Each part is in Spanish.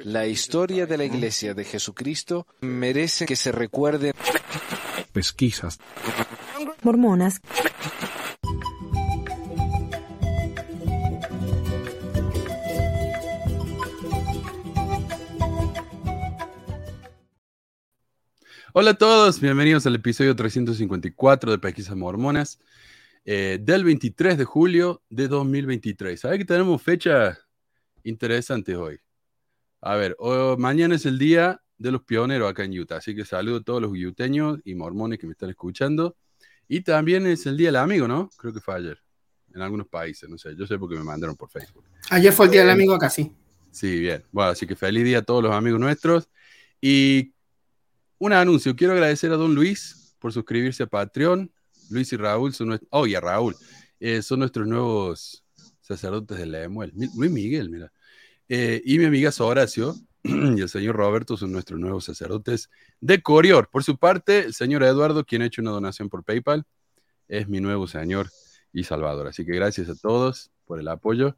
La historia de la Iglesia de Jesucristo merece que se recuerde. Pesquisas. Mormonas. Hola a todos, bienvenidos al episodio 354 de Pesquisas Mormonas eh, del 23 de julio de 2023. ¿Sabe que tenemos fecha interesante hoy? A ver, mañana es el día de los pioneros acá en Utah, así que saludo a todos los yuteños y mormones que me están escuchando. Y también es el día del amigo, ¿no? Creo que fue ayer, en algunos países, no sé, yo sé porque me mandaron por Facebook. Ayer fue el día del amigo acá, sí. Sí, bien. Bueno, así que feliz día a todos los amigos nuestros. Y un anuncio, quiero agradecer a don Luis por suscribirse a Patreon. Luis y Raúl son nuestros, oh, y a Raúl, eh, son nuestros nuevos sacerdotes de Lemuel. Luis Miguel, mira. Eh, y mi amiga Horacio y el señor Roberto son nuestros nuevos sacerdotes de Corior. Por su parte, el señor Eduardo, quien ha hecho una donación por PayPal, es mi nuevo señor y salvador. Así que gracias a todos por el apoyo.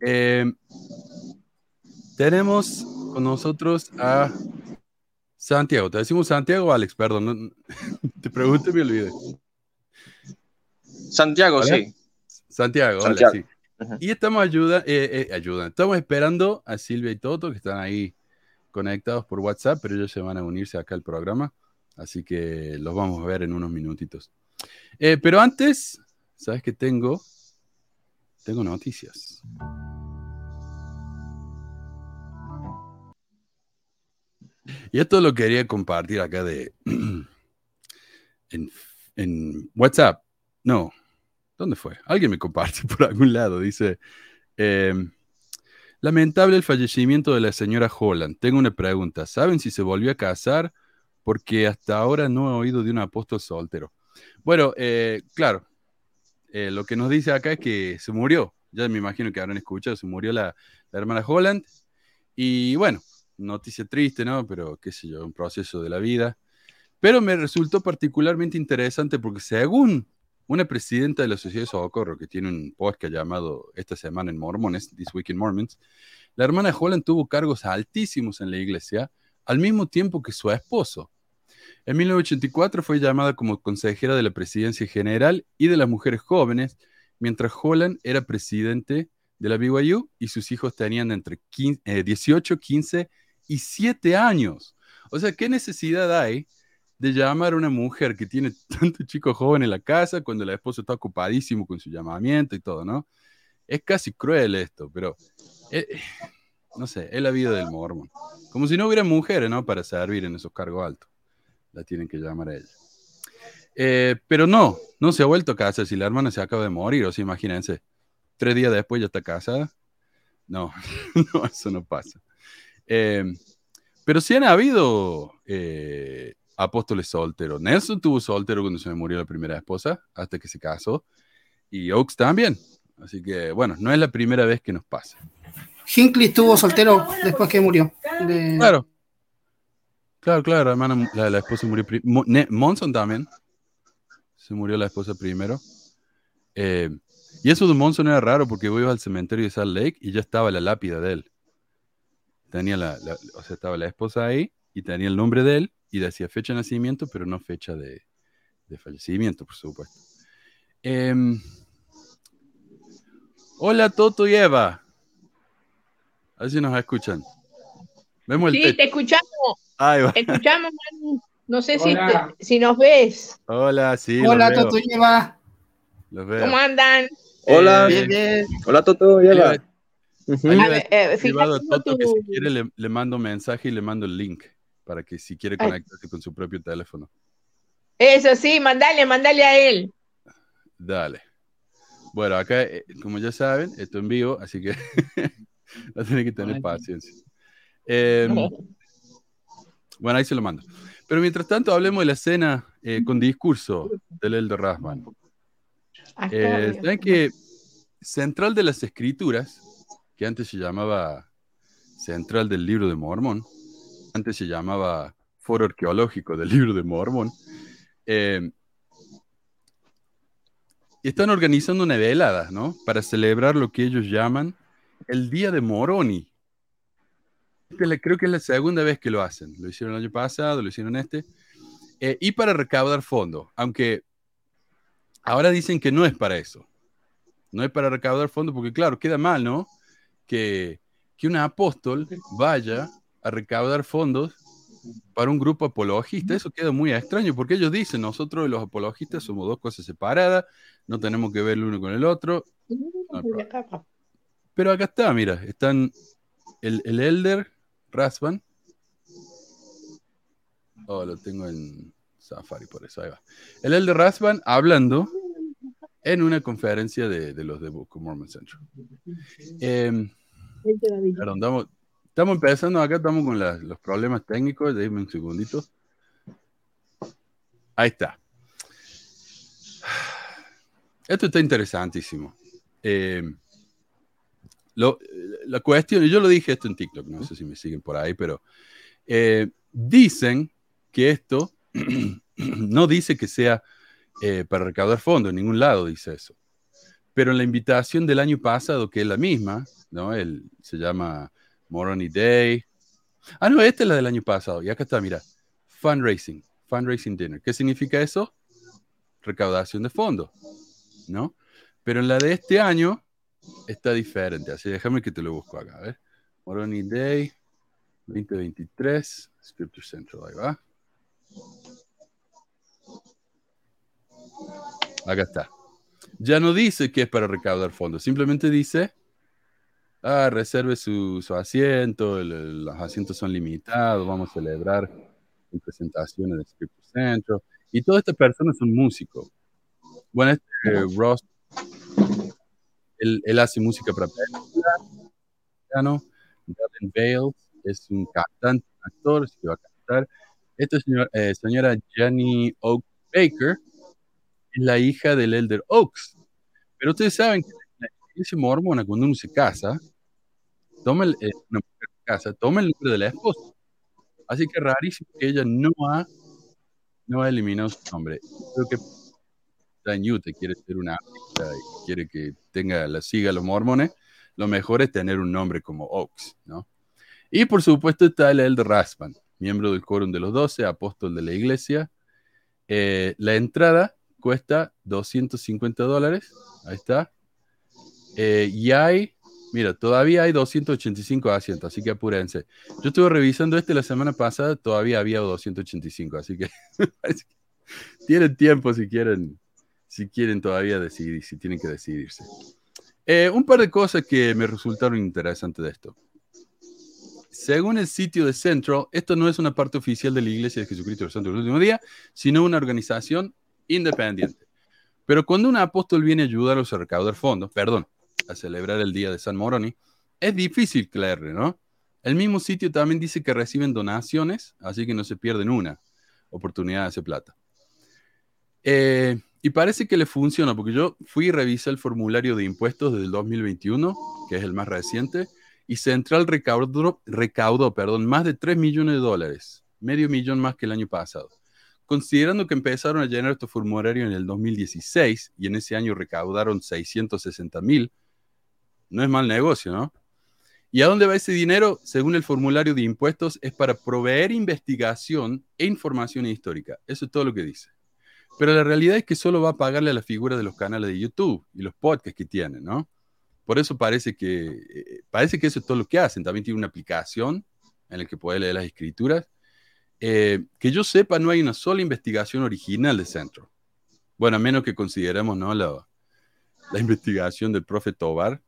Eh, tenemos con nosotros a Santiago, te decimos Santiago, Alex, perdón, te pregunto y me olvidé. Santiago, sí. Santiago, Hola, sí. Y estamos eh, eh, ayuda, estamos esperando a Silvia y Toto, que están ahí conectados por WhatsApp, pero ellos se van a unirse acá al programa, así que los vamos a ver en unos minutitos. Eh, pero antes, ¿sabes qué tengo? Tengo noticias. Y esto lo quería compartir acá de en, WhatsApp. No, ¿dónde fue? Alguien me comparte por algún lado. Dice, em, lamentable el fallecimiento de la señora Holland. Tengo una pregunta. ¿Saben si se volvió a casar? Porque hasta ahora no he oído de un apóstol soltero. Bueno, eh, claro, eh, lo que nos dice acá es que se murió. Ya me imagino que habrán escuchado, se murió la hermana Holland. Y bueno, noticia triste, ¿no? Pero qué sé yo, un proceso de la vida. Pero me resultó particularmente interesante porque según una presidenta de la Sociedad de Socorro, que tiene un podcast llamado Esta Semana en Mormones, This Week in Mormons, la hermana Holland tuvo cargos altísimos en la iglesia al mismo tiempo que su esposo. En 1984 fue llamada como consejera de la presidencia general y de las mujeres jóvenes, mientras Holland era presidente de la BYU y sus hijos tenían entre 18, 15 y siete años. O sea, ¿qué necesidad hay de llamar a una mujer que tiene tanto chico joven en la casa cuando la esposa está ocupadísimo con su llamamiento y todo, ¿no? Es casi cruel esto, pero eh, no sé, es la vida del mormón. Como si no hubiera mujeres, ¿no? Para servir en esos cargos altos. La tienen que llamar a ella. Eh, pero no, no se ha vuelto a casar. Si la hermana se acaba de morir, o sea, imagínense, tres días después ya está casada. No, no, eso no pasa. Eh, pero sí han habido apóstoles solteros. Nelson tuvo soltero cuando se murió la primera esposa, hasta que se casó. Y Oaks también. Así que, bueno, no es la primera vez que nos pasa. Hinckley estuvo soltero después que murió. Claro. Claro, claro, hermana, la, esposa murió primero. Monson también. Se murió la esposa primero. Eh, y eso de Monson era raro porque voy al cementerio de Salt Lake y ya estaba la lápida de él tenía la, o sea, estaba la esposa ahí y tenía el nombre de él y decía fecha de nacimiento, pero no fecha de, fallecimiento, por supuesto. Em, hola Toto y Eva. A ver si nos escuchan. Vemos el sí, te escuchamos. Te escuchamos, no sé si, si nos ves. Hola, sí. Hola Toto y Eva. ¿Cómo andan? Hola. Bien, bien. Hola Toto y Eva. Eh, si quiere le, mando mensaje y le mando el link para que si quiere conectarse con su propio teléfono. Eso sí, mandale, mandale a él. Dale. Bueno, acá, eh, como ya saben, esto en vivo, así que va a tener que tener paciencia. Em, bueno, ahí se lo mando. Pero mientras tanto, hablemos de la escena eh, con discurso del Elder Rasman. ¿Saben que central de las escrituras que antes se llamaba Central del Libro de Mormón, antes se llamaba Foro Arqueológico del Libro de Mormón, eh, están organizando una velada, ¿no? Para celebrar lo que ellos llaman el Día de Moroni. creo que es la segunda vez que lo hacen. Lo hicieron el año pasado, lo hicieron este. Eh, y para recaudar fondos, aunque ahora dicen que no es para eso. No es para recaudar fondos, porque claro, queda mal, ¿no? Que, que un apóstol vaya a recaudar fondos para un grupo apologista. Eso queda muy extraño, porque ellos dicen, nosotros los apologistas somos dos cosas separadas, no tenemos que ver el uno con el otro. Pero acá está, mira, están el, el Elder Rasvan. Oh, lo tengo en Safari, por eso ahí va. El Elder Rasvan hablando en una conferencia de, de los de Book of Mormon Central. Eh, perdón, estamos, estamos, empezando acá, estamos con los problemas técnicos. Déjame un segundito. Ahí está. Esto está interesantísimo. Eh, lo, la cuestión, yo lo dije esto en TikTok, no sé si me siguen por ahí, pero eh, dicen que esto no dice que sea eh, para recaudar fondos, en ningún lado dice eso. Pero en la invitación del año pasado, que es la misma, ¿no? El, se llama Moroni Day. Ah, no, esta es la del año pasado. Y acá está, mira, fundraising, fundraising dinner. ¿Qué significa eso? Recaudación de fondos, ¿no? Pero en la de este año está diferente. Así déjame que te lo busco acá. A ver. Moroni Day 2023, Scripture Central, ahí va. Acá está. Ya no dice que es para recaudar fondos, simplemente dice, ah, reserve su, asiento, los asientos son limitados, vamos a celebrar en presentaciones de Scripture Central. Y todas estas personas son músicos. Bueno, este Ross él, hace música para películas. Gavin Bales es un cantante, un actor, que va a cantar. Esta señora, eh, señora Jenny Oak Baker es la hija del Elder Oaks. Pero ustedes saben que iglesia mormona, cuando uno se casa, toma el, eh, casa, toma el nombre de la esposa. Así que rarísimo que ella no ha, no ha eliminado su nombre. Creo que en Utah, quiere ser una y quiere que tenga la siga los mormones, lo mejor es tener un nombre como Oaks, ¿no? Y por supuesto está el Elder Raspan, miembro del Quórum de los Doce, apóstol de la iglesia. Eh, la entrada cuesta 250 dólares, ahí está. Eh, y hay, mira, todavía hay 285 asientos, así que apúrense. Yo estuve revisando este la semana pasada, todavía había 285, así que tienen tiempo si quieren si quieren todavía decidir, si tienen que decidirse. Eh, un par de cosas que me resultaron interesantes de esto. Según el sitio de Central, esto no es una parte oficial de la Iglesia de Jesucristo del Santo del Último Día, sino una organización independiente. Pero cuando un apóstol viene a ayudarlos a recaudar fondos, perdón, a celebrar el día de San Moroni, es difícil creerle, ¿no? El mismo sitio también dice que reciben donaciones, así que no se pierden una oportunidad de hacer plata. Eh, y parece que le funciona, porque yo fui y revisé el formulario de impuestos del 2021, que es el más reciente, y Central recaudó, recaudó perdón, más de 3 millones de dólares, medio millón más que el año pasado. Considerando que empezaron a llenar estos formularios en el 2016 y en ese año recaudaron 660 mil, no es mal negocio, ¿no? ¿Y a dónde va ese dinero? Según el formulario de impuestos, es para proveer investigación e información histórica. Eso es todo lo que dice. Pero la realidad es que solo va a pagarle a la figura de los canales de YouTube y los podcasts que tienen, ¿no? Por eso parece que, eh, parece que eso es todo lo que hacen. También tiene una aplicación en la que puede leer las escrituras. Eh, que yo sepa, no hay una sola investigación original de Centro. Bueno, a menos que consideremos ¿no? la, la investigación del profe Tobar,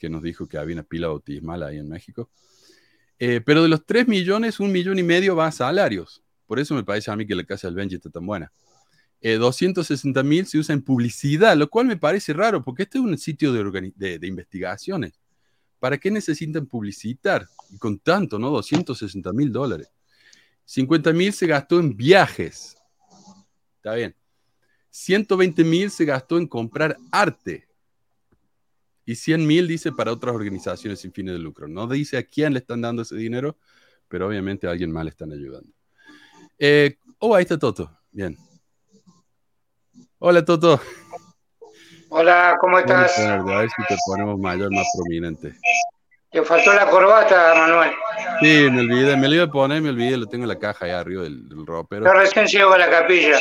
que nos dijo que había una pila bautismal ahí en México. Eh, pero de los 3 millones, un millón y medio va a salarios. Por eso me parece a mí que la casa del Benji está tan buena. 260 eh, mil se usa en publicidad, lo cual me parece raro porque este es un sitio de, de, investigaciones. ¿Para qué necesitan publicitar? Y con tanto, ¿no? 260 mil dólares. 50 mil se gastó en viajes. Está bien. 120 mil se gastó en comprar arte. Y 100 mil dice para otras organizaciones sin fines de lucro. No dice a quién le están dando ese dinero, pero obviamente a alguien más le están ayudando. Eh, oh, ahí está Toto. Bien. Hola, Toto. Hola, ¿cómo estás? A ver si te ponemos mayor, más prominente. Te faltó la corbata, Manuel. Sí, me olvidé, me lo iba a poner, me olvidé, lo tengo en la caja allá arriba del, del ropero. Yo recién llego a la capilla.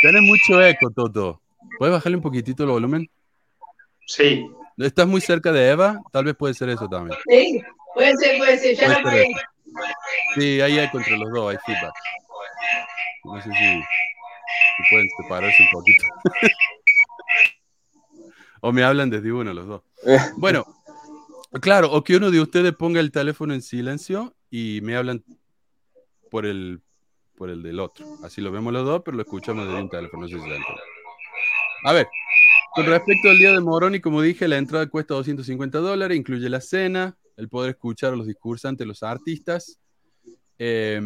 Tienes mucho eco, Toto. ¿Puedes bajarle un poquitito el volumen? Sí. ¿Estás muy cerca de Eva? Tal vez puede ser eso también. Sí, puede ser, puede ser. Ya puede. Sí, ahí hay contra los dos, hay feedback. No sé si, si pueden separarse un poquito. o me hablan desde uno los dos. Bueno, claro, o que uno de ustedes ponga el teléfono en silencio y me hablan por el, por el del otro. Así lo vemos los dos, pero lo escuchamos desde un teléfono. No sé si A ver, con respecto al día de Moroni, como dije, la entrada cuesta 250 dólares, incluye la cena, el poder escuchar a los discursantes, los artistas. Eh,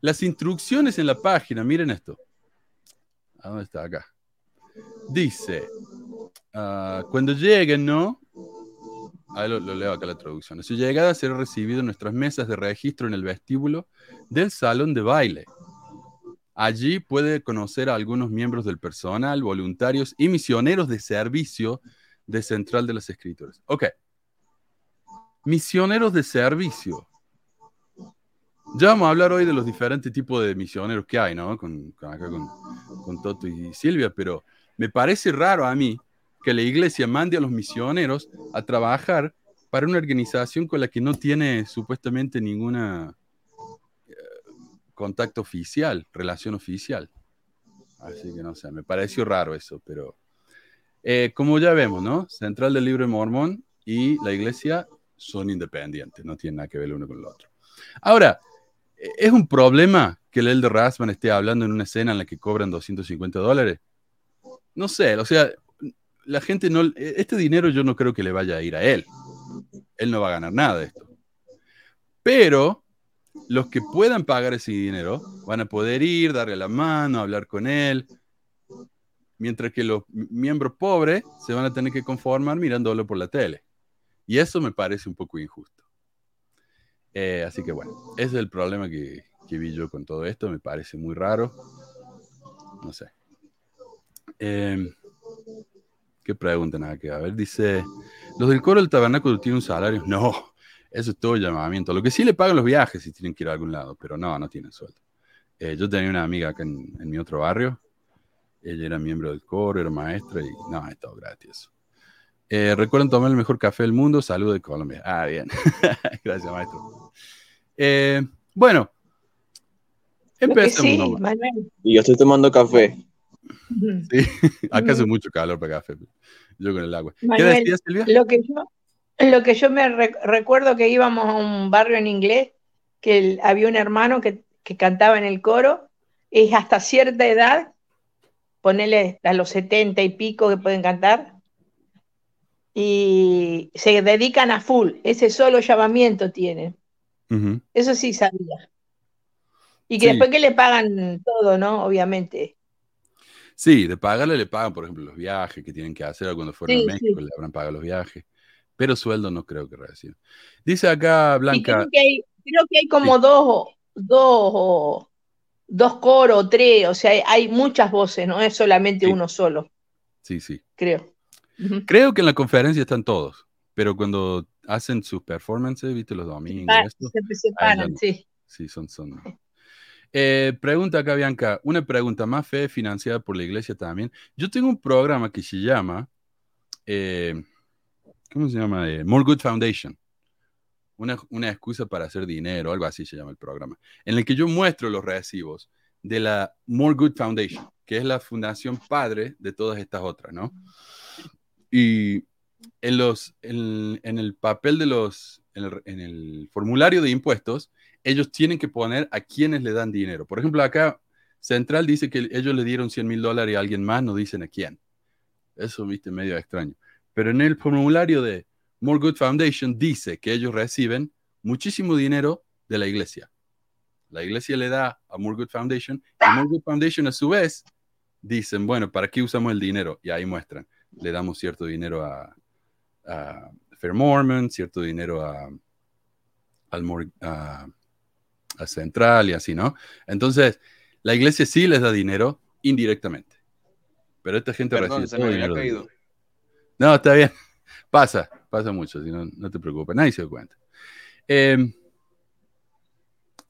las instrucciones en la página, miren esto. ¿A dónde está acá? Dice, uh, cuando lleguen, ¿no? Ahí lo, leo acá la traducción. Su llegada será recibido en nuestras mesas de registro en el vestíbulo del salón de baile. Allí puede conocer a algunos miembros del personal, voluntarios y misioneros de servicio de Central de las Escrituras. Ok. Misioneros de servicio. Ya vamos a hablar hoy de los diferentes tipos de misioneros que hay, ¿no? Con, con acá con, Toto y Silvia, pero me parece raro a mí que la iglesia mande a los misioneros a trabajar para una organización con la que no tiene supuestamente ninguna contacto oficial, relación oficial. Así que no sé, me pareció raro eso, pero eh, como ya vemos, ¿no? Central del Libro de Mormón y la iglesia son independientes, no tienen nada que ver el uno con el otro. Ahora, ¿es un problema que el Elder Rasman esté hablando en una escena en la que cobran 250 dólares? No sé, o sea, la gente no, este dinero yo no creo que le vaya a ir a él. Él no va a ganar nada de esto. Pero los que puedan pagar ese dinero van a poder ir, darle la mano, hablar con él, mientras que los miembros pobres se van a tener que conformar mirándolo por la tele. Y eso me parece un poco injusto. Eh, así que bueno, ese es el problema que, que, vi yo con todo esto. Me parece muy raro. No sé. Eh, ¿Qué preguntan aquí? A ver, dice, ¿los del coro del tabernáculo tienen un salario? No, eso es todo llamamiento. Lo que sí le pagan los viajes si tienen que ir a algún lado, pero no, no tienen sueldo. Eh, yo tenía una amiga acá en, en, mi otro barrio. Ella era miembro del coro, era maestra y no, es todo gratis. Eh, Recuerden tomar el mejor café del mundo. Salud de Colombia. Ah, bien. Gracias, maestro. Eh, bueno, empecemos. Sí, y yo estoy tomando café. Sí, acá hace mucho calor para café. Yo con el agua. Manuel, ¿Qué decías, Silvia? Lo que yo, lo que yo me re recuerdo que íbamos a un barrio en inglés, que el, había un hermano que, que, cantaba en el coro, es hasta cierta edad, ponele a los setenta y pico que pueden cantar, y se dedican a full, ese solo llamamiento tienen. Uh -huh. Eso sí sabía. Y que sí. después que le pagan todo, ¿no? Obviamente. Sí, de pagarle le pagan, por ejemplo, los viajes que tienen que hacer cuando fueron sí, a México, sí. le habrán pagado los viajes. Pero sueldo no creo que reciban. Dice acá Blanca. Creo que, hay, creo que hay, como sí. dos, dos, dos coros, tres, o sea, hay, hay muchas voces, no es solamente uno solo. Sí, sí. Creo. Uh -huh. Creo que en la conferencia están todos, pero cuando hacen sus performances, viste, los domingos. Se, esto, se separan, no. sí. Sí, son, son, eh, pregunta acá, Bianca. Una pregunta, ¿más fe financiada por la iglesia también? Yo tengo un programa que se llama, eh, ¿cómo se llama? Eh, More Good Foundation. Una, una, excusa para hacer dinero, algo así se llama el programa, en el que yo muestro los recibos de la More Good Foundation, que es la fundación padre de todas estas otras, ¿no? Y en, los, en, en el papel de los, en el, en el formulario de impuestos, ellos tienen que poner a quienes le dan dinero. Por ejemplo, acá Central dice que ellos le dieron 100 mil dólares a alguien más, no dicen a quién. Eso, viste, medio extraño. Pero en el formulario de More Good Foundation dice que ellos reciben muchísimo dinero de la iglesia. La iglesia le da a More Good Foundation y More Good Foundation a su vez dicen, bueno, ¿para qué usamos el dinero? Y ahí muestran, le damos cierto dinero a, a Fair Mormon, cierto dinero a, al More, a, a Central y así, ¿no? Entonces, la iglesia sí les da dinero indirectamente. Pero esta gente Perdón, recibe se me había caído. No, está bien. Pasa, pasa mucho, si no, no te preocupes, nadie se da cuenta. Eh,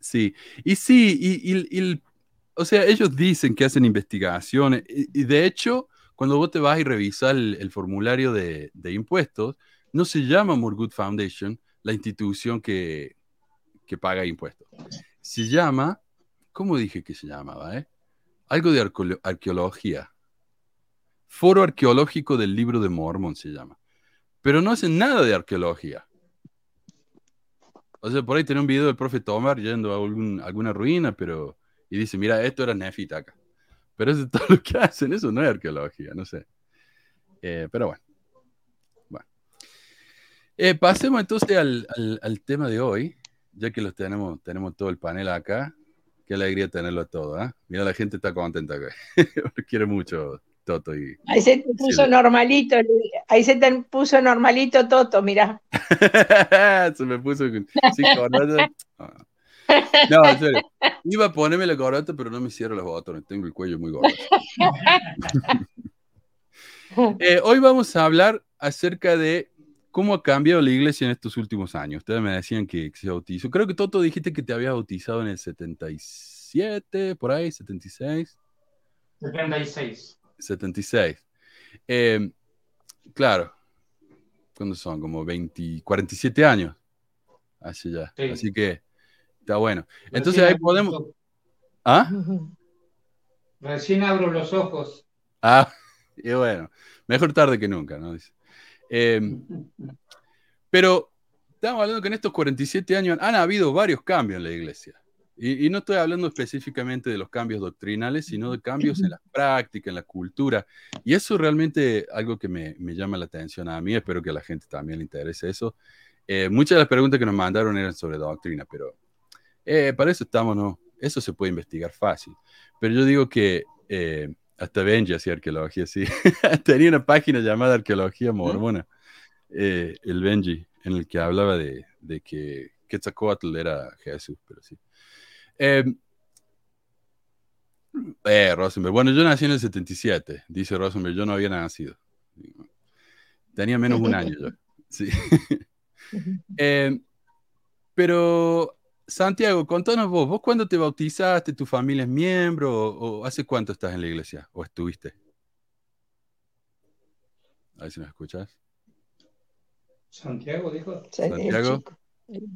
sí, y sí, y, o sea, ellos dicen que hacen investigaciones, y, de hecho, cuando vos te vas y revisas el, formulario de, impuestos, no se llama Morgood Foundation, la institución que, que paga impuestos. Se llama, ¿cómo dije que se llamaba? eh? Algo de arqueolo- arqueología. Foro Arqueológico del Libro de Mormon se llama. Pero no hacen nada de arqueología. O sea, por ahí tiene un video del profe Tomar yendo a algún- alguna ruina, pero. Y dice, mira, esto era Nefita acá. Pero eso es todo lo que hacen, eso no es arqueología, no sé. Eh, pero bueno. Bueno. Eh, pasemos entonces al, al- al tema de hoy, ya que los tenemos, tenemos todo el panel acá. Qué alegría tenerlo todo, ¿ah? Mira, la gente está contenta. Quiere mucho Toto y. Ahí se te puso Sí. normalito, ahí se te puso normalito Toto, mirá. se me puso sin corbata. No, en serio. Iba a ponerme la corbata, pero no me cierro los botones. Tengo el cuello muy gordo. Eh, hoy vamos a hablar acerca de cómo ha cambiado la iglesia en estos últimos años. Ustedes me decían que se bautizó. Creo que Toto dijiste que te habías bautizado en el 77, por ahí, 76. 76. 76. Eh, claro. ¿Cuándo son? Como 20, 47 años. Así ya. Sí. Así que está bueno. Entonces Recién ahí podemos. ¿Ah? Recién abro los ojos. Ah, y bueno. Mejor tarde que nunca, ¿no? Dice. Eh, pero estamos hablando que en estos 47 años han habido varios cambios en la iglesia. Y, y no estoy hablando específicamente de los cambios doctrinales, sino de cambios en la práctica, en la cultura. Y eso realmente algo que me, me llama la atención a mí. Espero que a la gente también le interese eso. Eh, muchas de las preguntas que nos mandaron eran sobre doctrina, pero eh, para eso estamos, ¿no? Eso se puede investigar fácil. Pero yo digo que eh, hasta Benji hacía arqueología, sí. Tenía una página llamada Arqueología Mormona, eh, el Benji, en el que hablaba de, de que Quetzalcoatl era Jesús, pero sí. Eh, eh, Rosenberg. Bueno, yo nací en el 77, dice Rosenberg, yo no había nacido. Tenía menos un año yo. Sí. Eh, pero, Santiago, contanos vos, ¿vos cuándo te bautizaste? ¿Tu familia es miembro? ¿O, o hace cuánto estás en la iglesia? ¿O estuviste? A ver si nos escuchas. Santiago dijo. Santiago.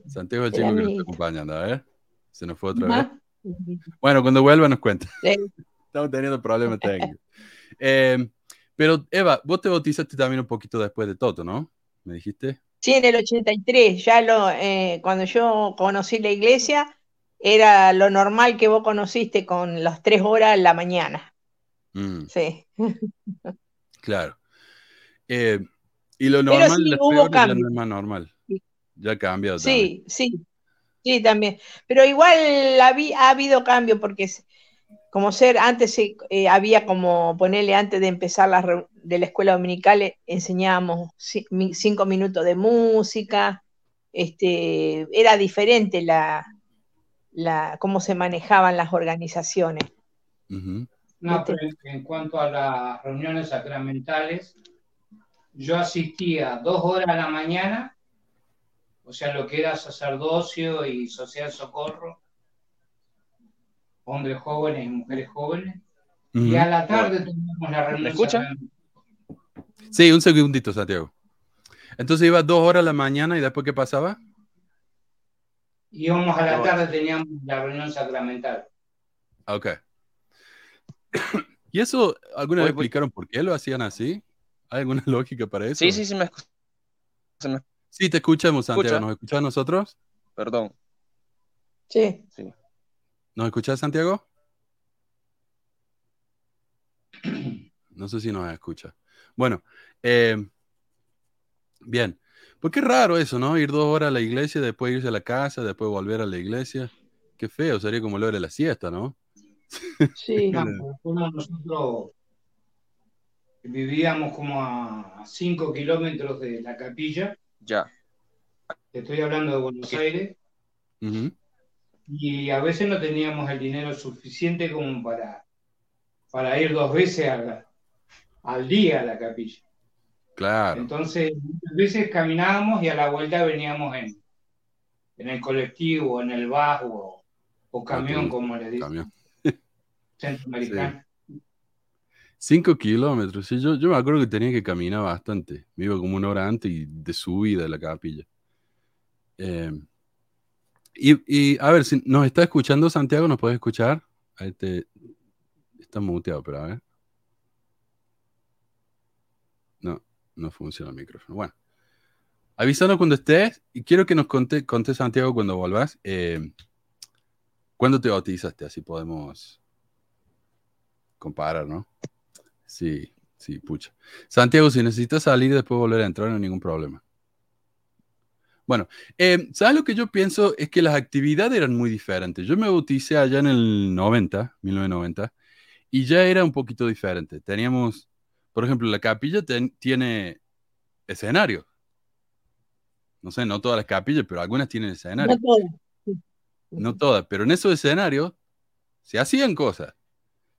Santiago es el El chico que nos está acompañando, a ver. Se nos fue otra vez. Bueno, cuando vuelva nos cuenta. Sí. Estamos teniendo problemas técnicos. Eh, pero, Eva, vos te bautizaste también un poquito después de Toto, ¿no? ¿Me dijiste? Sí, en el 83, ya lo, eh, cuando yo conocí la iglesia, era lo normal que vos conociste con las tres horas en la mañana. Mm, Sí. claro. Eh, y lo normal, sí, las hubo peores ya no es más normal. Ya ha cambiado también. Sí, sí, también. Pero igual ha habido cambio porque como ser, antes se- eh, había como ponerle antes de empezar la de la escuela dominical, eh, enseñábamos cinco minutos de música, este, era diferente la, la, cómo se manejaban las organizaciones. No, pero en cuanto a las reuniones sacramentales, yo asistía dos horas a la mañana, o sea, lo que era sacerdocio y social socorro, hombres jóvenes y mujeres jóvenes, y a la tarde teníamos la reunión escucha? sacramental. Sí, un segundito, Santiago. Entonces iba dos horas a la mañana y después, ¿qué pasaba? Íbamos a la tarde, teníamos la reunión sacramental. Ah, Ok. ¿Y eso alguna Voy, vez voy. explicaron por qué lo hacían así? ¿Hay alguna lógica para eso? Sí, sí, sí, me se me- Sí, te escuchamos, Santiago. Escucha. ¿Nos escuchas a nosotros? Perdón. Sí. ¿Nos escuchas, Santiago? No sé si nos escucha. Bueno, eh, bien. Porque es raro eso, ¿no? Ir dos horas a la iglesia, después irse a la casa, después volver a la iglesia. Qué feo, sería como lo de la siesta, ¿no? Sí. No, porque fuimos nosotros vivíamos como a 5 kilómetros de la capilla, Ya. te estoy hablando de Buenos Aires, y a veces no teníamos el dinero suficiente como para, para ir dos veces a la- al día a la capilla. Claro. Entonces, muchas veces caminábamos y a la vuelta veníamos en, en el colectivo, en el bus o, camión, como le dicen, Camión. centroamericano. Cinco kilómetros. Sí, yo, yo me acuerdo que tenía que caminar bastante. Me iba como una hora antes y de subida de la capilla. Eh, y, y, a ver, si nos está escuchando Santiago, ¿nos puedes escuchar? Está muteado, pero a ver. No, no funciona el micrófono. Bueno, avísanos cuando estés y quiero que nos conte, conte Santiago cuando vuelvas. Eh, ¿Cuándo te bautizaste? Así podemos comparar, ¿no? Sí, sí, pucha. Santiago, si necesitas salir y después volver a entrar, no hay ningún problema. Bueno, eh, ¿sabes lo que yo pienso? Es que las actividades eran muy diferentes. Yo me bauticé allá en el 90, 1990, y ya era un poquito diferente. Teníamos, por ejemplo, la capilla ten- tiene escenario. No sé, no todas las capillas, pero algunas tienen escenario. No todo. No todas, pero en esos escenarios se hacían cosas.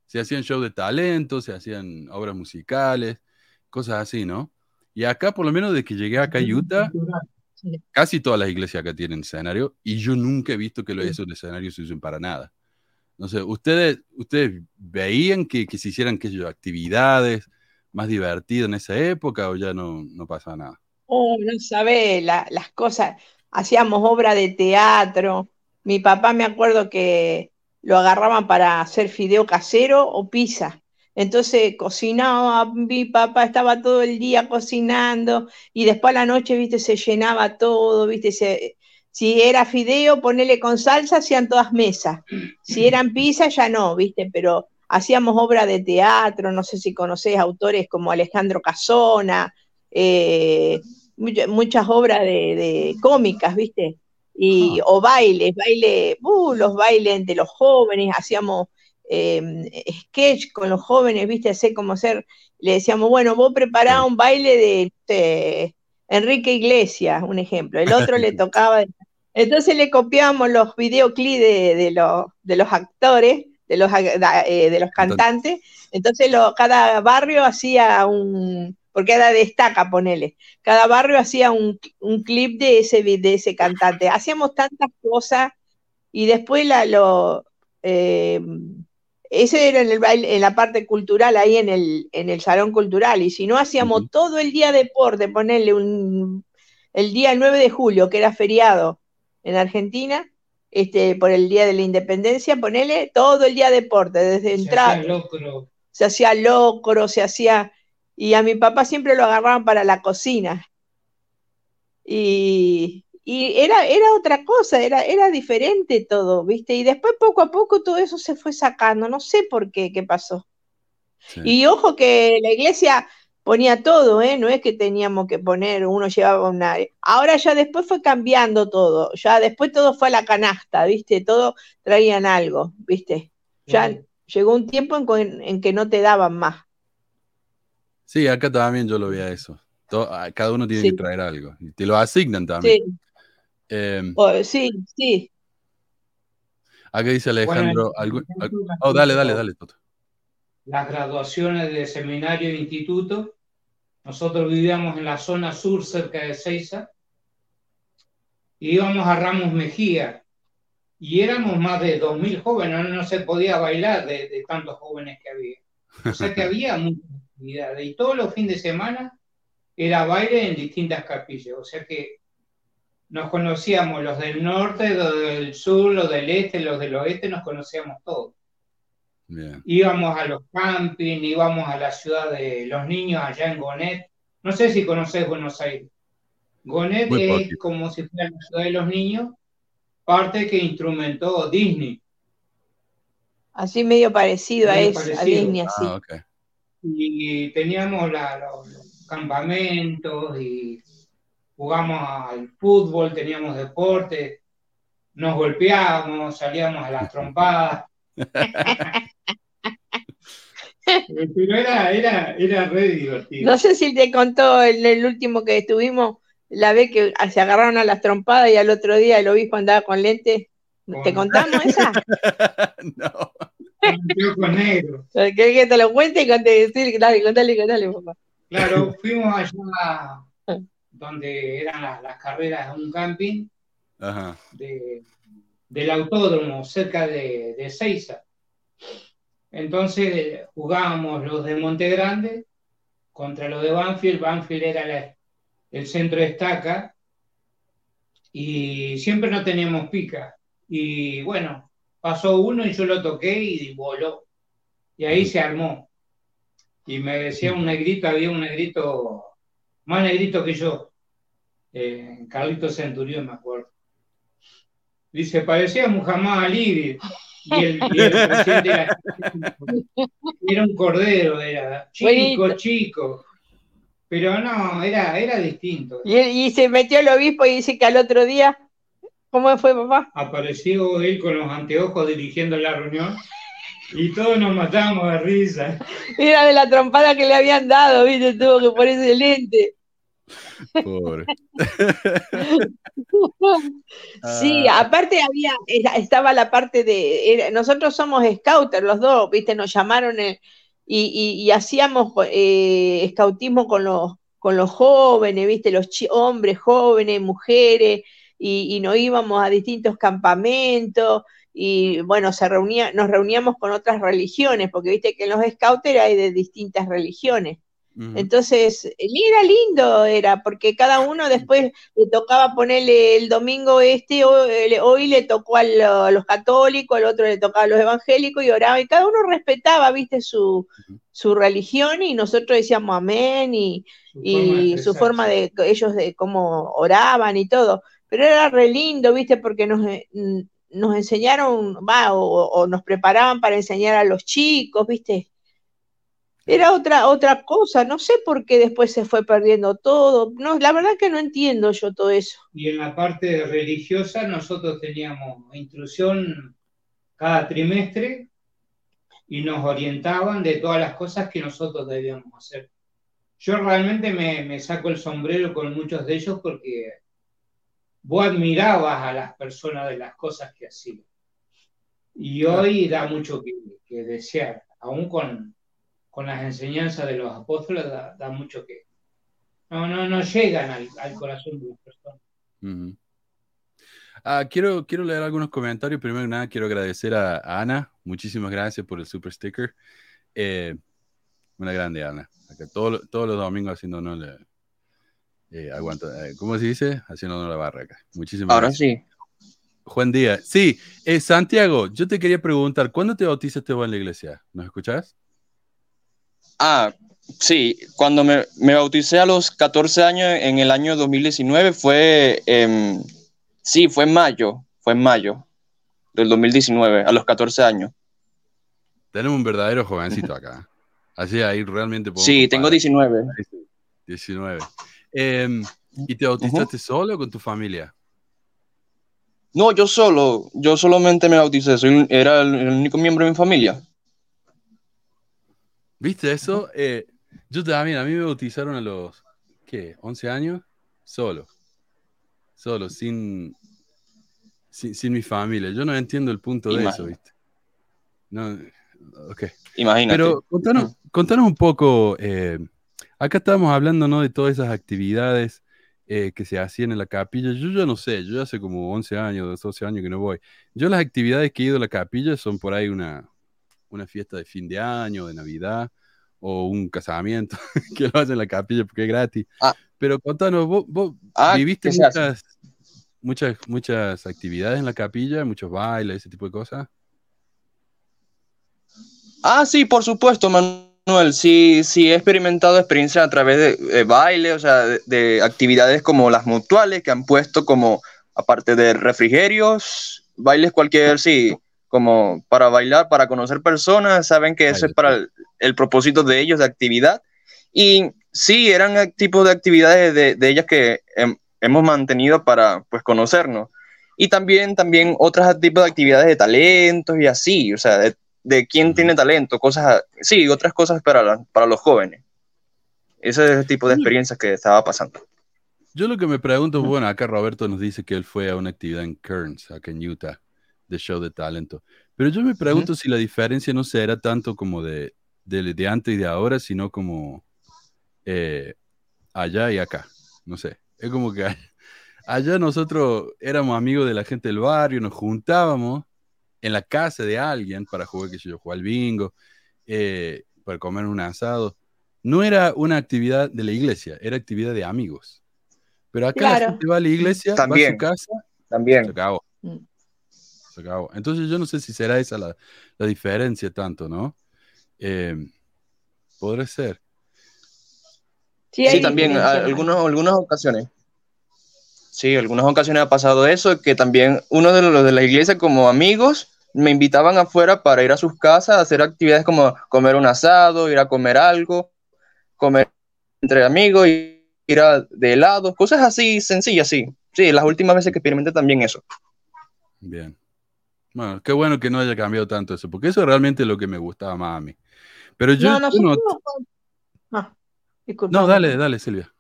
Se hacían shows de talento, se hacían obras musicales, cosas así, ¿no? Y acá, por lo menos de que llegué acá a Utah, Sí. casi todas las iglesias acá tienen escenario y yo nunca he visto que lo- Sí. esos escenarios se usen para nada. No sé, ¿ustedes, ustedes veían que, que se hicieran qué sé yo, actividades más divertidas en esa época o ya no, no pasaba nada? Oh, no la- las cosas. Hacíamos obra de teatro. Mi papá me acuerdo que lo agarraban para hacer fideo casero o pizza. Entonces cocinaba, mi papá estaba todo el día cocinando y después a la noche, viste, se llenaba todo, viste, se- si era fideo, ponele con salsa, hacían todas mesas. Si eran pizza, ya no, viste, pero hacíamos obra de teatro, no sé si conocés autores como Alejandro Casona, eh, mucha- muchas obras de, de cómicas, ¿viste? Y, o bailes, baile, uh, los bailes de los jóvenes, hacíamos eh, sketch con los jóvenes, ¿viste? Hacer como ser, le decíamos, bueno, vos prepará un baile de, de Enrique Iglesias, un ejemplo, el otro le tocaba, entonces le copiábamos los videoclips de, de los, de los actores, de los, eh, de los cantantes, entonces lo- cada barrio hacía un, porque era destaca, ponele, cada barrio hacía un, un clip de ese, de ese cantante. Hacíamos tantas cosas y después la, lo, eh, ese era en, el baile- en la parte cultural, ahí en el, en el salón cultural, y si no hacíamos todo el día deporte, ponerle un, el día 9 de julio, que era feriado en Argentina, este, por el día de la independencia, ponerle todo el día deporte, desde Se entrar, hacía locro. se hacía locro, se hacía, y a mi papá siempre lo agarraban para la cocina. Y, y era, era otra cosa, era, era diferente todo, ¿viste? Y después poco a poco todo eso se fue sacando, no sé por qué, qué pasó. Sí. Y ojo que la iglesia ponía todo, ¿eh? No es que teníamos que poner, uno llevaba una... Ahora ya después fue cambiando todo, ya después todo fue a la canasta, ¿viste? Todo traían algo, ¿viste? Ya llegó un tiempo en que no te daban más. Sí, acá también yo lo veía eso. To- ah, cada uno tiene Sí. que traer algo. Y te lo asignan también. Sí, Eh, o- sí, sí. acá dice Alejandro. Bueno, algún- oh, dale, dale, dale, Toto. las graduaciones de seminario e instituto. Nosotros vivíamos en la zona sur, cerca de Ceiza, y íbamos a Ramos Mejía, y éramos más de 2.000 jóvenes, no, no se podía bailar de, de tantos jóvenes que había. O sea que había muchas actividades, y todos los fines de semana era baile en distintas capillas, o sea que nos conocíamos los del norte, los del sur, los del este, los del oeste, nos conocíamos todos Bien. íbamos a los campings, íbamos a la ciudad de los niños allá en Gonet. No sé si conocés Buenos Aires. Gonet Muy es poquito. como si fuera la ciudad de los niños, parte que instrumentó Disney. Así medio parecido a eso, a. Disney, así. Ah, ok. Y teníamos la- los, los campamentos y jugamos al fútbol, teníamos deporte, nos golpeábamos, salíamos a las trompadas. Pero era, era, era re divertido. No sé si te contó en el último que estuvimos, la vez que se agarraron a las trompadas y al otro día el obispo andaba con lentes. ¿Te Con- contamos esa? no. Con anteojos negros. ¿Querés que te lo cuente? Y conté- sí, Dale, contale, contale, papá. Claro, fuimos allá donde eran las, las carreras de un camping Ajá. de- del autódromo cerca de, de Seiza. Entonces jugábamos los de Monte Grande contra los de Banfield. Banfield era la- el centro de estaca y siempre no teníamos pica. Y bueno, pasó uno y yo lo toqué y voló. Y ahí se armó. Y me decía un negrito, había un negrito, más negrito que yo, eh, Carlito Centurión, me acuerdo. Dice, parecía Muhammad Ali. Y el, y el presidente era, era un cordero, era chico, chico. Pero no, era, era distinto. Y, y se metió el obispo y dice que al otro día, ¿cómo fue papá? Apareció él con los anteojos dirigiendo la reunión y todos nos matamos de risa. Era de la trompada que le habían dado, ¿viste? Tuvo que ponerse el lente. Pobre. Sí, aparte había, estaba la parte de, era- nosotros somos scouters los dos, ¿viste? Nos llamaron eh, y, y- y hacíamos eh, scoutismo con los, con los jóvenes, ¿viste? Los hombres, jóvenes, mujeres, y, y nos íbamos a distintos campamentos y bueno, se reunía, nos reuníamos con otras religiones, porque viste que en los scouters hay de distintas religiones. Entonces, y era lindo, era, porque cada uno después le tocaba ponerle el domingo este, o- el- hoy le tocó a lo- a los católicos, al otro le tocaba a los evangélicos y oraba, y cada uno respetaba, viste, su, su religión y nosotros decíamos amén y, Su y forma de su forma de, ellos de cómo oraban y todo, pero era re lindo, viste, porque nos, eh, nos enseñaron, va, o, o nos preparaban para enseñar a los chicos, viste. Era otra, otra cosa, no sé por qué después se fue perdiendo todo. No, la verdad que no entiendo yo todo eso. Y en la parte religiosa nosotros teníamos instrucción cada trimestre y nos orientaban de todas las cosas que nosotros debíamos hacer. Yo realmente me, me saco el sombrero con muchos de ellos porque vos admirabas a las personas de las cosas que hacían. Y hoy da mucho que, que desear, aún con, con las enseñanzas de los apóstoles, da, da mucho que... No, no, no llegan al, al corazón de las personas. Ujú. Ah, quiero, quiero leer algunos comentarios. Primero que nada, quiero agradecer a, a Ana. Muchísimas gracias por el super sticker. Eh, una grande Ana. Acá todo todos los domingos haciéndonos la, eh, aguanta, eh, ¿cómo se dice? Haciéndonos la barra acá. Muchísimas Ahora gracias. sí. Juan Díaz. Sí, eh, Santiago, yo te quería preguntar, ¿cuándo te bautizaste vos en la iglesia? ¿Nos escuchás? Ah, sí, cuando me, me bauticé a los 14 años en el año 2019 fue, em, sí, fue en mayo, fue en mayo del 2019, a los 14 años. Tenemos un verdadero jovencito acá. Así ahí realmente Sí, tengo comparar. 19. Ahí sí, 19. Em, ¿Y te bautizaste solo o con tu familia? No, yo solo, yo solamente me bauticé, soy, era el, único miembro de mi familia. ¿Viste eso? Eh, yo también, a mí me bautizaron a los, ¿qué? ¿11 años? Solo. Solo, sin, sin, sin mi familia. Yo no entiendo el punto de eso. ¿viste? No, ok. Imagínate. Pero contanos, contanos un poco, eh, acá estábamos hablando, ¿no? De todas esas actividades eh, que se hacían en la capilla. Yo ya no sé, yo hace como 11 años, 12 años que no voy. Yo las actividades que he ido a la capilla son por ahí una, una fiesta de fin de año, de Navidad, o un casamiento, que lo hacen en la capilla porque es gratis. Ah. Pero contanos, vos, vos Ah, viviste muchas, muchas, muchas actividades en la capilla, muchos bailes, ese tipo de cosas. Ah, sí, por supuesto, Manuel. Sí, sí, he experimentado experiencias a través de, de baile, o sea, de, de actividades como las mutuales que han puesto como, aparte de refrigerios, bailes cualquier, sí, como para bailar, para conocer personas, saben que eso es para el, el propósito de ellos, de actividad. Y sí, eran eh, tipos de actividades de, de ellas que hem- hemos mantenido para, pues, conocernos. Y también, también otros tipos de actividades de talentos y así, o sea, de, de quién tiene talento, cosas, sí, otras cosas para, la- para los jóvenes. Ese es el tipo de experiencias que estaba pasando. Yo lo que me pregunto, bueno, acá Roberto nos dice que él fue a una actividad en Kearns, acá en Utah, de show de talento. Pero yo me pregunto si la diferencia no será tanto como de, de, de antes y de ahora, sino como eh, allá y acá. No sé. Es como que allá nosotros éramos amigos de la gente del barrio, nos juntábamos en la casa de alguien para jugar, que yo, jugar al bingo, eh, para comer un asado. No era una actividad de la iglesia, era actividad de amigos. Pero acá la Claro. gente va a la iglesia, va a También. su casa, se También. acabó. Mm. Se acabó. Entonces yo no sé si será esa la, la diferencia tanto, ¿no? Eh, podrá ser. Sí, Sí, también, diferencia, a- hermano. algunos, algunas ocasiones. Sí, algunas ocasiones ha pasado eso, que también uno de los de la iglesia como amigos me invitaban afuera para ir a sus casas a hacer actividades como comer un asado, ir a comer algo, comer entre amigos, y ir a, de helado, cosas así sencillas, sí. Sí, las últimas veces que experimenté también eso. Bien. Bueno, qué bueno que no haya cambiado tanto eso, porque eso es realmente lo que me gustaba más a mí. Pero yo, No, yo nosotros. no- Ah, disculpa. no, dale, dale, Silvia.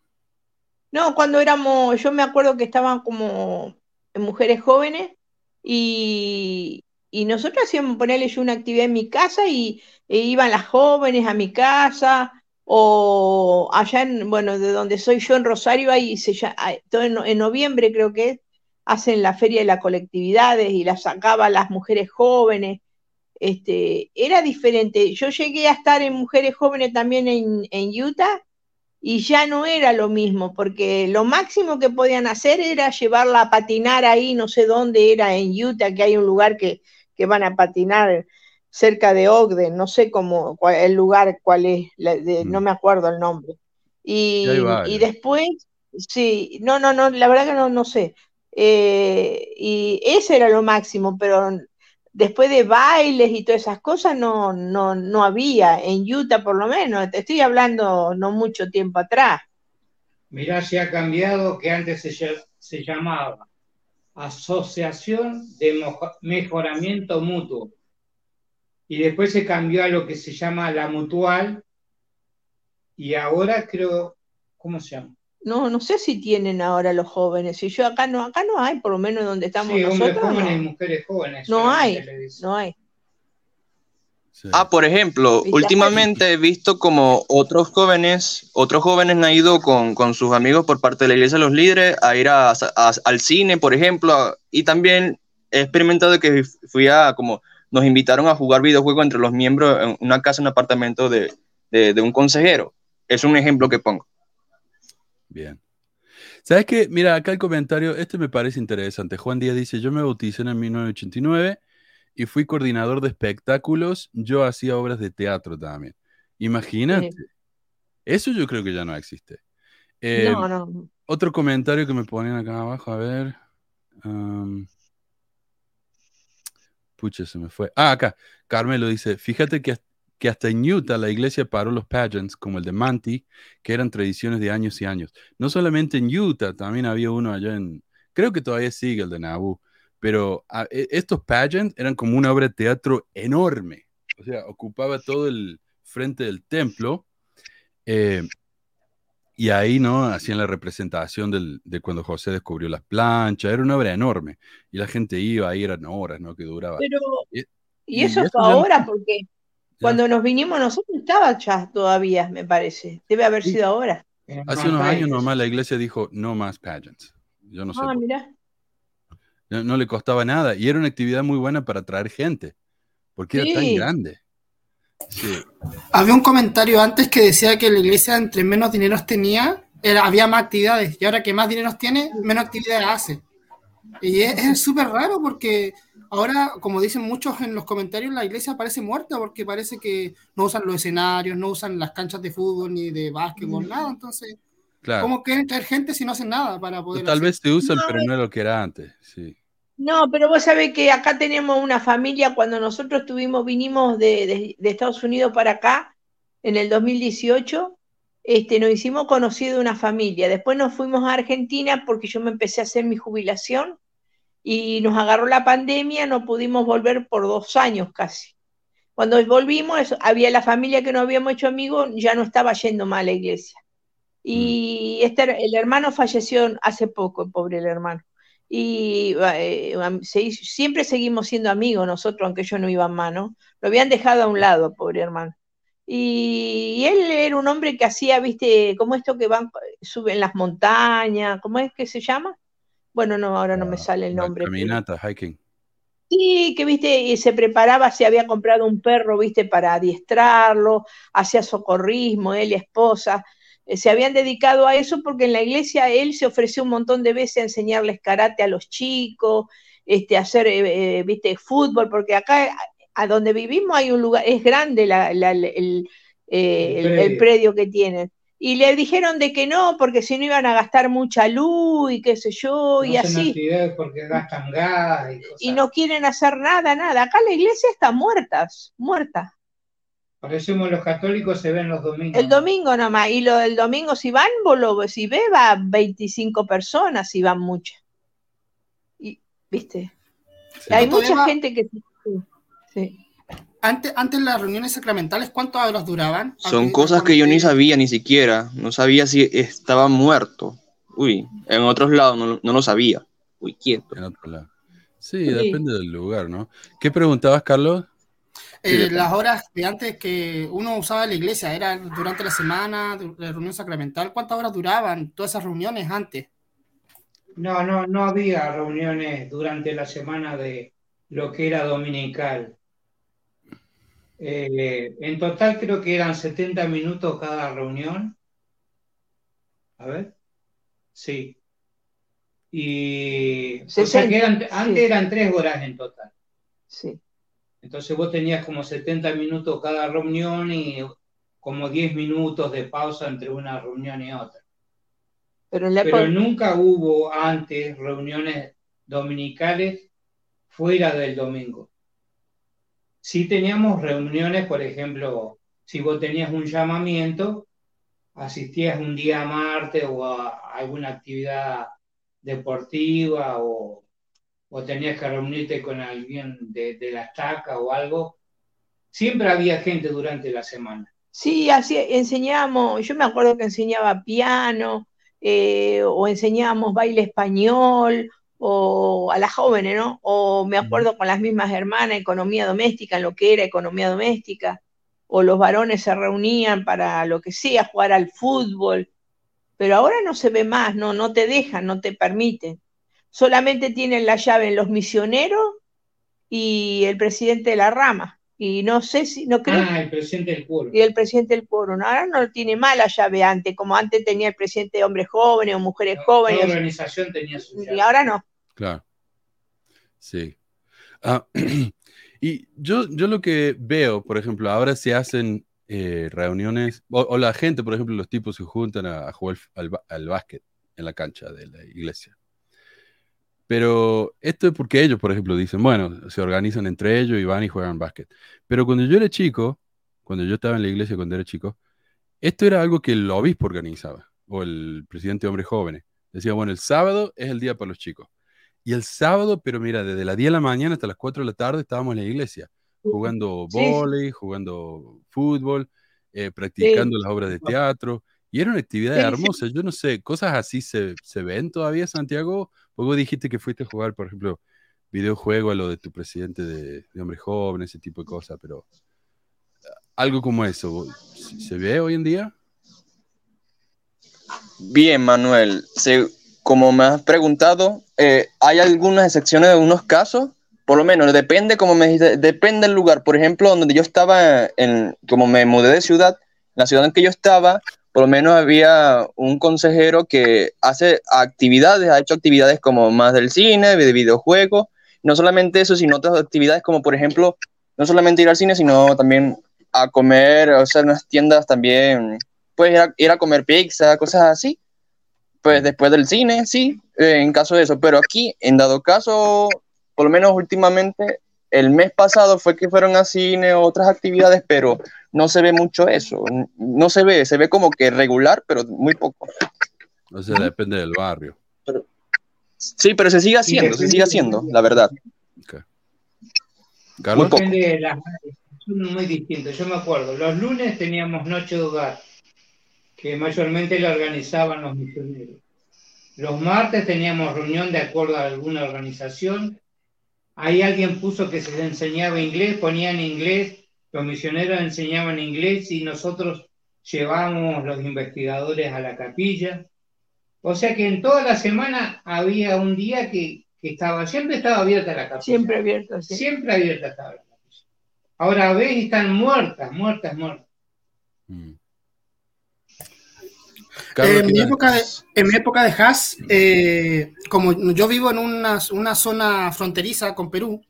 No, cuando éramos, yo me acuerdo que estaban como mujeres jóvenes y, y nosotros hacíamos ponerle yo una actividad en mi casa y e iban las jóvenes a mi casa o allá en, bueno, de donde soy yo en Rosario, ahí se todo en, noviembre creo que es, hacen la feria de las colectividades y las sacaban las mujeres jóvenes. Este, era diferente. Yo llegué a estar en mujeres jóvenes también en Utah y ya no era lo mismo, porque lo máximo que podían hacer era llevarla a patinar ahí, no sé dónde era en Utah, que hay un lugar que, que van a patinar cerca de Ogden, no sé cómo, cuál- el lugar cuál es, la- de- no Mm. me acuerdo el nombre. Y después, sí, no, no, no, la verdad que no, no sé. Eh, y ese era lo máximo, pero después de bailes y todas esas cosas no, no, no había, en Utah por lo menos, te estoy hablando no mucho tiempo atrás. Mirá si ha cambiado, que antes se llamaba Asociación de Mejoramiento Mutuo. Y después se cambió a lo que se llama la mutual. Y ahora creo, ¿cómo se llama? No, no sé si tienen ahora los jóvenes, si yo acá no, acá no hay, por lo menos donde estamos Sí, hombres nosotros, jóvenes y no, mujeres jóvenes. no hay, no hay. Sí. Ah, por ejemplo, últimamente he visto como otros jóvenes, otros jóvenes han ido con, con sus amigos por parte de la iglesia de los líderes a ir a- a- al cine, por ejemplo, a- y también he experimentado que fui a como nos invitaron a jugar videojuegos entre los miembros en una casa, un apartamento de, de- de un consejero. Es un ejemplo que pongo. Bien. ¿Sabes qué? Mira, acá el comentario, este me parece interesante. Juan Díaz dice, yo me bauticé en 1989 y fui coordinador de espectáculos. Yo hacía obras de teatro también. Imagínate. Sí. Eso yo creo que ya no existe. Eh, No, no. Otro comentario que me ponen acá abajo, a ver. Pucha, se me fue. Ah, acá. Carmelo dice, fíjate que, que hasta en Utah la iglesia paró los pageants, como el de Manti, que eran tradiciones de años y años. No solamente en Utah, también había uno allá en, creo que todavía sigue el de Nauvoo, pero ah, e- estos pageants eran como una obra de teatro enorme. O sea, ocupaba todo el frente del templo. eh, y ahí, ¿no? Hacían la representación del- de cuando José descubrió las planchas. Era una obra enorme. Y la gente iba, ahí eran horas, ¿no? Que duraba. Pero, Y- y eso fue ya ahora, porque cuando nos vinimos nosotros estaba ya todavía, me parece. Debe haber Sí. sido ahora. Hace unos años nomás la iglesia dijo, no más pageants. Yo no sé. Ah, mirá. No, no le costaba nada. Y era una actividad muy buena para atraer gente. Porque era tan grande. Sí. Había un comentario antes que decía que la iglesia entre menos dinero tenía, era, había más actividades. Y ahora que más dinero tiene, menos actividades hace. Y es súper raro porque ahora, como dicen muchos en los comentarios, la iglesia parece muerta porque parece que no usan los escenarios, no usan las canchas de fútbol ni de básquetbol, nada. Entonces, Claro. ¿cómo quieren traer gente si no hacen nada para poder Tal hacer? vez se usan, No, pero no es lo que era antes. Sí. No, pero vos sabés que acá tenemos una familia, cuando nosotros tuvimos, vinimos de, de- de Estados Unidos para acá, en el 2018, este, nos hicimos conocidos de una familia. Después nos fuimos a Argentina porque yo me empecé a hacer mi jubilación y nos agarró la pandemia, no pudimos volver por dos años casi. Cuando volvimos, había la familia que no habíamos hecho amigos, ya no estaba yendo más a la iglesia. Y este, el hermano falleció hace poco, el pobre el hermano. Y eh, se siempre seguimos siendo amigos nosotros, aunque ellos no iban más, ¿no? Lo habían dejado a un lado, pobre hermano. Y él era un hombre que hacía, viste, como esto que van, suben las montañas, ¿cómo es que se llama? Bueno, no, ahora no me sale el nombre. caminata, hiking. Sí, que viste, y se preparaba, se había comprado un perro, viste, para adiestrarlo, hacía socorrismo, él y esposa, se habían dedicado a eso porque en la iglesia él se ofreció un montón de veces a enseñarles karate a los chicos, este, a hacer, eh, eh, viste, fútbol, porque acá a, donde vivimos hay un lugar, es grande la- la- el, el, eh, El el- el predio. que tienen. Y le dijeron de que no, porque si no iban a gastar mucha luz y qué sé yo, No y así porque gastan gas y cosas. y no quieren hacer nada, nada. Acá la iglesia está muerta, muerta. Parecemos los católicos, se ven los domingos. El domingo nomás, y lo del domingo si van, si ve, va 25 personas, si van muchas. Y, viste, Sí. hay ¿Cuánto mucha gente que... sí. Antes, antes las reuniones sacramentales, ¿cuántas horas duraban? Son cosas que yo ni sabía ni siquiera. No sabía si estaba muerto. Uy, en otros lados no, no lo sabía. Uy, quieto. En otro lado. Sí, Sí. depende del lugar, ¿no? ¿Qué preguntabas, Carlos? Eh, las horas de antes que uno usaba la iglesia, era durante la semana, la reunión sacramental. ¿Cuántas horas duraban todas esas reuniones antes? No, no, no había reuniones durante la semana de lo que era dominical. Eh, en total creo que eran 70 minutos cada reunión. A ver. Sí. Y o sea 60, que eran- sí. antes eran tres horas en total. sí. Entonces vos tenías como 70 minutos cada reunión y como 10 minutos de pausa entre una reunión y otra. Pero en la Pero época- nunca hubo antes reuniones dominicales fuera del domingo. Sí teníamos reuniones, por ejemplo, si vos tenías un llamamiento, asistías un día martes o a alguna actividad deportiva o, o tenías que reunirte con alguien de, de la estaca o algo. Siempre había gente durante la semana. Sí, así enseñamos, yo me acuerdo que enseñaba piano, eh, o enseñábamos baile español, o a las jóvenes, ¿no? O me acuerdo con las mismas hermanas, economía doméstica, en lo que era economía doméstica, o los varones se reunían para lo que sea, jugar al fútbol, pero ahora no se ve más, no, no te dejan, no te permiten. Solamente tienen la llave en los misioneros y el presidente de la rama. Y no sé si, no creo Ah, el presidente del pueblo. y el presidente del quórum. Ahora no tiene mala llave antes, como antes tenía el presidente de hombres jóvenes o mujeres jóvenes, organización tenía su y ahora no. Claro. Sí. Ah, y yo, yo lo que veo, por ejemplo, ahora se hacen eh, reuniones, o, o la gente, por ejemplo, los tipos se juntan a, a jugar al, al básquet en la cancha de la iglesia. Pero esto es porque ellos, por ejemplo, dicen, bueno, se organizan entre ellos y van y juegan básquet. Pero cuando yo era chico, cuando yo estaba en la iglesia cuando era chico, esto era algo que el obispo organizaba, o el presidente de hombres jóvenes. Decía, bueno, el sábado es el día para los chicos. Y el sábado, pero mira, desde las 10 de la mañana hasta las 4 de la tarde estábamos en la iglesia, jugando Sí, sí. vóley, jugando fútbol, eh, practicando las obras de teatro. Y era una actividad Sí, sí. hermosa. Yo no sé, cosas así se, se ven todavía, Santiago. Vos dijiste que fuiste a jugar, por ejemplo, videojuego a lo de tu presidente de, de hombres jóvenes, ese tipo de cosas, pero algo como eso, ¿se se ve hoy en día? Bien, Manuel. Se- como me has preguntado, eh, hay algunas excepciones de unos casos. Por lo menos, depende, como me dijiste, depende del lugar. Por ejemplo, donde yo estaba, en, como me mudé de ciudad, la ciudad en que yo estaba, por lo menos había un consejero que hace actividades, ha hecho actividades como más del cine, de videojuegos. No solamente eso, sino otras actividades como, por ejemplo, no solamente ir al cine, sino también a comer, o sea, en las tiendas también, pues ir a, comer pizza, cosas así. Pues después del cine, sí, eh, en caso de eso. Pero aquí, en dado caso, por lo menos últimamente, el mes pasado fue que fueron a cine otras actividades, pero no se ve mucho eso. No se ve, se ve como que regular, pero muy poco. O sea, depende del barrio. Sí, pero se sigue haciendo, se sigue haciendo, la verdad. Ok. Carlos, poco. Depende de las áreas, son muy distintos. Yo me acuerdo, los lunes teníamos noche de hogar, que mayormente la organizaban los misioneros. Los martes teníamos reunión de acuerdo a alguna organización. Ahí alguien puso que se le enseñaba inglés, ponían inglés, los misioneros enseñaban inglés y nosotros llevábamos los investigadores a la capilla. O sea que en toda la semana había un día que, que estaba, siempre estaba abierta la capilla. Siempre abierto, sí. Siempre abierta estaba la capilla. Ahora ves están muertas, muertas, muertas. Mm. Eh, en, mi ¿qué- época de, en mi época de Haas, eh, como yo vivo en una, una zona fronteriza con Perú,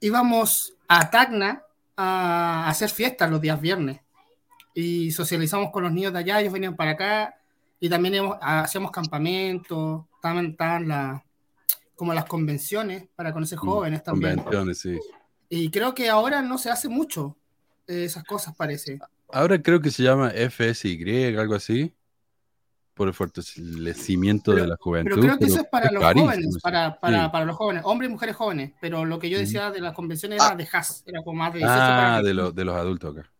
íbamos a Tacna a hacer fiestas los días viernes y socializamos con los niños de allá, ellos venían para acá y también íbamos- hacíamos campamentos, estaban, estaban la- como las convenciones para conocer jóvenes también. Convenciones, sí. Y creo que ahora no se hace mucho eh, esas cosas, parece. Ahora creo que se llama FSY, algo así, por el fortalecimiento de la juventud. Pero creo que eso es para los carísimo jóvenes, para, para, Sí. para los jóvenes, hombres y mujeres jóvenes. Pero lo que yo decía de las convenciones Ah. era de Haas, era como más de 18 para Ah, arriba. de, los de los adultos acá.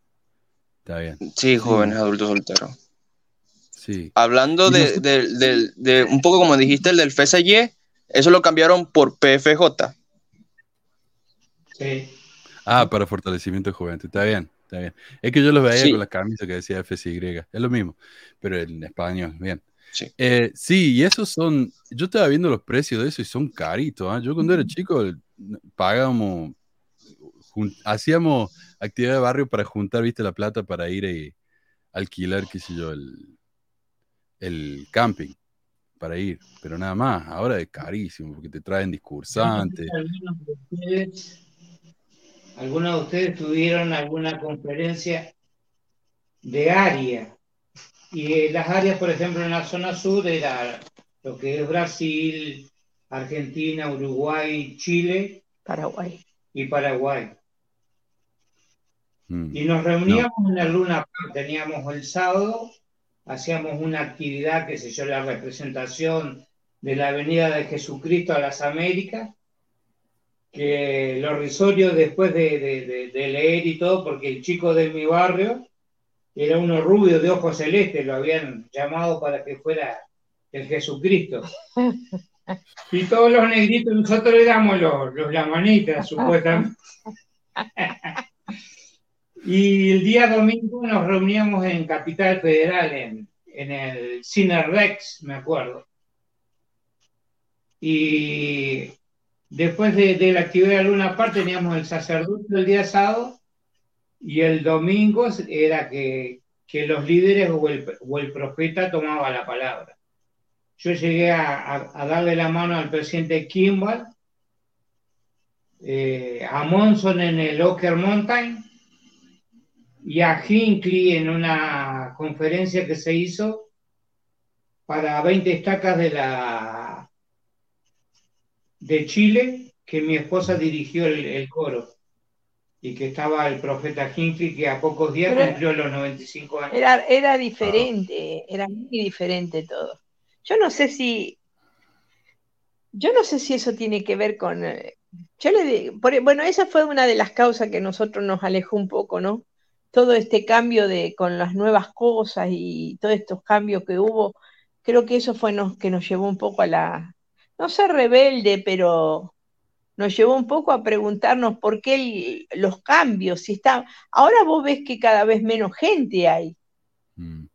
Está bien. Sí, jóvenes, adultos solteros. Sí. Hablando de, de- de- de un poco como dijiste, el del FSY, eso lo cambiaron por PFJ. Sí. Ah, para fortalecimiento de juventud. Está bien, está bien. Es que yo los veía Sí. con las camisas que decía FSY. Es lo mismo, pero en español, bien. Sí. Eh, sí, y esos son. Yo estaba viendo los precios de eso y son caritos. ¿ah? Yo cuando era chico pagábamos. hacíamos actividad de barrio para juntar, viste, la plata para ir y alquilar, qué sé yo, el, el camping para ir, pero nada más. Ahora es carísimo porque te traen discursantes. Algunos de ustedes, tuvieron alguna conferencia de área. Y eh, las áreas, por ejemplo, en la zona sur era lo que es Brasil, Argentina, Uruguay, Chile Paraguay. y Paraguay. Mm. Y nos reuníamos en el Luna Park, teníamos el sábado, hacíamos una actividad, que sé yo, la representación de la Avenida de Jesucristo a las Américas, que lo risorio después de, de- de- de leer y todo, porque el chico de mi barrio era uno rubio de ojos celestes, lo habían llamado para que fuera el Jesucristo. Y todos los negritos, nosotros éramos los, los lamanitas, supuestamente. Y el día domingo nos reuníamos en Capital Federal, en, en el Cine Rex, me acuerdo. Y después de, la actividad de Luna Park teníamos el sacerdote el día sábado y el domingo era que, que los líderes o el, o el profeta tomaba la palabra. Yo llegué a, a- a darle la mano al presidente Kimball, eh, a Monson en el Ocker Mountain y a Hinckley en una conferencia que se hizo para 20 estacas de la de Chile, que mi esposa dirigió el, el coro y que estaba el profeta Hinckley que a pocos días Pero- cumplió los 95 años. Era, era diferente, era muy diferente todo. Yo no sé si, yo no sé si eso tiene que ver con, eh, yo le di- por- bueno, esa fue una de las causas que nosotros nos alejó un poco, ¿no? Todo este cambio de, con las nuevas cosas y todos estos cambios que hubo, creo que eso fue nos, que nos llevó un poco a la, no ser rebelde, pero nos llevó un poco a preguntarnos por qué el- los cambios, si está, ahora vos ves que cada vez menos gente hay. Mm.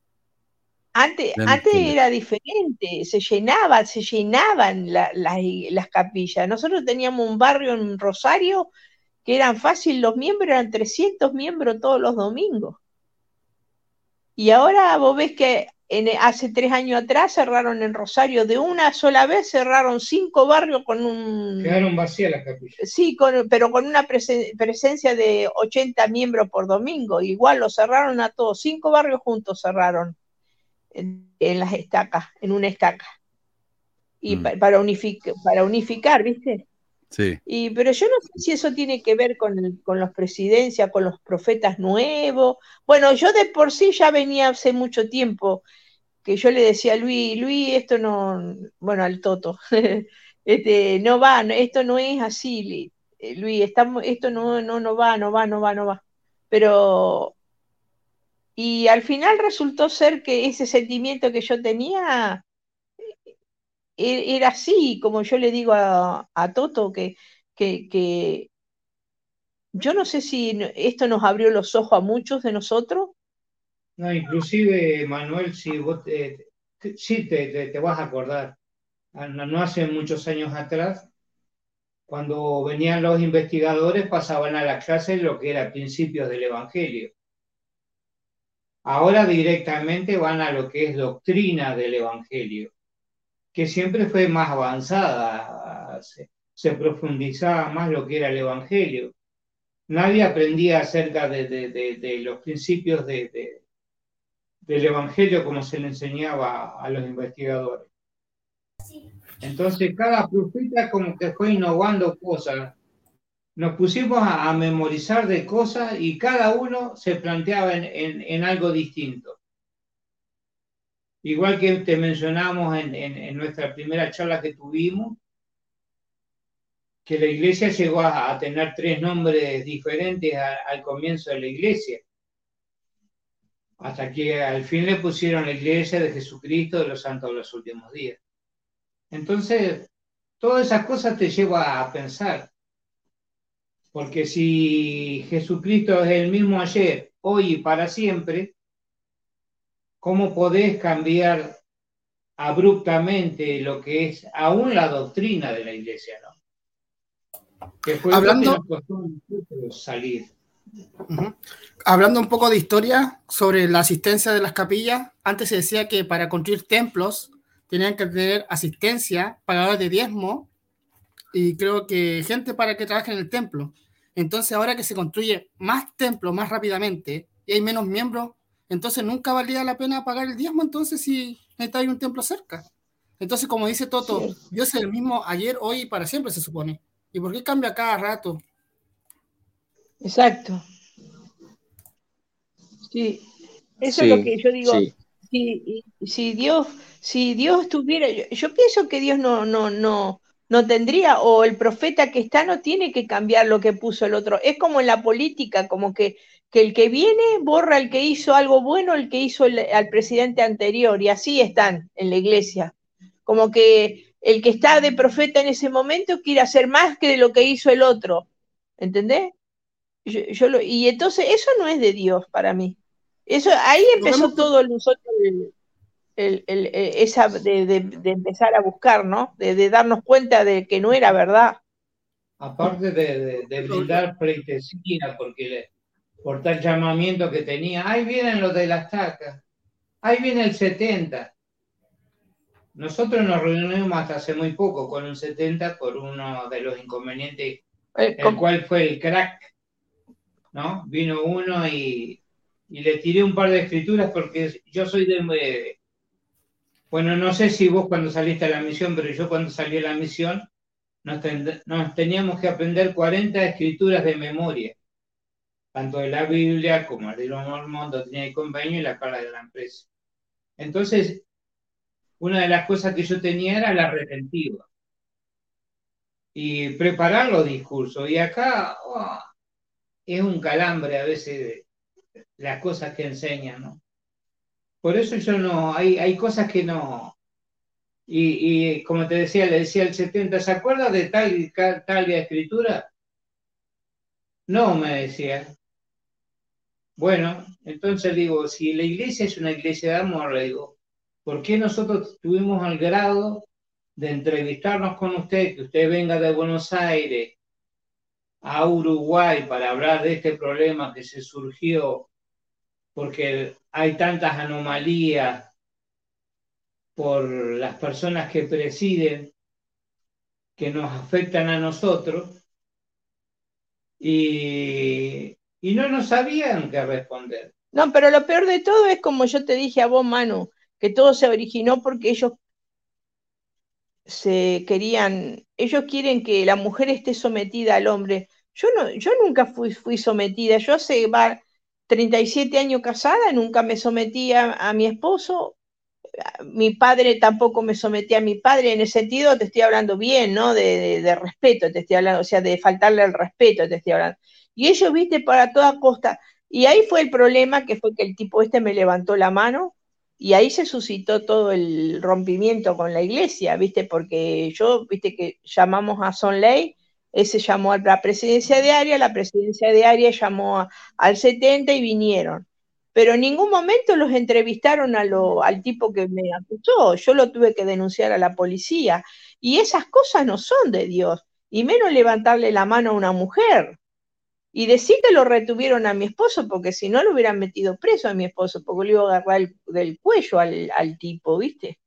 Antes, antes era diferente, se llenaba, se llenaban la- la- las capillas. Nosotros teníamos un barrio en Rosario que eran fácil, los miembros eran 300 miembros todos los domingos. Y ahora vos ves que en- hace tres años atrás cerraron en Rosario, de una sola vez cerraron cinco barrios con un... Quedaron vacías las capillas. Sí, con- pero con una presen- presencia de 80 miembros por domingo. Igual lo cerraron a todos, cinco barrios juntos cerraron en, en las estacas, en una estaca. Y Mm. pa- para, unific- para unificar, ¿viste? Y, pero yo no sé si eso tiene que ver con, el- con las presidencias, con los profetas nuevos. Bueno, yo de por sí ya venía hace mucho tiempo que yo le decía a Luis, Luis, esto no, bueno, al Toto, este, no va, esto no es así, eh, Luis, estamos, esto no, no, no va, no va, no va, no va. Pero, y al final resultó ser que ese sentimiento que yo tenía era así, como yo le digo a, Toto, que, que, que, yo no sé si esto nos abrió los ojos a muchos de nosotros. No, inclusive, Manuel, si vos te, te- te, te- vas a acordar, Ah, no hace muchos años atrás, cuando venían los investigadores, pasaban a la clase lo que era principios del Evangelio. Ahora directamente van a lo que es doctrina del Evangelio, que siempre fue más avanzada, se, profundizaba más lo que era el Evangelio. Nadie aprendía acerca de, los principios de- de- del Evangelio como se le enseñaba a los investigadores. Entonces cada profeta como que fue innovando cosas. Nos pusimos a, memorizar de cosas y cada uno se planteaba en- en algo distinto. Igual que te mencionamos en, en- nuestra primera charla que tuvimos, que la iglesia llegó a, a tener tres nombres diferentes al comienzo de la iglesia, hasta que al fin le pusieron la iglesia de Jesucristo de los santos de los últimos días. Entonces, todas esas cosas te llevan a pensar, porque si Jesucristo es el mismo ayer, hoy y para siempre, ¿cómo podés cambiar abruptamente lo que es aún la doctrina de la iglesia, ¿no? Que fue Hablando- que nos costó. Hablando un poco de historia sobre la asistencia de las capillas, antes se decía que para construir templos tenían que tener asistencia, pagadores de diezmo y creo que gente para que trabaje en el templo. Entonces ahora que se construye más templos más rápidamente y hay menos miembros, entonces nunca valía la pena pagar el diezmo entonces si necesitáis un templo cerca. Entonces como dice Toto, Cierto. Dios es el mismo ayer, hoy y para siempre se supone. ¿Y por qué cambia cada rato? Exacto. Sí, eso Sí, es lo que yo digo. sí. Si, si Dios, si Dios tuviera, yo, yo pienso que Dios no, no, no, no tendría, o el profeta que está no tiene que cambiar lo que puso el otro. Es como en la política, como que, que el que viene borra el que hizo algo bueno, el que hizo el- al presidente anterior, y así están en la iglesia. Como que el que está de profeta en ese momento quiere hacer más que de lo que hizo el otro. ¿Entendés? Yo, yo lo- y entonces eso no es de Dios para mí. Eso, ahí empezó todo el, nosotros el- el- el- el- esa de, de- de empezar a buscar, ¿no? De, de darnos cuenta de que no era verdad. Aparte de brindar pleitesía, porque le, por tal llamamiento que tenía, ahí vienen los de las tacas, ahí viene el 70. Nosotros nos reunimos hasta hace muy poco con un 70 por uno de los inconvenientes, Eh, el cual fue el crack, ¿no? Vino uno y, y le tiré un par de escrituras porque yo soy de... de- Bueno, no sé si vos cuando saliste a la misión, pero yo cuando salí a la misión nos, ten- nos teníamos que aprender 40 escrituras de memoria, tanto de la Biblia como el libro mormón, doctrina y convenio y la carta de la empresa. Entonces, una de las cosas que yo tenía era la retentiva y preparar los discursos. Y acá oh, es un calambre a veces de las cosas que enseñan, ¿no? Por eso yo no, hay, hay cosas que no, y, y como te decía, le decía el 70, ¿se acuerda de tal ca- tal escritura? No, me decía. Bueno, entonces digo, si la iglesia es una iglesia de amor, le digo, ¿por qué nosotros tuvimos al grado de entrevistarnos con usted, que usted venga de Buenos Aires a Uruguay para hablar de este problema que se surgió porque hay tantas anomalías por las personas que presiden que nos afectan a nosotros y, y no nos sabían qué responder. No, pero lo peor de todo es como yo te dije a vos, Manu, que todo se originó porque ellos se querían, ellos quieren que la mujer esté sometida al hombre. Yo no, yo nunca fui, sometida. Yo hace va, 37 años casada, nunca me sometí a, mi esposo. Mi padre tampoco me sometía a mi padre. En ese sentido, te estoy hablando bien, ¿no? De, de- de respeto, te estoy hablando, o sea, de faltarle el respeto, te estoy hablando. Y ellos, viste, para toda costa. Y ahí fue el problema, que fue que el tipo este me levantó la mano y ahí se suscitó todo el rompimiento con la iglesia, ¿viste? Porque yo, viste que llamamos a Son Ley ese llamó a la presidencia de área, la presidencia de área llamó a- al 70 y vinieron. Pero en ningún momento los entrevistaron a lo- al tipo que me acusó. Yo lo tuve que denunciar a la policía. Y esas cosas no son de Dios. Y menos levantarle la mano a una mujer. Y decir que lo retuvieron a mi esposo, porque si no lo hubieran metido preso a mi esposo, porque le iba a agarrar el- del cuello al, al tipo, ¿viste?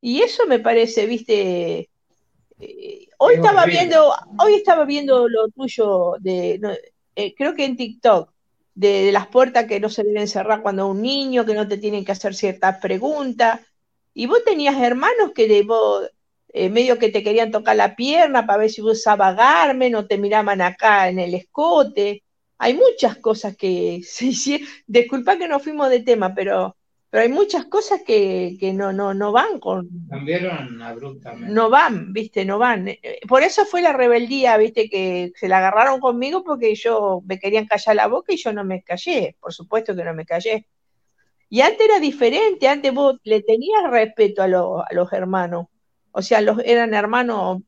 Y eso me parece, ¿viste? Eh, hoy Es estaba horrible. viendo, hoy estaba viendo lo tuyo de, no, eh, creo que en TikTok, de, de las puertas que no se deben cerrar cuando un niño, que no te tienen que hacer ciertas preguntas. Y vos tenías hermanos que de vos, eh, medio que te querían tocar la pierna para ver si vos usabas Garmin o te miraban acá en el escote. Hay muchas cosas que se hicieron. Disculpa que nos fuimos de tema, pero, pero hay muchas cosas que, que no, no, no van con, Cambiaron abruptamente. no van, viste, no van. Eh, Por eso fue la rebeldía, viste, que se la agarraron conmigo porque yo me querían callar la boca y yo no me callé, por supuesto que no me callé. Y antes era diferente, antes vos le tenías respeto a, lo- a los hermanos, o sea, los, eran hermanos.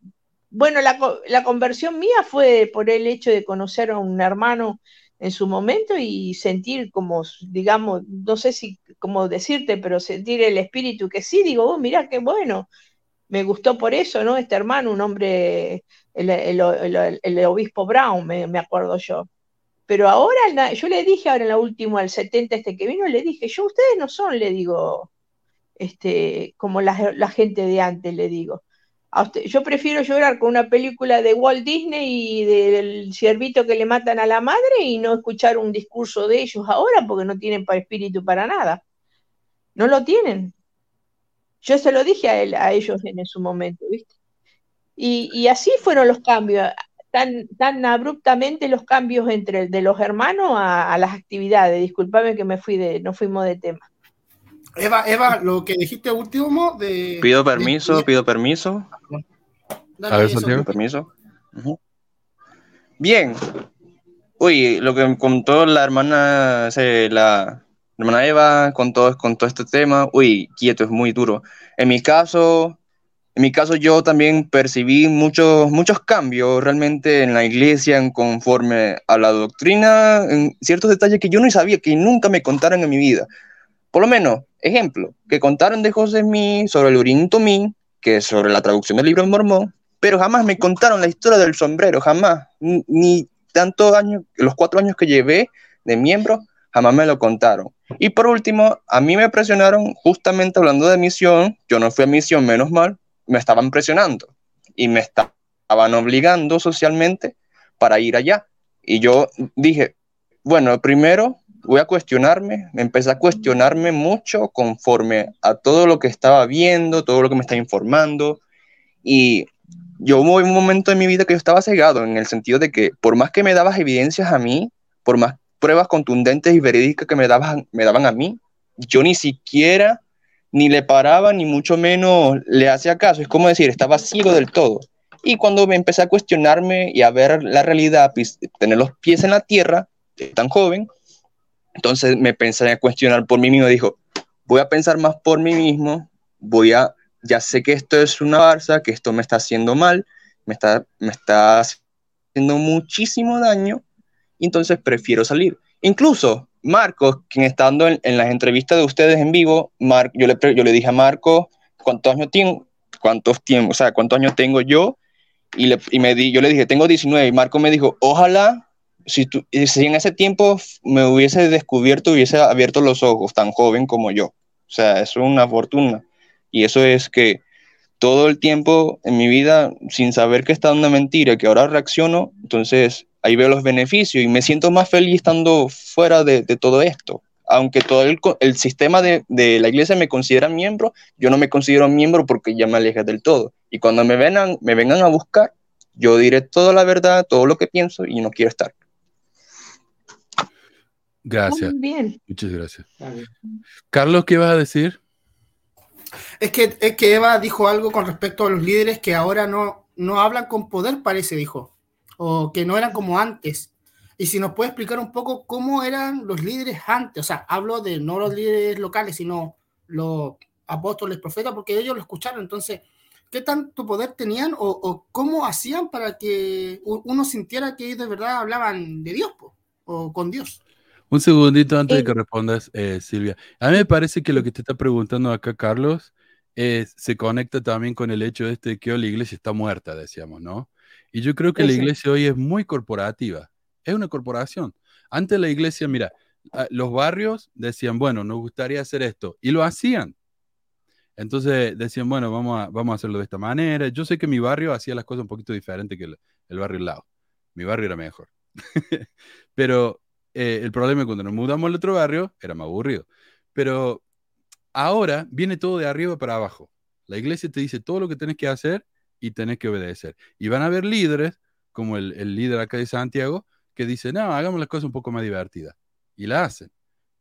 Bueno, la, la conversión mía fue por el hecho de conocer a un hermano en su momento y sentir como, digamos, no sé si cómo decirte, pero sentir el espíritu que sí, digo, oh, mirá qué bueno, me gustó por eso, ¿no? Este hermano, un hombre, el, obispo Brown, me, me acuerdo yo. Pero ahora, yo le dije ahora en la última, al 70 este que vino, le dije, yo, ustedes no son, le digo, este, como la, la gente de antes, le digo. A usted- yo prefiero llorar con una película de Walt Disney y del ciervito que le matan a la madre y no escuchar un discurso de ellos ahora porque no tienen pa- espíritu para nada. No lo tienen. Yo se lo dije a, él, a ellos en su momento, ¿viste? Y, y así fueron los cambios, tan, tan abruptamente los cambios entre de los hermanos a, a las actividades. Disculpame que me fui de, no fuimos de tema. Eva, Eva, lo que dijiste último de... Pido de- permiso, pido permiso, Dale, A ver, eso. Santiago. pido permiso. Bien. Uy, lo que me contó la hermana, la hermana Eva con todo, con todo este tema, uy, quieto, es muy duro. En mi caso, en mi caso yo también percibí muchos, muchos cambios realmente en la iglesia en conforme a la doctrina, en ciertos detalles que yo no sabía, que nunca me contaron en mi vida. Por lo menos, ejemplo, que contaron de José Smith sobre el Urim Tomín, que sobre la traducción del libro Mormón, pero jamás me contaron la historia del sombrero, jamás, ni, ni tantos años, los cuatro años que llevé de miembro, jamás me lo contaron. Y por último, a mí me presionaron justamente hablando de misión, yo no fui a misión, menos mal, me estaban presionando y me esta- estaban obligando socialmente para ir allá. Y yo dije, bueno, primero voy a cuestionarme, me empecé a cuestionarme mucho conforme a todo lo que estaba viendo, todo lo que me está informando. Y yo hubo un momento en mi vida que yo estaba cegado en el sentido de que por más que me dabas evidencias a mí, por más pruebas contundentes y verídicas que me daban, me daban a mí, yo ni siquiera ni le paraba, ni mucho menos le hacía caso. Es como decir, estaba ciego del todo. Y cuando me empecé a cuestionarme y a ver la realidad, tener los pies en la tierra, tan joven, entonces me pensé a cuestionar por mí mismo. Dijo, voy a pensar más por mí mismo, voy a, ya sé que esto es una farsa, que esto me está haciendo mal, me está, me está haciendo muchísimo daño, entonces prefiero salir. Incluso Marcos, quien estando en, en las entrevistas de ustedes en vivo, Mar, yo, le, yo le dije a Marcos cuántos años tengo, cuántos tiempo, o sea, cuántos años tengo yo, y, le, y me di, yo le dije, tengo 19, y Marco me dijo, ojalá si, tú- eh, si en ese tiempo me hubiese descubierto, hubiese abierto los ojos tan joven como yo. O sea, es una fortuna. Y eso es que todo el tiempo en mi vida, sin saber que está una mentira, que ahora reacciono, entonces ahí veo los beneficios y me siento más feliz estando fuera de, todo esto. Aunque todo el, sistema de, la iglesia me considera miembro, yo no me considero miembro porque ya me alejé del todo. Y cuando me vengan, me vengan a buscar, yo diré toda la verdad, todo lo que pienso y no quiero estar. Gracias, Muy bien. muchas gracias. Carlos, ¿qué vas a decir? Es que, es que Eva dijo algo con respecto a los líderes que ahora no, no hablan con poder, parece, dijo. O que no eran como antes. Y si nos puede explicar un poco cómo eran los líderes antes. O sea, hablo de no los líderes locales, sino los apóstoles, profetas, porque ellos lo escucharon. Entonces, qué tanto poder tenían o, o cómo hacían para que uno sintiera que ellos de verdad hablaban de Dios po, o con Dios. Un segundito antes de Eh. que respondas, eh, Silvia. A mí me parece que lo que te está preguntando acá, Carlos, es- se conecta también con el hecho este de que hoy la iglesia está muerta, decíamos, ¿no? Y yo creo que la iglesia hoy es muy corporativa. Es una corporación. Antes la iglesia, mira, los barrios decían, bueno, nos gustaría hacer esto. Y lo hacían. Entonces decían, bueno, vamos a, vamos a hacerlo de esta manera. Yo sé que mi barrio hacía las cosas un poquito diferente que el, el barrio al lado. Mi barrio era mejor. Pero eh, el problema es cuando nos mudamos al otro barrio, era más aburrido. Pero ahora viene todo de arriba para abajo. La iglesia te dice todo lo que tenés que hacer y tenés que obedecer. Y van a haber líderes, como el, el líder acá de Santiago, que dice, no, hagamos las cosas un poco más divertidas. Y la hacen.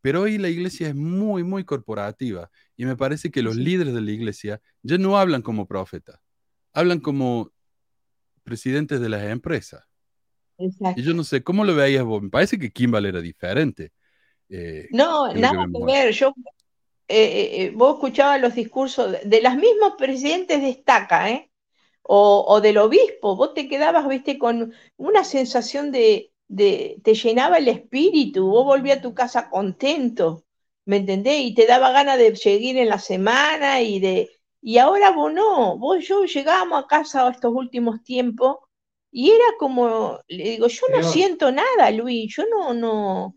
Pero hoy la iglesia es muy, muy corporativa. Y me parece que los líderes de la iglesia ya no hablan como profetas. Hablan como presidentes de las empresas. Exacto. Y yo no sé, ¿cómo lo veías vos? Me parece que Kimball era diferente. eh, No, que que nada que ahora. ver. Yo, eh, eh, eh, vos escuchabas los discursos de, de las mismos presidentes de estaca, ¿eh? O, o del obispo. Vos te quedabas, viste, con una sensación de, de, te llenaba el espíritu. Vos volvías a tu casa contento, ¿me entendés? Y te daba ganas de seguir en la semana y de. Y ahora vos no. Vos, yo llegábamos a casa estos últimos tiempos y era como, le digo, yo no siento nada, Luis. Yo no, no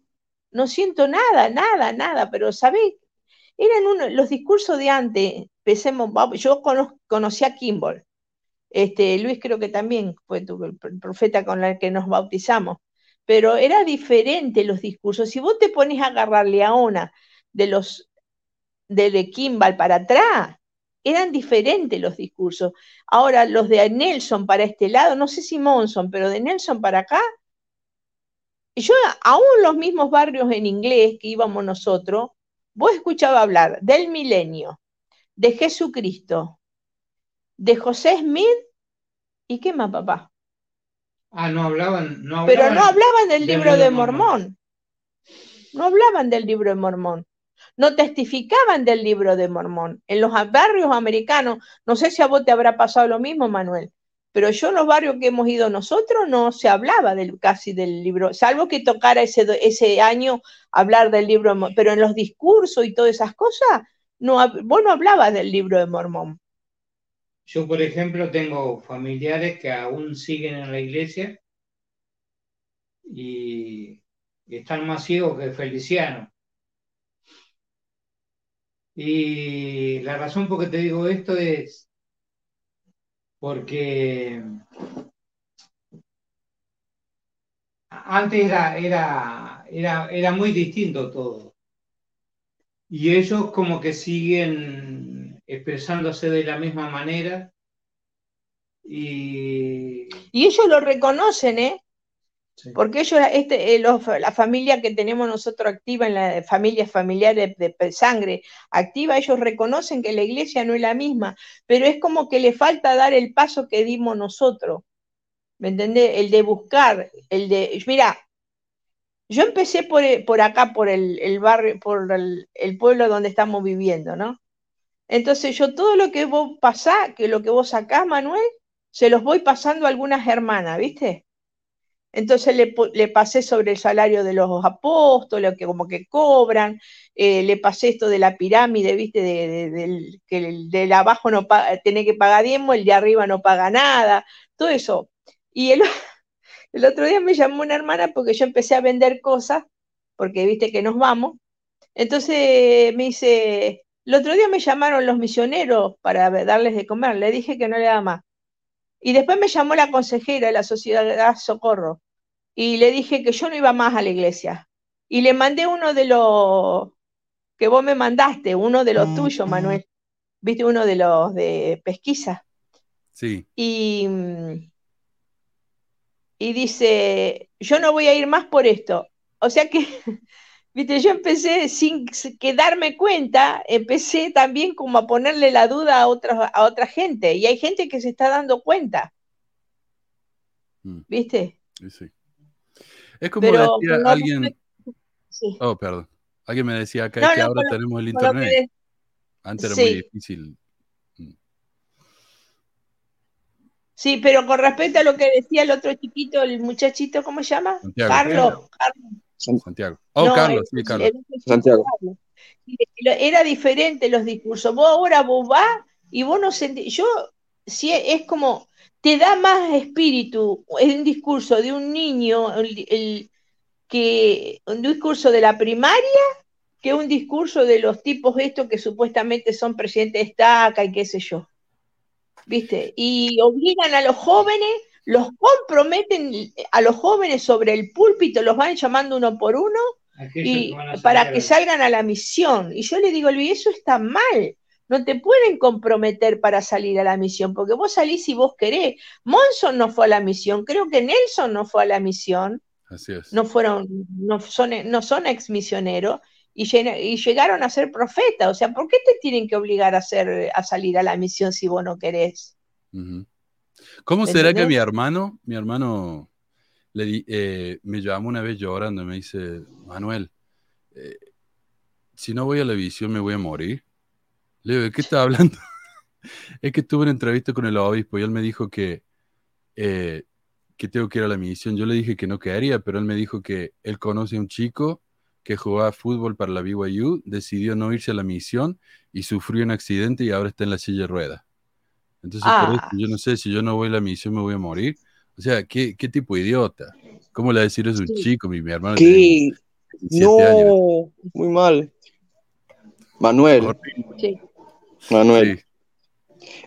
no siento nada, nada, nada, pero ¿sabés? Eran uno, los discursos de antes, empecemos, yo cono- conocí a Kimball, este, Luis creo que también fue tu- el pr- profeta con el que nos bautizamos, pero era diferente los discursos. Si vos te pones a agarrarle a una de los de, de Kimball para atrás, eran diferentes los discursos. Ahora, los de Nelson para este lado, no sé si Monson, pero de Nelson para acá, y yo, aún los mismos barrios en inglés que íbamos nosotros, vos escuchabas hablar del milenio, de Jesucristo, de José Smith, ¿y qué más, papá? Ah, no hablaban, no Pero no hablaban del libro libro de de Mormón. Mormón. No hablaban del libro de Mormón. No testificaban del libro de Mormón. En los barrios americanos, no sé si a vos te habrá pasado lo mismo, Manuel, pero yo en los barrios que hemos ido nosotros no se hablaba del, casi del libro, salvo que tocara ese, ese año hablar del libro, de Mo- pero en los discursos y todas esas cosas, no, vos no hablabas del libro de Mormón. Yo, por ejemplo, tengo familiares que aún siguen en la iglesia y están más ciegos que Feliciano. Y la razón por que te digo esto es porque antes era, era, era, era muy distinto todo. Y ellos como que siguen expresándose de la misma manera. Y Y ellos lo reconocen, ¿eh? Porque ellos, este, eh, los- la familia que tenemos nosotros activa, en la familia familiar de, de sangre activa, ellos reconocen que la iglesia no es la misma, pero es como que le falta dar el paso que dimos nosotros. ¿Me entendés? El de buscar, el de. Mira, yo empecé por, eh, por acá, por el, el barrio, por el, el pueblo donde estamos viviendo, ¿no? Entonces yo todo lo que vos pasás, que lo que vos sacás, Manuel, se los voy pasando a algunas hermanas, ¿viste? Entonces le, pasé sobre el salario de los apóstoles, que como que cobran, eh, le pasé esto de la pirámide, ¿viste? De, que el del abajo no tiene que pagar diezmo, el de arriba no paga nada, todo eso. Y el, otro día me llamó una hermana porque yo empecé a vender cosas, porque viste que nos vamos. Entonces me dice, el otro día me llamaron los misioneros para darles de comer, le dije que no le daba más. Y después me llamó la consejera de la Sociedad Socorro y le dije que yo no iba más a la iglesia. Y le mandé uno de los que vos me mandaste, uno de los tuyos, Manuel. Viste, uno de los de pesquisa. Sí. Y, mm, y dice, yo no voy a ir más por esto. O sea que, viste, yo empecé sin que darme cuenta, empecé también como a ponerle la duda a otra, a otra gente. Y hay gente que se está dando cuenta, Mm, ¿viste? sí, sí. Es como Pero decía alguien. sí. Oh, perdón. Alguien me decía acá No, que ahora tenemos el que internet. Antes era muy difícil. Mm. Sí, pero con respecto a lo que decía el otro chiquito, el muchachito, ¿cómo se llama? Santiago. Carlos. Carlos. Santiago. Oh, No, Carlos, sí, Carlos. chiquito, Santiago. Era diferente los discursos. Vos ahora vos vas y vos no sentís. Yo, sí, es como, te da más espíritu el discurso de un niño, el, el- que un discurso de la primaria que un discurso de los tipos estos que supuestamente son presidentes de estaca y qué sé yo. ¿Viste? Y obligan a los jóvenes, los comprometen a los jóvenes sobre el púlpito, los van llamando uno por uno y para que salgan a la misión. Y yo le digo, Luis, eso está mal. No te pueden comprometer para salir a la misión, porque vos salís si vos querés. Monson no fue a la misión, creo que Nelson no fue a la misión, Así es. no fueron, no son, no son ex misioneros y, llegaron a ser profetas. O sea, ¿por qué te tienen que obligar a hacer, a salir a la misión si vos no querés? ¿Cómo será que mi hermano, mi hermano le di- eh, me llamó una vez llorando y me dice, Manuel, eh, si no voy a la visión me voy a morir? Le digo, ¿de qué está hablando? es que tuve una entrevista con el obispo y él me dijo que, eh, que tengo que ir a la misión. Yo le dije que no quedaría, pero él me dijo que él conoce a un chico que jugaba fútbol para la BYU, decidió no irse a la misión y sufrió un accidente y ahora está en la silla de ruedas. Entonces, por Ah. eso, yo no sé si yo no voy a la misión me voy a morir. O sea, ¿qué, qué tipo de idiota? ¿Cómo le va a decir eso a un Sí. chico? Mi, mi hermano ¿Qué? 17 años. No, muy mal. Manuel. Sí. Manuel. Sí.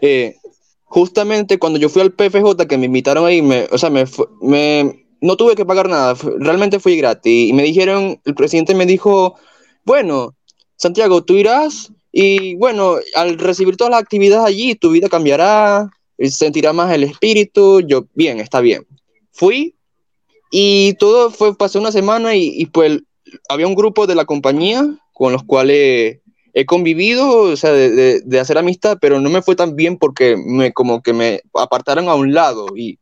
eh, justamente cuando yo fui al PFJ que me invitaron ahí, me, o sea, me, me- no tuve que pagar nada, realmente fui gratis. Y me dijeron, el presidente me dijo, bueno, Santiago, tú irás y bueno, al recibir todas las actividades allí, tu vida cambiará, y sentirás más el espíritu. Yo, bien, está bien. Fui y todo fue, pasó una semana y, y pues había un grupo de la compañía con los cuales he convivido, o sea, de, de- de hacer amistad, pero no me fue tan bien porque me como que me apartaron a un lado y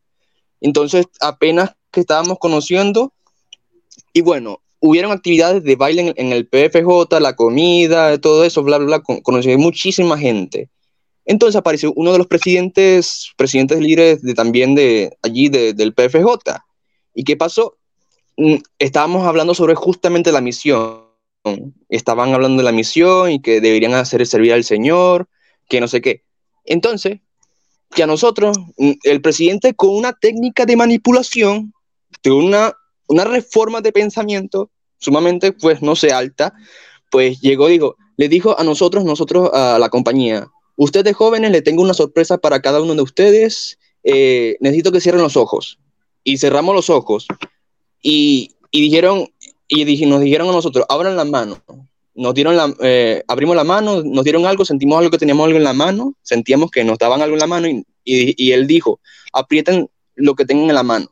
entonces apenas que estábamos conociendo y bueno, hubieron actividades de baile en, en el PFJ, la comida, todo eso, bla, bla, bla, con- conocí muchísima gente. Entonces apareció uno de los presidentes, presidentes líderes de, también de allí de- del PFJ. ¿Y qué pasó? Mm, Estábamos hablando sobre justamente la misión estaban hablando de la misión y que deberían hacer servir al Señor, que no sé qué. Entonces, que a nosotros, mm, el presidente con una técnica de manipulación, de una, una reforma de pensamiento sumamente, pues, no sé, alta, pues llegó, digo, le dijo a nosotros, nosotros, a la compañía, ustedes jóvenes, le tengo una sorpresa para cada uno de ustedes, eh, necesito que cierren los ojos. Y cerramos los ojos. Y, y dijeron, y nos dijeron a nosotros, abran la mano. Nos dieron la, eh, abrimos la mano, nos dieron algo, sentimos algo que teníamos algo en la mano, sentíamos que nos daban algo en la mano y, y- y él dijo, aprieten lo que tengan en la mano.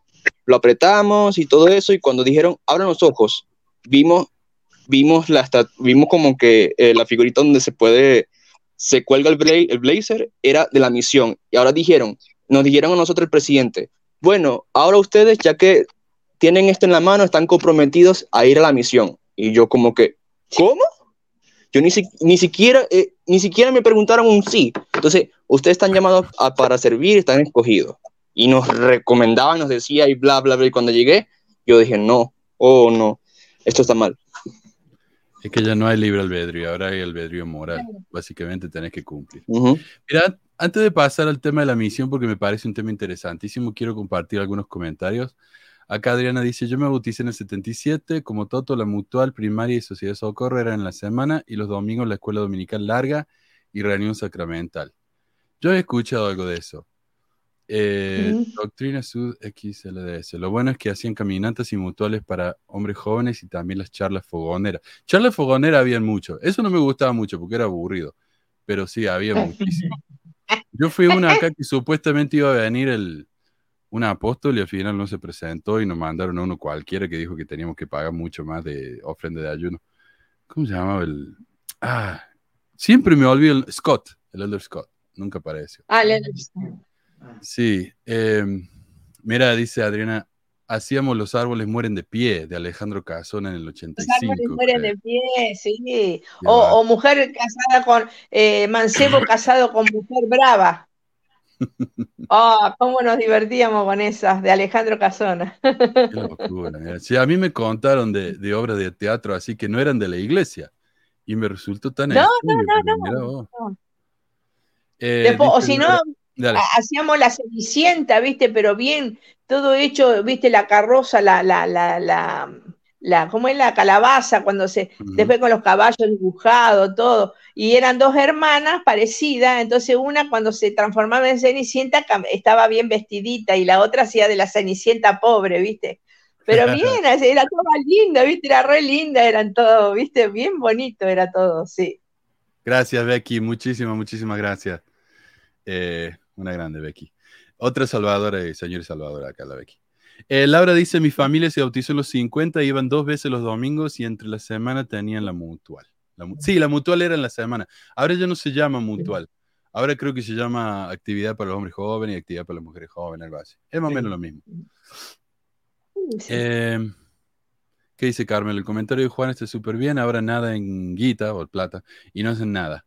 Lo apretamos y todo eso y cuando dijeron, abran los ojos, vimos, vimos, la, vimos como que eh, la figurita donde se puede, se cuelga el, bla- el blazer, era de la misión. Y ahora dijeron, nos dijeron a nosotros el presidente, bueno, ahora ustedes, ya que tienen esto en la mano, están comprometidos a ir a la misión. Y yo como que, ¿cómo? Yo ni, si- ni siquiera, eh, ni siquiera me preguntaron un sí. Entonces, ustedes están llamados para servir, están escogidos. Y nos recomendaban, nos decía y bla, bla, bla. Y cuando llegué, yo dije, no, oh, no, esto está mal. Es que ya no hay libre albedrío, ahora hay albedrío moral. Básicamente tenés que cumplir. Ujú. Mira, antes de pasar al tema de la misión, porque me parece un tema interesantísimo, quiero compartir algunos comentarios. Acá Adriana dice, yo me bauticé en el 77, como Toto, la mutual, primaria y sociedad de socorro eran en la semana y los domingos la escuela dominical larga y reunión sacramental. Yo he escuchado algo de eso. Eh, Ujú. Doctrina Sud XLDS. Lo bueno es que hacían caminatas y mutuales para hombres jóvenes y también las charlas fogoneras. Charlas fogoneras habían mucho. Eso no me gustaba mucho porque era aburrido, pero sí, había muchísimo. Yo fui una acá que supuestamente iba a venir el, un apóstol y al final no se presentó y nos mandaron a uno cualquiera que dijo que teníamos que pagar mucho más de ofrenda de ayuno. ¿Cómo se llamaba el...? Ah, siempre me olvido el Scott, el Elder Scott. Nunca apareció. Ah, le- Sí, eh, mira, dice Adriana, hacíamos Los árboles mueren de pie, de Alejandro Casona en el Los 85. árboles mueren creo. de pie, sí. O, o mujer casada con, eh, mancebo casado con mujer brava. Oh, cómo nos divertíamos con esas de Alejandro Casona. Qué locura. Sí, a mí me contaron de, de obras de teatro así que no eran de la iglesia. Y me resultó tan No, extraño, no, no, no. Eh, Después, o dice si no, dale. hacíamos la cenicienta, ¿viste? Pero bien, todo hecho, ¿viste? La carroza, la, la, la, la, la, ¿cómo es la calabaza? Cuando se, después con los caballos dibujados, todo. Y eran dos hermanas parecidas, entonces una cuando se transformaba en cenicienta estaba bien vestidita y la otra hacía de la cenicienta pobre, ¿viste? Pero bien, era toda linda, ¿viste? Era re linda, eran todo, ¿viste? Bien bonito era todo, sí. Gracias, Becky. Muchísimas, muchísimas gracias. Eh, una grande, Becky. Otra salvadora y señor salvadora acá, la Becky. Eh, Laura dice, mi familia se bautizó en los 50, iban dos veces los domingos y entre la semana tenían la mutual. La sí, la mutual era en la semana. Ahora ya no se llama mutual. Ahora creo que se llama actividad para los hombres jóvenes y actividad para las mujeres jóvenes, algo así. Es más o menos lo mismo. Sí. Eh, ¿Qué dice Carmen? El comentario de Juan está súper bien. Ahora nada en guita o plata y no hacen nada.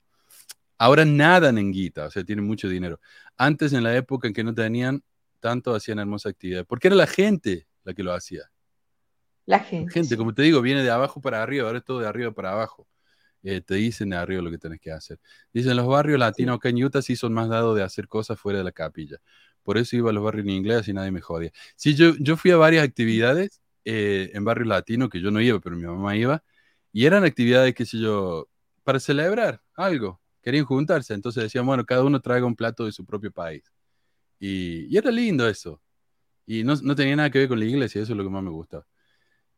Ahora nadan en guita, o sea, tienen mucho dinero. Antes, en la época en que no tenían tanto, hacían hermosa actividad. Porque era la gente la que lo hacía. La La gente. gente, sí. como te digo, viene de abajo para arriba, ahora es todo de arriba para abajo. Eh, te dicen de arriba lo que tenés que hacer. Dicen, los barrios latinos acá en Utah sí son más dados de hacer cosas fuera de la capilla. Por eso iba a los barrios en inglés y nadie me jodía. Sí, yo, yo fui a varias actividades eh, en barrios latinos que yo no iba, pero mi mamá iba. Y eran actividades, qué sé yo, para celebrar algo. Querían juntarse. Entonces decían, bueno, cada uno traiga un plato de su propio país. Y, y era lindo eso. Y no, no tenía nada que ver con la iglesia, eso es lo que más me gustaba.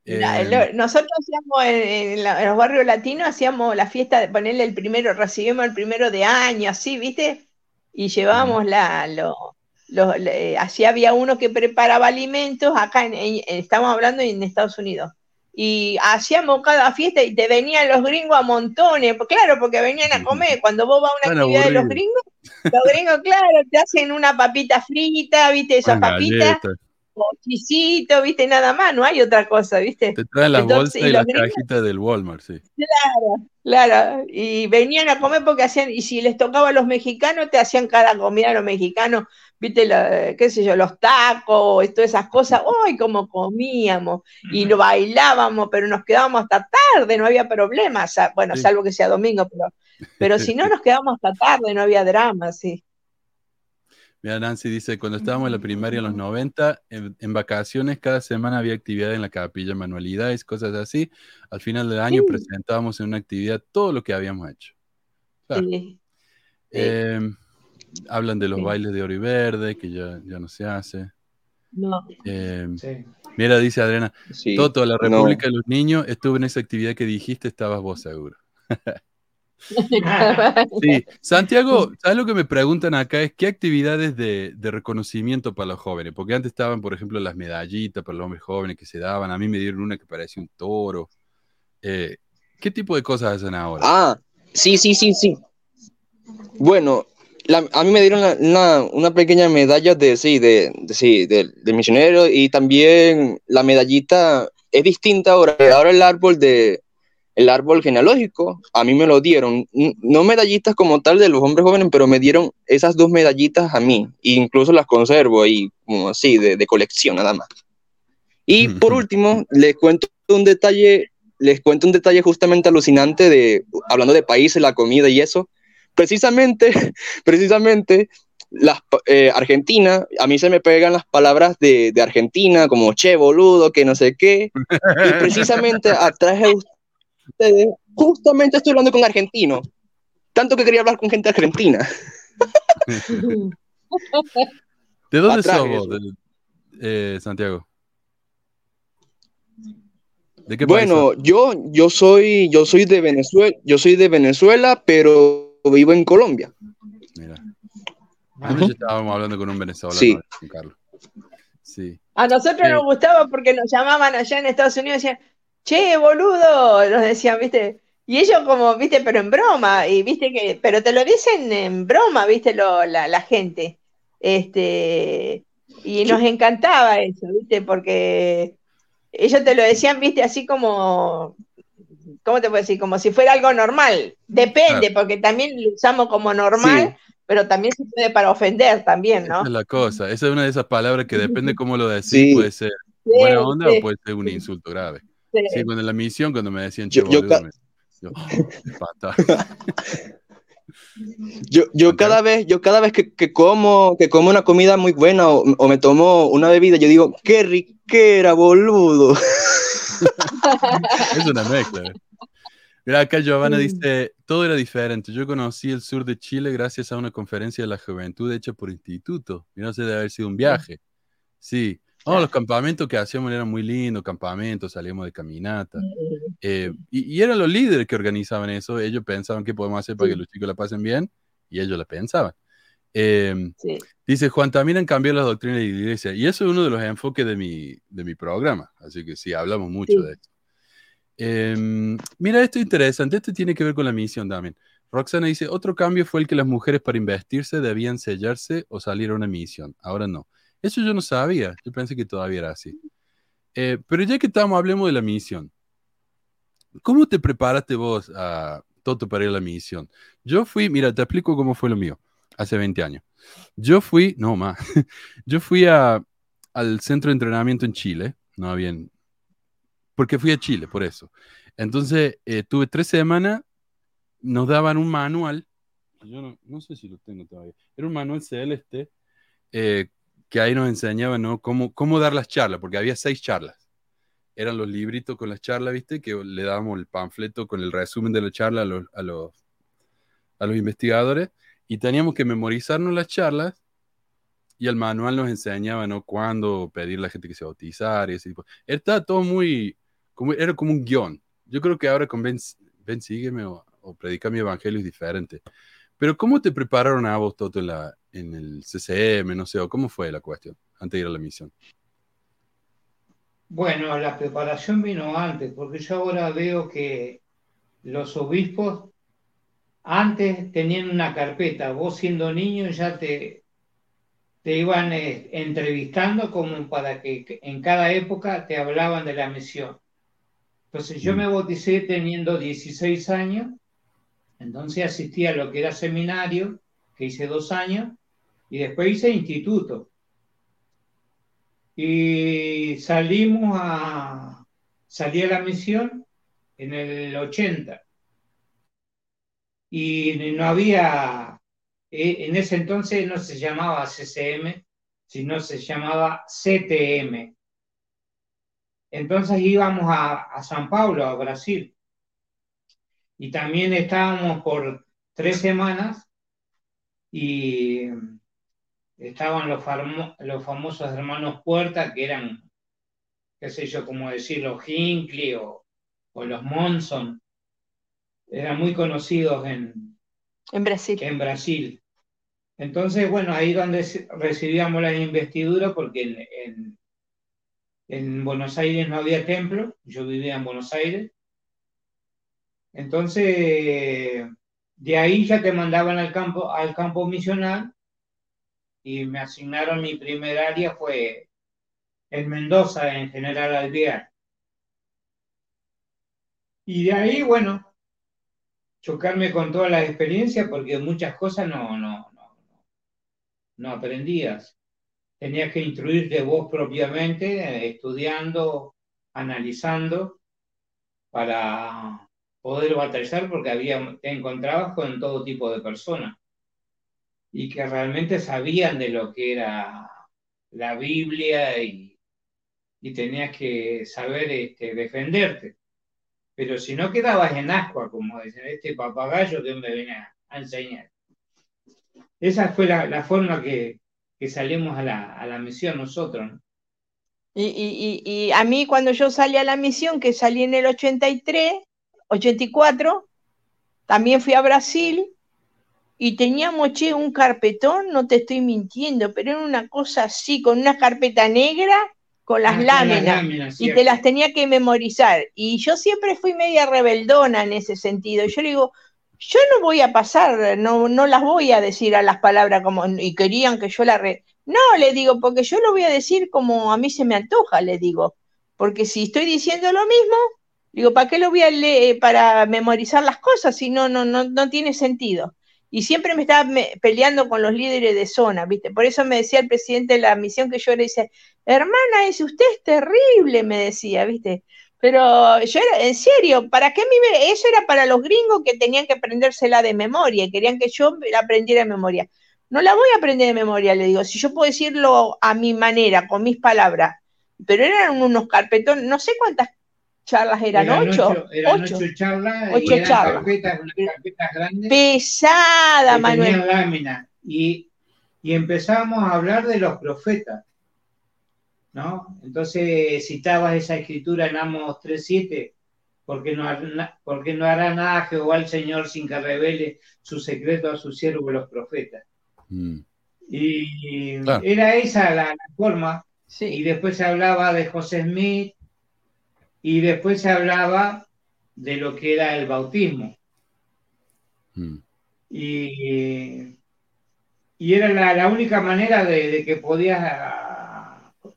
La- Eh, lo- nosotros hacíamos en, en la- en los barrios latinos, hacíamos la fiesta de ponerle el primero, recibimos el primero de año, así, ¿viste? Y llevábamos la, lo, lo- le- así había uno que preparaba alimentos, acá en, en- estamos hablando en Estados Unidos. Y hacíamos cada fiesta y te venían los gringos a montones, pues claro, porque venían a comer. Cuando vos vas a una actividad de los gringos, los gringos, claro, te hacen una papita frita, ¿viste? Esas unas papitas, ¿viste? Nada más, no hay otra cosa, ¿viste? Te traen las bolsas y y las gringos- cajitas del Walmart, sí. Claro, y venían a comer porque hacían, y si les tocaba a los mexicanos, te hacían cada comida a los mexicanos, viste, la- qué sé yo, los tacos todas esas cosas, ¡ay, cómo comíamos! Y lo bailábamos, pero nos quedábamos hasta tarde, no había problema, sa- bueno, Sí. salvo que sea domingo, pero, pero si no, nos quedábamos hasta tarde, no había drama, sí. Mira, Nancy dice, cuando estábamos en la primaria en los 90, en, en vacaciones cada semana había actividad en la capilla, manualidades, cosas así. Al final del año Sí. presentábamos en una actividad todo lo que habíamos hecho. Claro. Sí. Eh, hablan de los Sí. bailes de oro y verde, que ya, ya no se hace. No. Eh, Sí. mira, dice Adriana, Sí. Toto, la no. República de los Niños, estuve en esa actividad que dijiste, estabas vos seguro. Sí, Santiago, ¿sabes lo que me preguntan acá? Es qué actividades de, de reconocimiento para los jóvenes, porque antes estaban, por ejemplo, las medallitas para los hombres jóvenes que se daban, a mí me dieron una que parecía un toro. Eh, ¿Qué tipo de cosas hacen ahora? Ah, sí, sí, sí, sí. Bueno, la- a mí me dieron la- una, una pequeña medalla de, sí, de, de- sí, del del misionero y también la medallita es distinta ahora. Ahora el árbol de el árbol genealógico, a mí me lo dieron, no medallitas como tal de los hombres jóvenes, pero me dieron esas dos medallitas a mí, e incluso las conservo ahí como así de, de colección nada más. Y por último, les cuento un detalle, les cuento un detalle justamente alucinante de, hablando de países, la comida y eso. Precisamente, precisamente, las, eh, Argentina, a mí se me pegan las palabras de, de Argentina, como che, boludo, que no sé qué. Y precisamente atrás de ustedes, justamente estoy hablando con argentinos. Tanto que quería hablar con gente argentina. ¿De dónde atrás de- eh, Santiago? ¿De qué país Bueno, yo, yo soy, yo soy de Venezuela, yo soy de Venezuela, pero vivo en Colombia. Mira, anoche estábamos hablando con un venezolano, Sí. con Carlos. Sí. A nosotros Sí. nos gustaba porque nos llamaban allá en Estados Unidos y decían, che, boludo, nos decían, ¿viste? Y ellos como, ¿viste? Pero en broma, y viste que, pero te lo dicen en broma, ¿viste? Lo, la, la gente. Este, y nos encantaba eso, ¿viste? Porque ellos te lo decían, ¿viste? Así como, ¿cómo te puedo decir? Como si fuera algo normal. Depende, porque también lo usamos como normal, pero también se puede para ofender también, ¿no? Esa es la cosa. Esa es una de esas palabras que depende cómo lo decís, Sí. puede ser buena onda sí, o puede ser un insulto grave. sí. Sí, cuando en la misión, cuando me decían, Yo- che, yo boludo, ca- me- yo, cada vez, yo cada vez que, que como, que como una comida muy buena o, o me tomo una bebida, yo digo, qué riquera, boludo. Es una mezcla. ¿eh? Mira, acá Giovanna dice, todo era diferente. Yo conocí el sur de Chile gracias a una conferencia de la juventud hecha por instituto. Y no sé, debe haber sido un viaje. Sí. Oh, los campamentos que hacíamos eran muy lindos, campamentos, salíamos de caminata. Eh, y, y eran los líderes que organizaban eso. Ellos pensaban qué podemos hacer para que los chicos la pasen bien y ellos la pensaban. Eh, Sí. Dice Juan, también han cambiado las doctrinas de la iglesia. Y eso es uno de los enfoques de mi, de mi programa. Así que sí, hablamos mucho Sí. de esto. Em, mira, esto es interesante. Esto tiene que ver con la misión también. Roxana dice, otro cambio fue el que las mujeres para investirse debían sellarse o salir a una misión. Ahora no. Eso yo no sabía. Yo pensé que todavía era así. Eh, pero ya que estamos, hablemos de la misión. ¿Cómo te preparaste vos, a Toto, para ir a la misión? Yo fui, mira, te explico cómo fue lo mío, hace 20 años. Yo fui, no más, yo fui a, al centro de entrenamiento en Chile, no bien, porque fui a Chile, por eso. Entonces, eh, tuve tres semanas, nos daban un manual, yo no, no sé si lo tengo todavía, era un manual celeste, eh, que ahí nos enseñaba, ¿no? Cómo, cómo dar las charlas, porque había seis charlas. Eran los libritos con las charlas, ¿viste? Que le dábamos el panfleto con el resumen de la charla a los, a los, a los investigadores y teníamos que memorizarnos las charlas y el manual nos enseñaba, ¿no? Cuándo pedir a la gente que se bautizara y ese tipo. Estaba todo muy, era como un guion. Yo creo que ahora con Ven, Ven sígueme o, o predica mi evangelio es diferente. Pero ¿cómo te prepararon a vos, Toto, en, la, en el CCM, no sé, cómo fue la cuestión antes de ir a la misión? Bueno, la preparación vino antes, porque yo ahora veo que los obispos antes tenían una carpeta, vos siendo niño ya te, te iban eh, entrevistando como para que en cada época te hablaban de la misión. Entonces yo Mm. me bauticé teniendo 16 años, entonces asistí a lo que era seminario, que hice dos años, y después hice instituto. Y salimos a, salí a la misión en el 80. Y no había, eh, en ese entonces no se llamaba CCM, sino se llamaba CTM. Entonces íbamos a, a San Paulo, a Brasil. Y también estábamos por tres semanas y estaban los, famo- los famosos hermanos Puerta, que eran, qué sé yo, como decir, los Hinckley o, o los Monson. Eran muy conocidos en, En Brasil. en Brasil. Entonces, bueno, ahí donde recibíamos la investidura, porque en, en- en Buenos Aires no había templo, yo vivía en Buenos Aires. Entonces, de ahí ya te mandaban al campo, al campo misional y me asignaron mi primer área fue en Mendoza, en General Alvear. Y de ahí, bueno, chocarme con todas las experiencias porque muchas cosas no, no, no, no aprendías. Tenías que instruirte vos propiamente, estudiando, analizando, para poder batallar porque había, te encontrabas con todo tipo de personas y que realmente sabían de lo que era la Biblia y, y tenías que saber este, defenderte. Pero si no quedabas en ascua, como dicen, este papagayo que me viene a, a enseñar. Esa fue la, la forma que, que salimos a la, a la misión nosotros. ¿no? Y, y- y- a mí cuando yo salí a la misión, que salí en el 83, 84, también fui a Brasil y teníamos, che, un carpetón, no te estoy mintiendo, pero era una cosa así, con una carpeta negra, con las Ah, con láminas, láminas, y te las tenía que memorizar. Y yo siempre fui media rebeldona en ese sentido. Yo le digo, yo no voy a pasar, no, no las voy a decir a las palabras como, y querían que yo la re... No, le digo, porque yo lo voy a decir como a mí se me antoja, le digo. Porque si estoy diciendo lo mismo, digo, ¿para qué lo voy a leer para memorizar las cosas si no, no, no, no tiene sentido? y siempre me estaba peleando con los líderes de zona, ¿viste? Por eso me decía el presidente de la misión que yo era, dice, hermana, dice, usted es terrible, me decía, ¿viste? Pero yo era, en serio, ¿para qué me Eso era para los gringos que tenían que aprendérsela de memoria, y querían que yo la aprendiera de memoria. No la voy a aprender de memoria, le digo, si yo puedo decirlo a mi manera, con mis palabras. Pero eran unos carpetones, no sé cuántas charlas eran, ocho, eran ocho. ocho charlas Ocho eran charlas. carpetas, unas carpetas grandes Pesada, Manuel. tenían lámina. Y, y empezamos a hablar de los profetas. ¿No? Entonces citabas esa escritura en Amos 3.7, porque no, hará- porque no hará nada Jehová el Señor sin que revele su secreto a sus siervos los profetas. Mm. Y Claro. era esa la, la forma. Y después se hablaba de José Smith y después se hablaba de lo que era el bautismo. Mm. Y, y era la, la única manera de, de que podías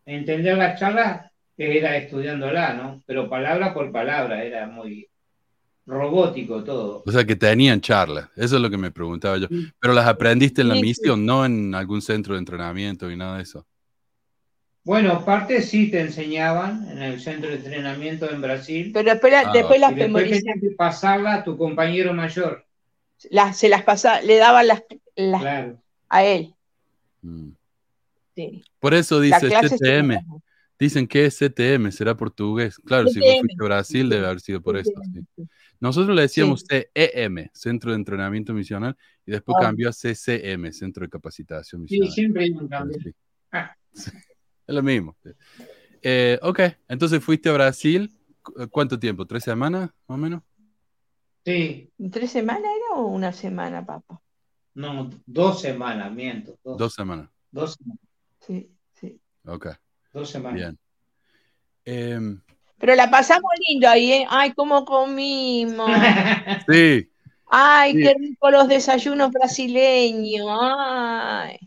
entender las charlas era estudiándola, ¿no? Pero palabra por palabra, era muy robótico todo. O sea, que tenían charlas. Eso es lo que me preguntaba yo. Pero las aprendiste en la misión, no en algún centro de entrenamiento y nada de eso. Bueno, parte sí te enseñaban en el centro de entrenamiento en Brasil. pero después, la- Ah, después las después memorizaban. tenías que pasarla a tu compañero mayor. Se las pasaba, le daban las, las Claro. a él. Mm. Sí. Por eso dice CTM. las- Dicen que es CTM, será portugués. Claro, si vos fuiste a Brasil debe haber sido por eso. sí. Nosotros le decíamos CEM, Centro de Entrenamiento Misional, y después Ah. cambió a CCM, Centro de Capacitación Sí, Misional. siempre hay un cambio. Sí. Ah. Es lo mismo. Eh, ok, entonces fuiste a Brasil, ¿cu- ¿cuánto tiempo? ¿Tres semanas, más o menos? Sí, ¿Tres semanas era o una semana, papá? no, dos semanas, miento. Dos, Dos semanas. dos semanas. Sí, sí. Ok, Dos semanas. bien. Em, Pero la pasamos lindo ahí, ¿eh? Ay, cómo comimos. sí, Ay, Sí. qué rico los desayunos brasileños. Ay,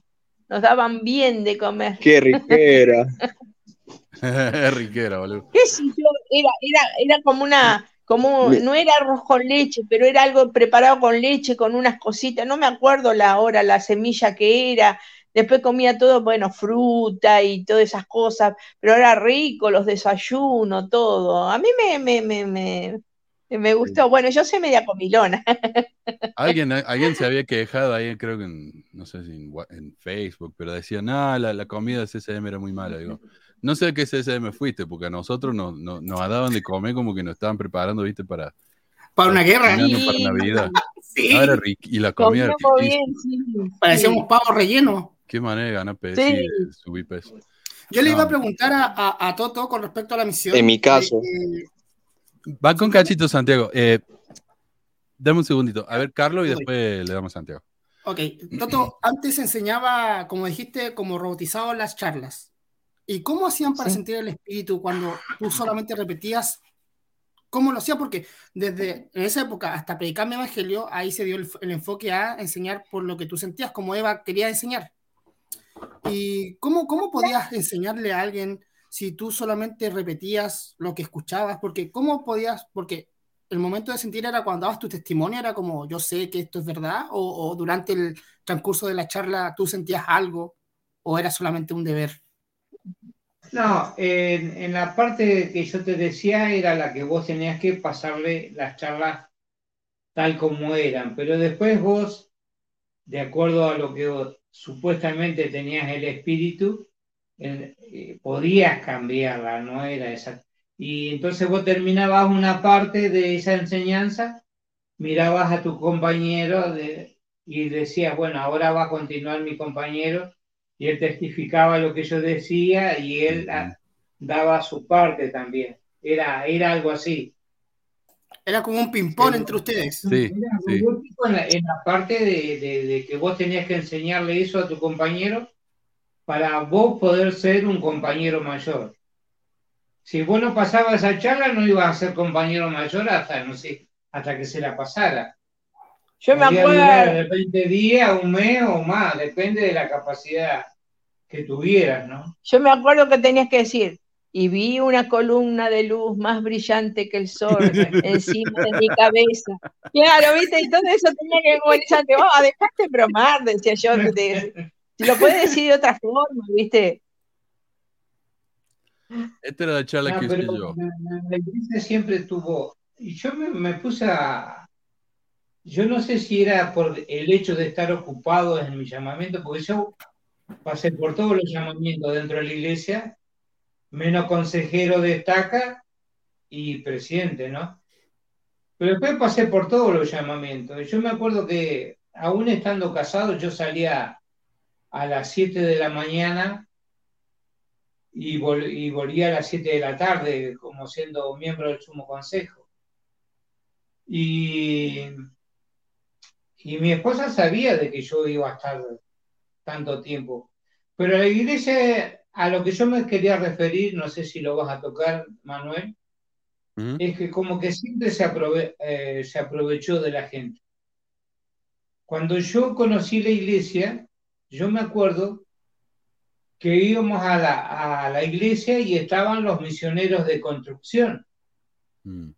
nos daban bien de comer. Qué riquera. es riquera, boludo. ¿Qué sé yo? Era, era, era como una, como, no era arroz con leche, pero era algo preparado con leche, con unas cositas. No me acuerdo la hora, la semilla que era. Después comía todo, bueno, fruta y todas esas cosas, pero era rico, los desayunos, todo. A mí me, me, me, me, me gustó. Bueno, yo soy media comilona. Alguien, alguien se había quejado ahí, creo que en, no sé si en, Facebook, pero decía, no, la, la comida de CCM era muy mala. Digo, no sé a qué CCM fuiste, porque a nosotros nos, nos, nos daban de comer como que nos estaban preparando, viste, para, Para una guerra. Sí. para Navidad. Sí. Y la comida bien, sí. Parecíamos pavos rellenos. Qué manera de ganar peso Sí. y de subir peso. Yo le iba a preguntar a, a- a Toto con respecto a la misión. En mi caso. Eh, Va con cachito, Santiago. Eh, dame un segundito. A ver, Carlos, y después le damos a Santiago. ok, Toto, antes enseñaba, como dijiste, como robotizado las charlas. ¿Y cómo hacían para Sí. sentir el espíritu cuando tú solamente repetías? ¿Cómo lo hacían? Porque desde en esa época hasta predicar mi evangelio, ahí se dio el, el enfoque a enseñar por lo que tú sentías, como Eva quería enseñar. ¿Y cómo, cómo podías enseñarle a alguien si tú solamente repetías lo que escuchabas? Porque ¿cómo podías? Porque el momento de sentir era cuando dabas tu testimonio, era como yo sé que esto es verdad, o, durante el transcurso de la charla tú sentías algo, o era solamente un deber. No, en, en la parte que yo te decía era la que vos tenías que pasarle las charlas tal como eran, pero después vos, de acuerdo a lo que supuestamente tenías el espíritu, el- eh, podías cambiarla, no era esa. Y entonces vos terminabas una parte de esa enseñanza, mirabas a tu compañero de- y decías, bueno, ahora va a continuar mi compañero y él testificaba lo que yo decía y él daba su parte también. Era, era algo así. Era como un ping-pong Sí. entre ustedes. Sí, Era sí. en la, en la parte de, de- de que vos tenías que enseñarle eso a tu compañero para vos poder ser un compañero mayor. Si vos no pasabas esa charla, no ibas a ser compañero mayor hasta, no sé, hasta que se la pasara. Yo me acuerdo, de 20 días, un mes o más, depende de la capacidad que tuvieras, ¿no? yo me acuerdo que tenías que decir, y vi una columna de luz más brillante que el sol encima de mi cabeza. Claro, viste, y todo eso tenía que memorizarte. Oh, dejaste bromar, decía yo. de- lo puedes decir de otra forma, viste. Esta era la charla No, que pero yo. la iglesia siempre tuvo, y yo me, me puse a, yo no sé si era por el hecho de estar ocupado en mi llamamiento, porque yo pasé por todos los llamamientos dentro de la iglesia, menos consejero de estaca y presidente, ¿no? Pero después pasé por todos los llamamientos. Yo me acuerdo que aún estando casado, yo salía a las 7 de la mañana y volvía a las 7 de la tarde como siendo miembro del Sumo Consejo. Y, y mi esposa sabía de que yo iba a estar tanto tiempo. Pero la iglesia, a lo que yo me quería referir, no sé si lo vas a tocar, Manuel, es que como que siempre se, aprove- eh, se aprovechó de la gente. Cuando yo conocí la iglesia, yo me acuerdo que íbamos a la, a la iglesia y estaban los misioneros de construcción. Mm.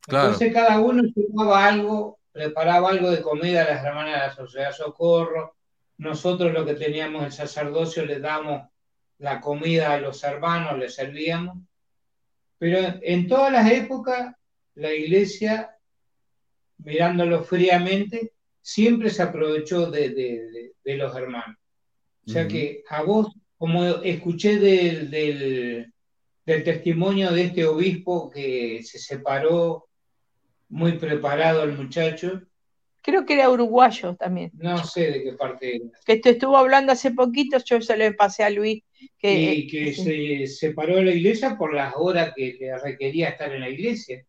Claro. Entonces cada uno llevaba algo, preparaba algo de comida a las hermanas de la Sociedad Socorro. Nosotros lo que teníamos el sacerdocio les damos la comida a los hermanos, les servíamos. Pero en todas las épocas la iglesia, mirándolo fríamente, siempre se aprovechó de, de- de- de los hermanos. O sea que a vos, como escuché del, del, del testimonio de este obispo que se separó muy preparado el muchacho, Creo que era uruguayo también. no sé de qué parte era, Que te estuvo hablando hace poquito, yo se lo pasé a Luis. Que, y que se separó de la iglesia por las horas que le requería estar en la iglesia.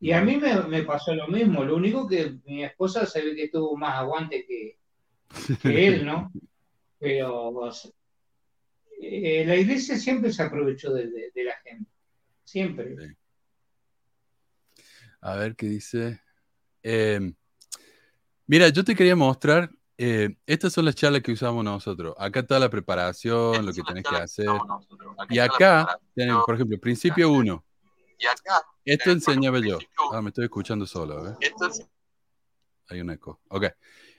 Y a mí me, me pasó lo mismo, lo único que mi esposa se ve que tuvo más aguante que, que él, ¿no? Pero o sea, eh, la iglesia siempre se aprovechó de, de- de la gente, siempre. A ver qué dice. Eh, mira, yo te quería mostrar. Eh, estas son las charlas que usamos nosotros. Acá está la preparación, lo que tenés que hacer. Y acá tienen, por ejemplo, principio 1. Esto enseñaba yo. Ah, me estoy escuchando solo. ¿eh? Hay un eco. Ok.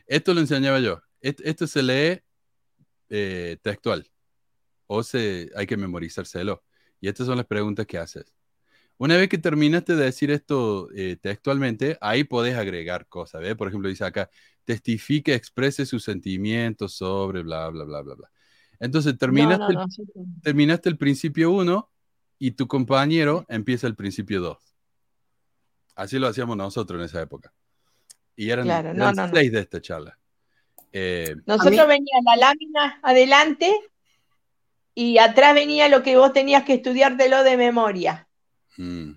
Esto lo enseñaba yo. Esto se lee eh, textual. O se, hay que memorizárselo. Y estas son las preguntas que haces. Una vez que terminaste de decir esto eh, textualmente, ahí podés agregar cosas. ¿ve? Por ejemplo, dice acá, testifique, exprese sus sentimientos sobre bla, bla, bla, bla, bla. Entonces, terminaste, No, no, el- no, terminaste el principio 1 y tu compañero empieza el principio 2. Así lo hacíamos nosotros en esa época. Y eran, Claro, no, eran seis de esta charla. Eh, Nosotros venía la lámina adelante y atrás venía lo que vos tenías que estudiártelo de memoria. Mm,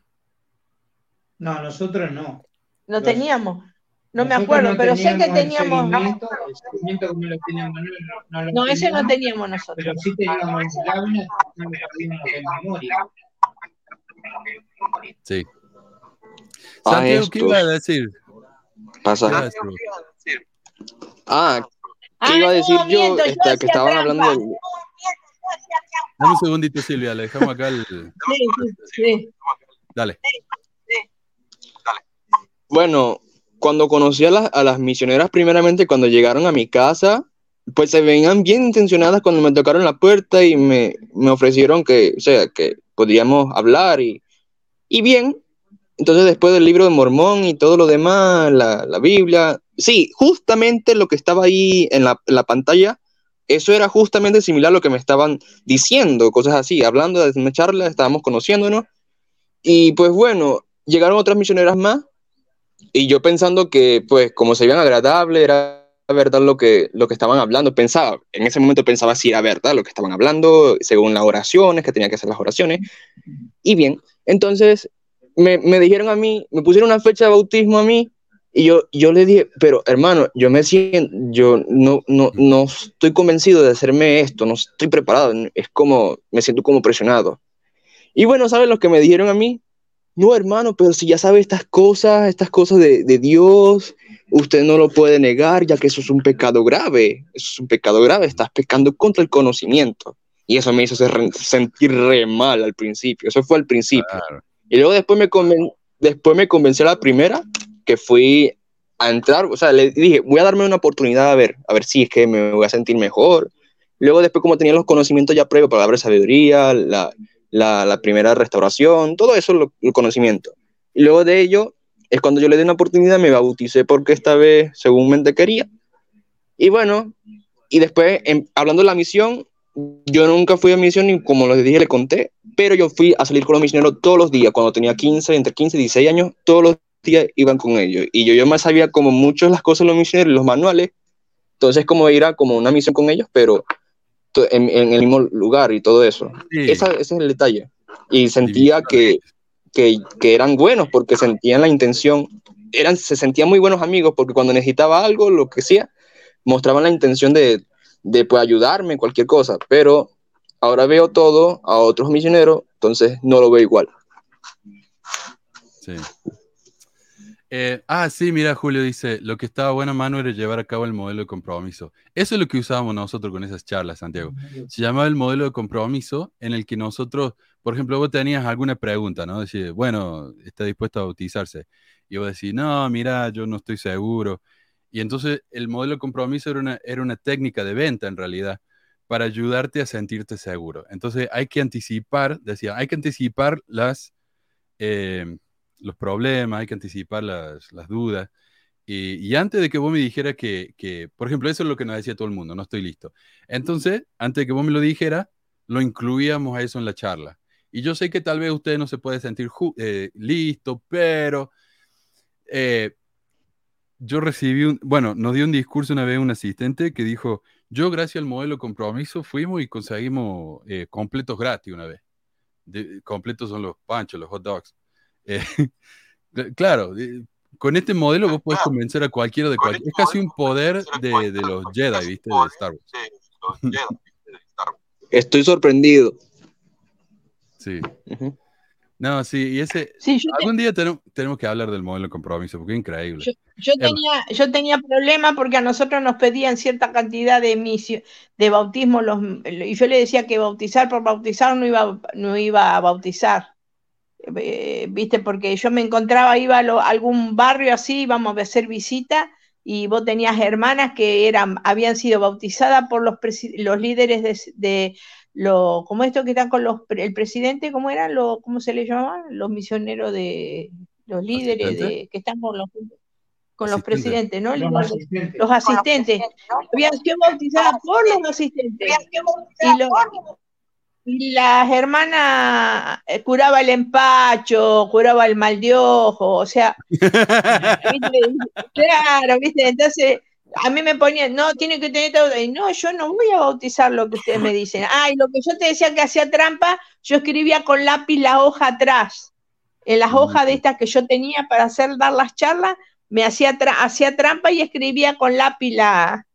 No, nosotros no. No teníamos. No me acuerdo, no pero sé que el teníamos. seguimiento, el seguimiento como lo tenía Manuel, no, no lo No, ese no teníamos, nosotros. pero sí teníamos láminas, no de memoria. sí. Ah, Santiago. ¿qué iba a decir? ¿Qué Pasa. iba a decir? Ah, Ah, ¿qué iba a decir yo? Este, que estaban hablando Dame un segundito, Silvia, le dejamos acá el... Sí. Dale. Bueno, cuando conocí a, las- a las misioneras primeramente, cuando llegaron a mi casa, pues se veían bien intencionadas cuando me tocaron la puerta y me, me ofrecieron que, o sea, que podríamos hablar y, y bien. Entonces después del libro de Mormón y todo lo demás, la, la Biblia, sí, justamente lo que estaba ahí en la, en la pantalla, eso era justamente similar a lo que me estaban diciendo, cosas así, hablando de una charla, estábamos conociéndonos. Y pues bueno, llegaron otras misioneras más y yo pensando que, pues, como se veían agradables, era verdad lo que, lo que estaban hablando. Pensaba, en ese momento pensaba si era verdad lo que estaban hablando, según las oraciones, que tenía que hacer las oraciones. Y bien, entonces me, me dijeron a mí, me pusieron una fecha de bautismo a mí, y yo, yo le dije, pero hermano, yo me siento, yo no, no, no estoy convencido de hacerme esto, no estoy preparado, es como, me siento como presionado. Y bueno, ¿sabes lo que me dijeron a mí? No, hermano, pero si ya sabe estas cosas, estas cosas de, de Dios, usted no lo puede negar, ya que eso es un pecado grave. Eso es un pecado grave, estás pecando contra el conocimiento. Y eso me hizo ser- sentir re mal al principio. Eso fue al principio. Claro. Y luego después me, conven- después me convenció la primera, que fui a entrar, o sea, le dije, voy a darme una oportunidad a ver, a ver si es que me voy a sentir mejor. Luego después como tenía los conocimientos ya previos, palabra de sabiduría, la, la, primera restauración, todo eso, el conocimiento. Y luego de ello, es cuando yo le di una oportunidad, me bauticé porque esta vez según mente quería. Y bueno, y después, hablando de la misión, yo nunca fui a misión y como les dije, le conté, pero yo fui a salir con los misioneros todos los días, cuando tenía 15, entre 15 y 16 años, todos los días iban con ellos. Y yo, yo más sabía como muchas las cosas de los misioneros, los manuales, entonces como ir a como una misión con ellos, pero en, en el mismo lugar y todo eso. Sí. Esa- ese es el detalle. Y sentía que, que, que eran buenos porque sentían la intención, eran, se sentían muy buenos amigos porque cuando necesitaba algo, lo que sea, mostraban la intención de, de pues, ayudarme en cualquier cosa, pero ahora veo todo a otros misioneros, entonces no lo veo igual. Sí. Eh, ah, sí, mira, Julio dice, lo que estaba bueno, Manu, era llevar a cabo el modelo de compromiso. Eso es lo que usábamos nosotros con esas charlas, Santiago. Se llamaba el modelo de compromiso en el que nosotros, por ejemplo, vos tenías alguna pregunta, ¿no? Decís, bueno, ¿está dispuesto a bautizarse? Y vos decís, no, mira, yo no estoy seguro. Y entonces el modelo de compromiso era una, era una técnica de venta en realidad para ayudarte a sentirte seguro. Entonces hay que anticipar, decía, hay que anticipar las... eh, los problemas, hay que anticipar las, las dudas. Y, y antes de que vos me dijeras que, que, por ejemplo, eso es lo que nos decía todo el mundo, no estoy listo. Entonces, antes de que vos me lo dijera, lo incluíamos a eso en la charla. Y yo sé que tal vez usted no se puede sentir eh, listo, pero eh, yo recibí un, bueno, nos dio un discurso una vez un asistente que dijo, yo gracias al modelo compromiso fuimos y conseguimos eh, completos gratis una vez. De- completos son los panchos, los hot dogs. Eh, cl- claro, con este modelo vos podés convencer a cualquiera de cualquier. Es casi un poder de, de los Jedi, ¿viste? De Star Wars. Estoy sorprendido. Sí. No, sí, y ese. Sí, te- Algún día tenemos, tenemos que hablar del modelo de compromiso, porque es increíble. yo, yo Eva. tenía, yo tenía problemas porque a nosotros nos pedían cierta cantidad de misio- de bautismo los, y yo le decía que bautizar por bautizar no iba, no iba a bautizar. Eh, viste, porque yo me encontraba, iba a, lo- a algún barrio así, íbamos a hacer visita, y vos tenías hermanas que eran, habían sido bautizadas por los, los líderes de, de lo, como estos que están con los, el presidente, ¿cómo eran? Lo, ¿Cómo se les llamaban? Los misioneros de, los líderes de, que están con los, con los presidentes, ¿no? Los Los, asistentes. los asistentes. Habían sido bautizadas por los asistentes. Y, lo- y las hermanas eh, curaba el empacho, curaba el mal de ojo, o sea, ¿viste? claro, ¿viste? Entonces, a mí me ponían, no, tiene que tener todo. Y no, yo no voy a bautizar lo que ustedes me dicen. Ah, y lo que yo te decía que hacía trampa, yo escribía con lápiz la hoja atrás. En las hojas de estas que yo tenía para hacer dar las charlas, me hacía, tra- hacía trampa y escribía con lápiz la,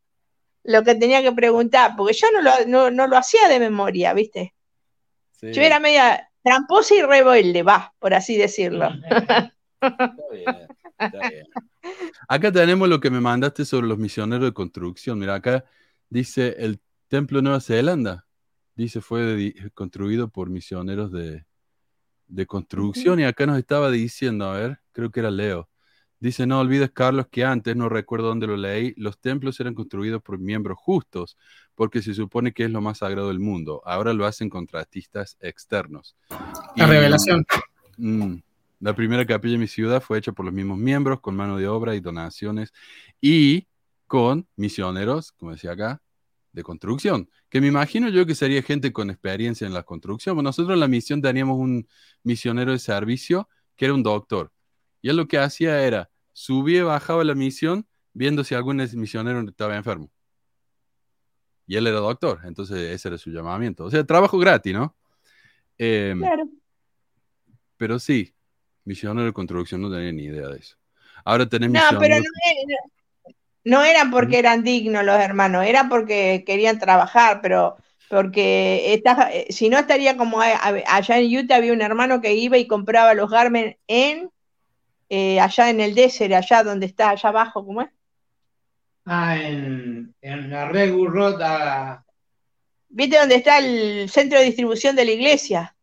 lo que tenía que preguntar, porque yo no lo, no, no lo hacía de memoria, ¿viste? Sí, Yo era media tramposa y rebelde, va, por así decirlo. está bien, está bien. Acá tenemos lo que me mandaste sobre los misioneros de construcción. Mira, acá dice el templo de Nueva Zelanda. Dice fue construido por misioneros de, de construcción. Y acá nos estaba diciendo, a ver, creo que era Leo. Dice, no olvides, Carlos, que antes, no recuerdo dónde lo leí, los templos eran construidos por miembros justos, porque se supone que es lo más sagrado del mundo. Ahora lo hacen contratistas externos. La Y- revelación. Mm. La primera capilla de mi ciudad fue hecha por los mismos miembros, con mano de obra y donaciones, y con misioneros, como decía acá, de construcción, que me imagino yo que sería gente con experiencia en la construcción. Bueno, nosotros en la misión teníamos un misionero de servicio que era un doctor, y él lo que hacía era, subía y bajaba la misión viendo si algún misionero estaba enfermo. Y él era doctor, entonces ese era su llamamiento. O sea, trabajo gratis, ¿no? Em, Claro. pero sí, misionero de construcción no tenía ni idea de eso. Ahora tenés No, pero no, era- no eran porque eran dignos los hermanos, era porque querían trabajar, pero porque esta- eh, si no estaría como allá en Utah había un hermano que iba y compraba los Garmin en eh, allá en el desert, allá donde está, allá abajo, ¿cómo es? Ah, en, en la Red Road a- ¿viste dónde está el centro de distribución de la iglesia?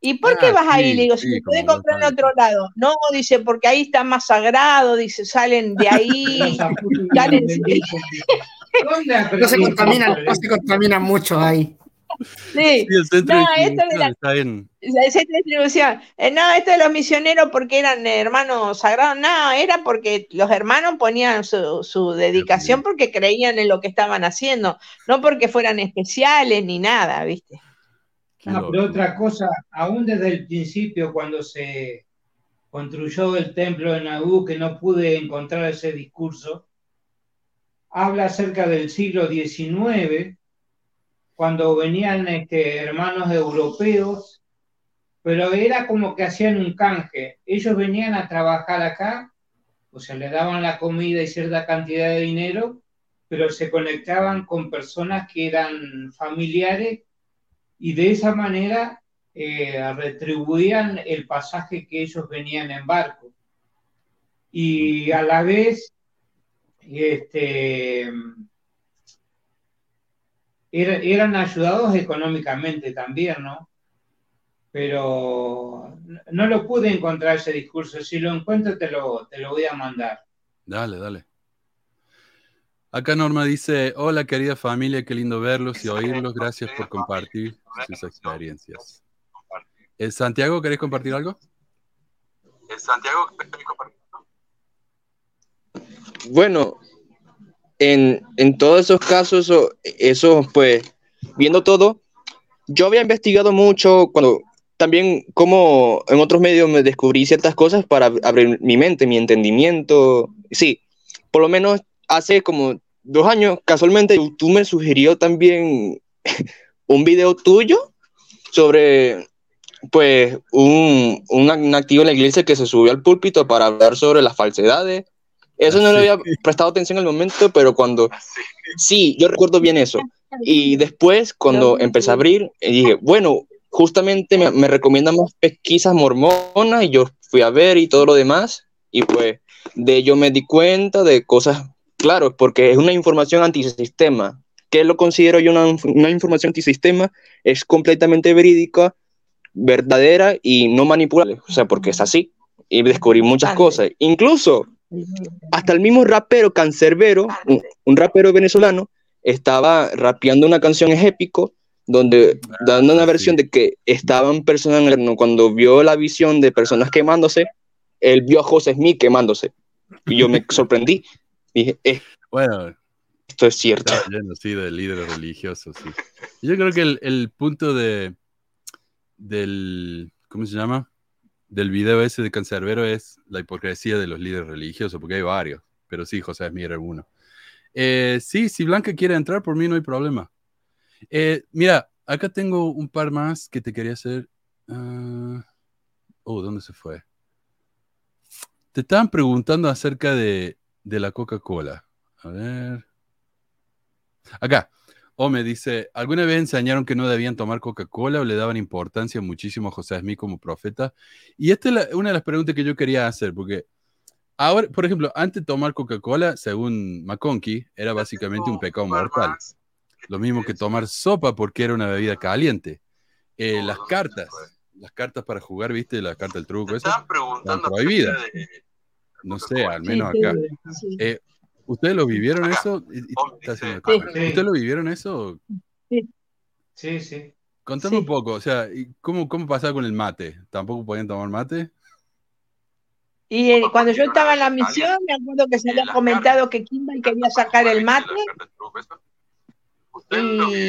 ¿Y por qué Ah, vas ahí? sí, Le digo, sí, si te podés como comprar en otro lado. No, dice, porque ahí está más sagrado, dice, salen de ahí. Salen- de México. ¿Dónde No se eso? no se contaminan mucho ahí. Sí, No, esto de la- distribución está en. la centro de distribución. Eh, no, esto de los misioneros porque eran hermanos sagrados. No, era porque los hermanos ponían su, su dedicación porque creían en lo que estaban haciendo, no porque fueran especiales ni nada, ¿viste? Ah, pero otra cosa, aún desde el principio, cuando se construyó el templo de Nabú, que no pude encontrar ese discurso, habla acerca del siglo XIX, cuando venían este, hermanos europeos, pero era como que hacían un canje. Ellos venían a trabajar acá, o sea, le daban la comida y cierta cantidad de dinero, pero se conectaban con personas que eran familiares y de esa manera eh, retribuían el pasaje que ellos venían en barco. Y a la vez, este, era- eran ayudados económicamente también, ¿no? Pero no lo pude encontrar ese discurso. Si lo encuentro, te lo, te lo voy a mandar. Dale, dale. Acá Norma dice, hola querida familia, qué lindo verlos y oírlos, gracias por compartir sus experiencias. Eh, Santiago, ¿querés compartir algo? Santiago, Bueno, en, en todos esos casos, eso, eso, pues, viendo todo, yo había investigado mucho cuando también como en otros medios me descubrí ciertas cosas para ab- abrir mi mente, mi entendimiento. Sí, por lo menos hace como dos años, casualmente YouTube me sugirió también un video tuyo sobre, pues, un, un activo en la iglesia que se subió al púlpito para hablar sobre las falsedades. Eso no le Ah, había prestado atención al momento, pero cuando... Sí, yo recuerdo bien eso. Y después, cuando empecé a abrir, eh, dije, bueno, justamente me, me recomiendan más pesquisas mormonas y yo fui a ver y todo lo demás. Y pues de ello me di cuenta de cosas, claro, porque es una información antisistema. ¿Qué lo considero yo una, una información antisistema? Es completamente verídica, verdadera y no manipulable. O sea, porque es así. Y descubrí muchas cosas. Incluso hasta el mismo rapero Cancerbero, un, un rapero venezolano, estaba rapeando una canción es épico, donde dando una versión de que estaban personas en el horno. cuando vio la visión de personas quemándose, él vio a José Smith quemándose. Y yo me sorprendí. Dije, "Eh, Bueno, esto es cierto. lleno, sí, de líderes religiosos, sí. Yo creo que el, el punto de del, ¿cómo se llama? Del video ese de Cancerbero es la hipocresía de los líderes religiosos, porque hay varios, pero sí, José Smith era uno. Eh, sí, si Blanca quiere entrar, por mí no hay problema. Eh, mira, acá tengo un par más que te quería hacer. Ah, oh, ¿dónde se fue? Te estaban preguntando acerca de, de la Coca-Cola. A ver. Acá. O me dice, ¿alguna vez enseñaron que no debían tomar Coca-Cola o le daban importancia muchísimo a José Smith como profeta? Y esta es la- una de las preguntas que yo quería hacer, porque ahora, por ejemplo, antes de tomar Coca-Cola, según McConkie, era básicamente un pecado mortal. Lo mismo que tomar sopa porque era una bebida caliente. Eh, las cartas, las cartas para jugar, ¿viste? La carta del truco, eso, están prohibidas. No sé, al menos acá. sí. Eh, ¿Ustedes lo vivieron eso? Haciendo el Sí. cambio. ¿Ustedes lo vivieron eso? Sí, sí. Contame Sí. un poco, o sea, ¿y ¿cómo, cómo pasaba con el mate? ¿Tampoco podían tomar mate? Y eh, cuando yo estaba en la misión, me acuerdo que se había comentado que Kimball quería sacar el mate y,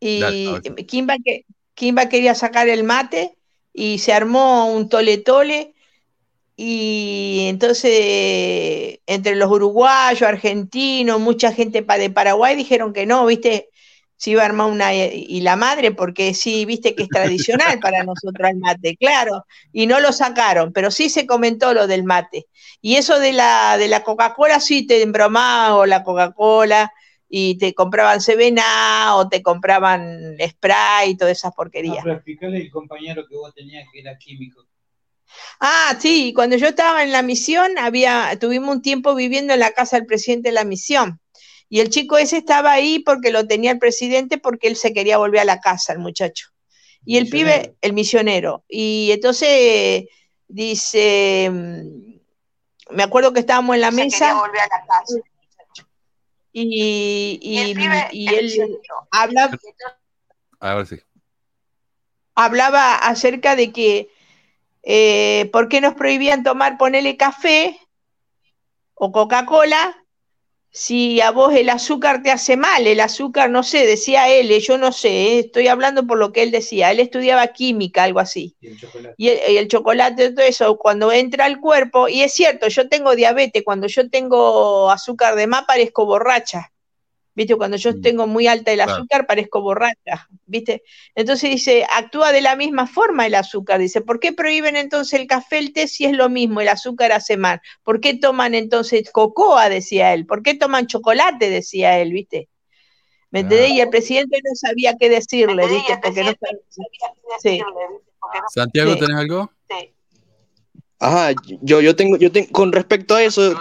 y Dale, a ver. Kimba, que, Kimba quería sacar el mate y se armó un tole tole y entonces entre los uruguayos, argentinos, mucha gente de Paraguay dijeron que no, viste, se iba a armar una y la madre porque sí, viste que es tradicional para nosotros el mate, claro, y no lo sacaron, pero sí se comentó lo del mate. Y eso de la de la Coca-Cola sí te embromaba o la Coca-Cola y te compraban Sevena o te compraban Sprite y todas esas porquerías. pero explicarle al compañero que vos tenías que era químico. Ah, sí, cuando yo estaba en la misión, había, tuvimos un tiempo viviendo en la casa del presidente de la misión. Y el chico ese estaba ahí porque lo tenía el presidente porque él se quería volver a la casa, el muchacho. Y el Misionero. pibe, el misionero. Y entonces dice, mm, me acuerdo que estábamos en la mesa y, y, y él habla, Ahora sí. hablaba acerca de que eh, por qué nos prohibían tomar, ponerle café o Coca-Cola si a vos el azúcar te hace mal. El azúcar, no sé, decía él, eh, yo no sé, eh, estoy hablando por lo que él decía. Él estudiaba química, algo así. Y el chocolate. Y el, y el chocolate, todo eso, cuando entra al cuerpo, y es cierto, yo tengo diabetes, cuando yo tengo azúcar de más parezco borracha. ¿Viste? Cuando yo tengo muy alta el Claro. azúcar parezco borracha, ¿viste? Entonces dice, actúa de la misma forma el azúcar. Dice, ¿por qué prohíben entonces el café, el té si es lo mismo, el azúcar hace mal? ¿Por qué toman entonces cocoa? Decía él. ¿Por qué toman chocolate? Decía él, ¿viste? ¿Me Claro. entendés? Y el presidente no sabía qué decirle, ¿viste? Porque no sabía. Sí. Santiago, Sí. ¿tenés algo? Ajá, yo, yo tengo, yo tengo, con respecto a eso,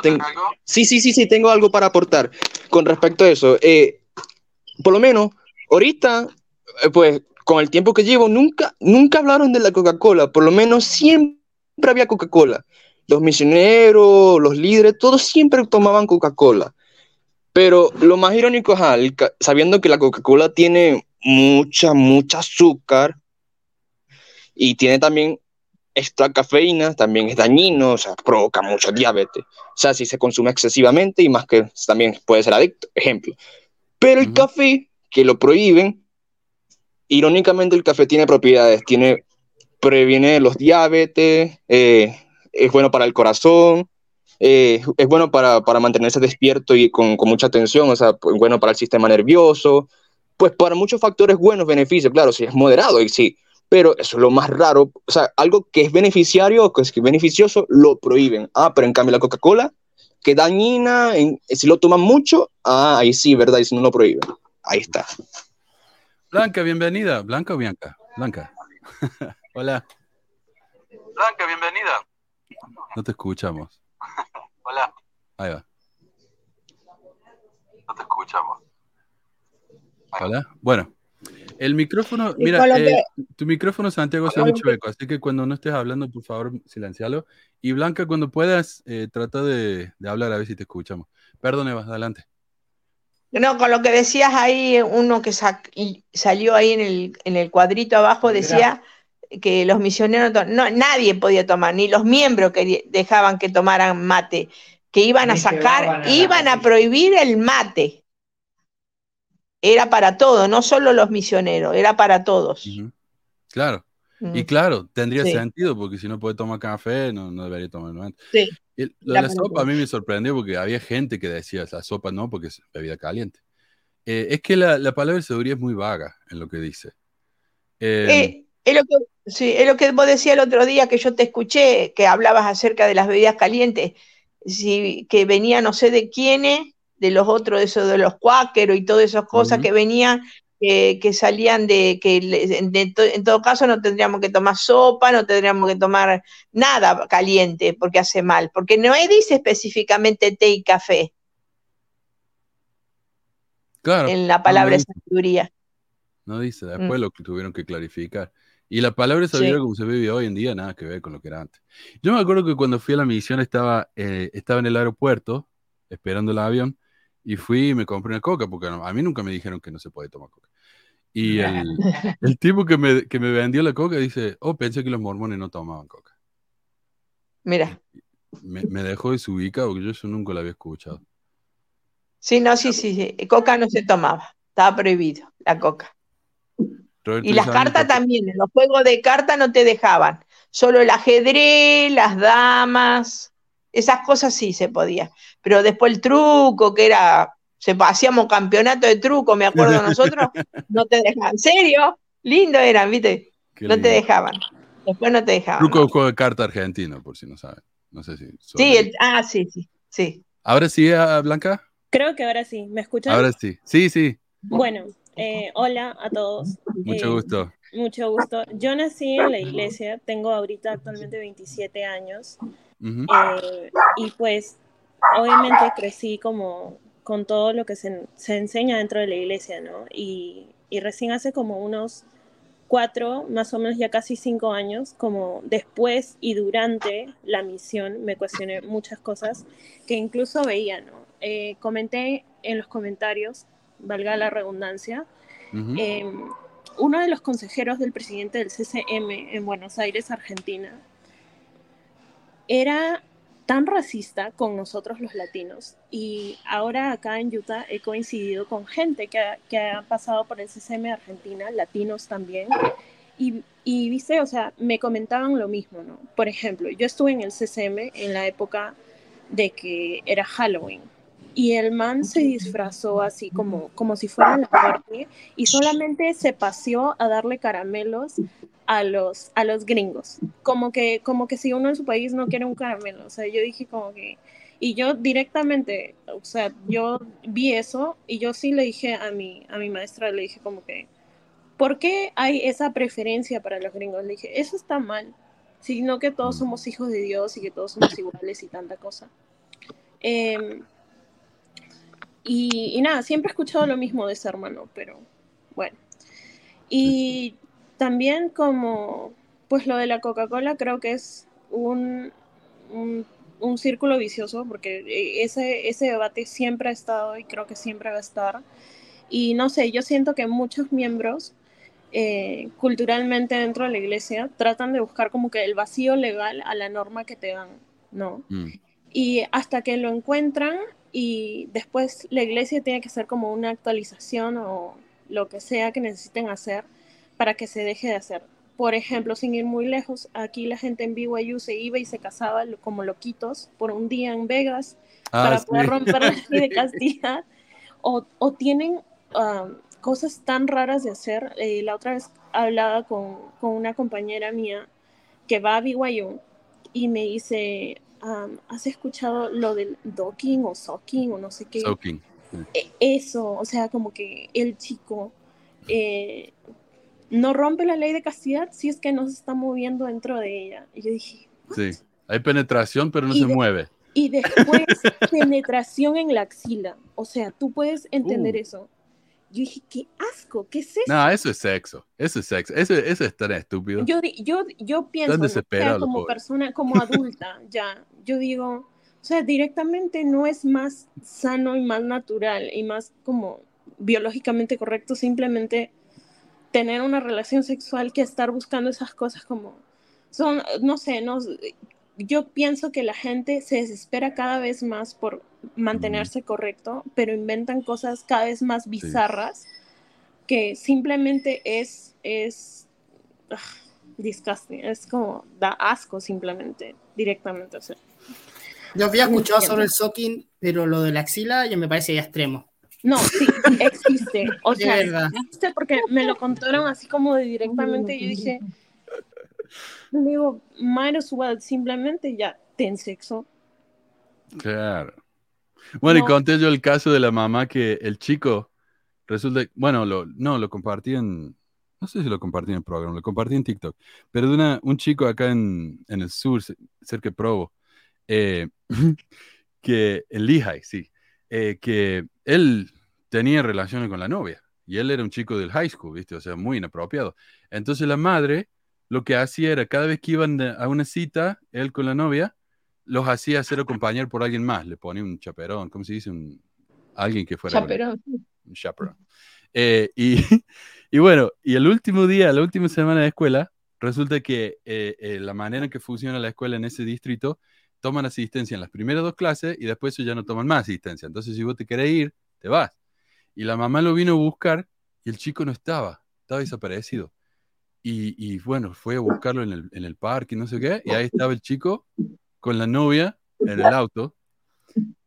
sí, sí, sí, sí, tengo algo para aportar con respecto a eso. Eh, por lo menos, ahorita, eh, pues, con el tiempo que llevo, nunca, nunca hablaron de la Coca-Cola, por lo menos siempre había Coca-Cola. Los misioneros, los líderes, todos siempre tomaban Coca-Cola. Pero lo más irónico, el ca- sabiendo que la Coca-Cola tiene mucha, mucha azúcar y tiene también esta cafeína también es dañino, o sea, provoca mucho diabetes. O sea, si se consume excesivamente y más que también puede ser adicto, ejemplo. Pero el Ujú. café, que lo prohíben, irónicamente el café tiene propiedades, tiene, previene los diabetes, eh, es bueno para el corazón, eh, es bueno para, para mantenerse despierto y con, con mucha atención, o sea, pues, bueno para el sistema nervioso, pues para muchos factores buenos beneficios, claro, si es moderado y sí, pero eso es lo más raro, o sea, algo que es beneficiario o que es beneficioso, lo prohíben. Ah, pero en cambio la Coca-Cola, que dañina, en- si lo toman mucho, ah, ahí sí, ¿verdad? Y si no lo prohíben. Ahí está. Blanca, bienvenida. ¿Blanca o Bianca? Blanca. Hola, Blanca, bienvenida. no te escuchamos. Hola, Ahí va. no te escuchamos. Hola. Bueno, el micrófono, Y mira, eh, tu micrófono, Santiago, lo mucho eco, así que cuando no estés hablando, por favor, silencialo. Y Blanca, cuando puedas, eh, trata de, de hablar a ver si te escuchamos. Perdón, Eva, adelante. No, con lo que decías ahí, uno que sa- y salió ahí en el, en el cuadrito abajo decía que los misioneros, no, nadie podía tomar, ni los miembros que dejaban que tomaran mate, que iban a sacar, iban a prohibir el mate. Era para todo, no solo los misioneros, era para todos. Ujú. Claro. Y Mm, claro, tendría Sí. sentido, porque si no puede tomar café, no, no debería tomar mate. Sí. Y lo La de la sopa a mí me sorprendió porque había gente que decía la sopa no, porque es bebida caliente. Eh, es que la, la palabra seguridad es muy vaga en lo que dice. Eh, Eh, es lo que, sí, es lo que vos decías el otro día que yo te escuché, que hablabas acerca de las bebidas calientes, si, que venía no sé de quiénes, de los otros, eso de los cuáqueros y todas esas cosas que venían, eh, que salían de que de to- en todo caso no tendríamos que tomar sopa, no tendríamos que tomar nada caliente porque hace mal, porque no dice específicamente té y café claro, en la palabra no dice, sabiduría. no dice, Mm, después lo que tuvieron que clarificar. Y la palabra sí. sabiduría como se vive hoy en día, nada que ver con lo que era antes. Yo me acuerdo que cuando fui a la misión estaba, eh, estaba en el aeropuerto esperando el avión y fui y me compré una coca, porque a mí nunca me dijeron que no se puede tomar coca. Y el, el tipo que me, que me vendió la coca dice, oh, pensé que los mormones no tomaban coca. Mira, Me, me dejó desubicado porque yo eso nunca lo había escuchado. sí, no, sí, sí, sí, coca no se tomaba, estaba prohibido la coca. Roberto Y las dice, "A mí cartas tampoco". también, en los juegos de cartas no te dejaban. Solo el ajedrez, las damas, esas cosas sí se podía. Pero después el truco, que era, se, hacíamos campeonato de truco, me acuerdo nosotros, no te dejaban. ¿En serio? Lindo eran, ¿viste? Qué No te dejaban. Después no te dejaban. Truco juego de carta argentino, por si no saben. No sé si. Sí, el- ah, sí, sí, sí. Ahora sí, ah, Blanca. Creo que ahora sí. ¿Me escuchan? Ahora sí. Sí, sí. Bueno, eh, hola a todos. Mucho Eh, gusto. Mucho gusto. Yo nací en la iglesia, tengo ahorita actualmente 27 años Eh, y pues obviamente crecí como con todo lo que se, se enseña dentro de la iglesia, ¿no? Y, y recién hace como unos cuatro, más o menos ya casi cinco años, como después y durante la misión, me cuestioné muchas cosas que incluso veía, ¿no? Eh, comenté en los comentarios, valga la redundancia, eh, uno de los consejeros del presidente del CCM en Buenos Aires, Argentina, era tan racista con nosotros los latinos y ahora acá en Utah he coincidido con gente que ha, que ha pasado por el CCM de Argentina, latinos también, y, y viste, o sea, me comentaban lo mismo, ¿no? Por ejemplo, yo estuve en el CCM en la época de que era Halloween y el man se disfrazó así como, como si fuera la muerte y solamente se paseó a darle caramelos a los, a los gringos. Como que, como que si uno en su país no quiere un caramelo. O sea, yo dije como que... Y yo directamente, o sea, yo vi eso y yo sí le dije a mi, a mi maestra, le dije como que, ¿por qué hay esa preferencia para los gringos? Le dije, eso está mal, sino que todos somos hijos de Dios y que todos somos iguales y tanta cosa. Em, y, y nada, siempre he escuchado lo mismo de ese hermano, pero bueno. Y también como, pues lo de la Coca-Cola creo que es un, un, un círculo vicioso, porque eh, ese, ese debate siempre ha estado y creo que siempre va a estar. Y no sé, yo siento que muchos miembros eh, culturalmente dentro de la iglesia tratan de buscar como que el vacío legal a la norma que te dan, ¿no? Mm. Y hasta que lo encuentran y después la iglesia tiene que hacer como una actualización o lo que sea que necesiten hacer para que se deje de hacer. Por ejemplo, sin ir muy lejos, aquí la gente en BYU se iba y se casaba como loquitos por un día en Vegas Ah, para sí. poder romper la ley de castidad. O, o tienen um, cosas tan raras de hacer. Eh, la otra vez hablaba con, con una compañera mía que va a BYU y me dice, um, ¿has escuchado lo del docking o socking o no sé qué? Soaking. E- Eso, o sea, como que el chico eh, no rompe la ley de castidad si es que no se está moviendo dentro de ella. Y yo dije, Sí. Hay penetración, pero no Y se de- mueve. y después penetración en la axila. O sea, tú puedes entender Uh. eso. Yo dije, qué asco, ¿qué es eso? No, eso es sexo. Eso es sexo. Eso, eso es tan estúpido. Yo, yo, yo pienso, ¿no? O sea, como persona, como adulta, ya, yo digo, o sea, directamente no es más sano y más natural y más como biológicamente correcto simplemente tener una relación sexual que estar buscando esas cosas como son, no sé, no, yo pienso que la gente se desespera cada vez más por mantenerse correcto, pero inventan cosas cada vez más bizarras que simplemente es, es ugh, disgusting, es como da asco simplemente, directamente. O sea, Yo había escuchado sobre el socking, pero lo de la axila ya me parece ya extremo. No, sí, existe. O sea, existe porque me lo contaron así como de directamente y yo dije, le digo, might as well, simplemente ya, ten sexo. Claro. Bueno, y conté yo el caso de la mamá que el chico resulta, bueno, lo, no, lo compartí en, no sé si lo compartí en el programa, lo compartí en TikTok, pero de una, un chico acá en, en el sur, ce- cerca de Provo, eh, que en Lehigh, sí, eh, que él tenía relaciones con la novia y él era un chico del high school, ¿viste? O sea, muy inapropiado. Entonces la madre lo que hacía era cada vez que iban a una cita, él con la novia, los hacía hacer acompañar por alguien más, le ponía un chaperón, ¿cómo se dice? Un, alguien que fuera Chaperón. un chaperón. Eh, y, y bueno, y el último día, la última semana de escuela, resulta que eh, eh, la manera en que funciona la escuela en ese distrito, toman asistencia en las primeras dos clases y después ellos ya no toman más asistencia. Entonces, si vos te querés ir, te vas. Y la mamá lo vino a buscar y el chico no estaba, estaba desaparecido. Y, y bueno, fue a buscarlo en el, en el parque, no sé qué, y ahí estaba el chico con la novia en el auto.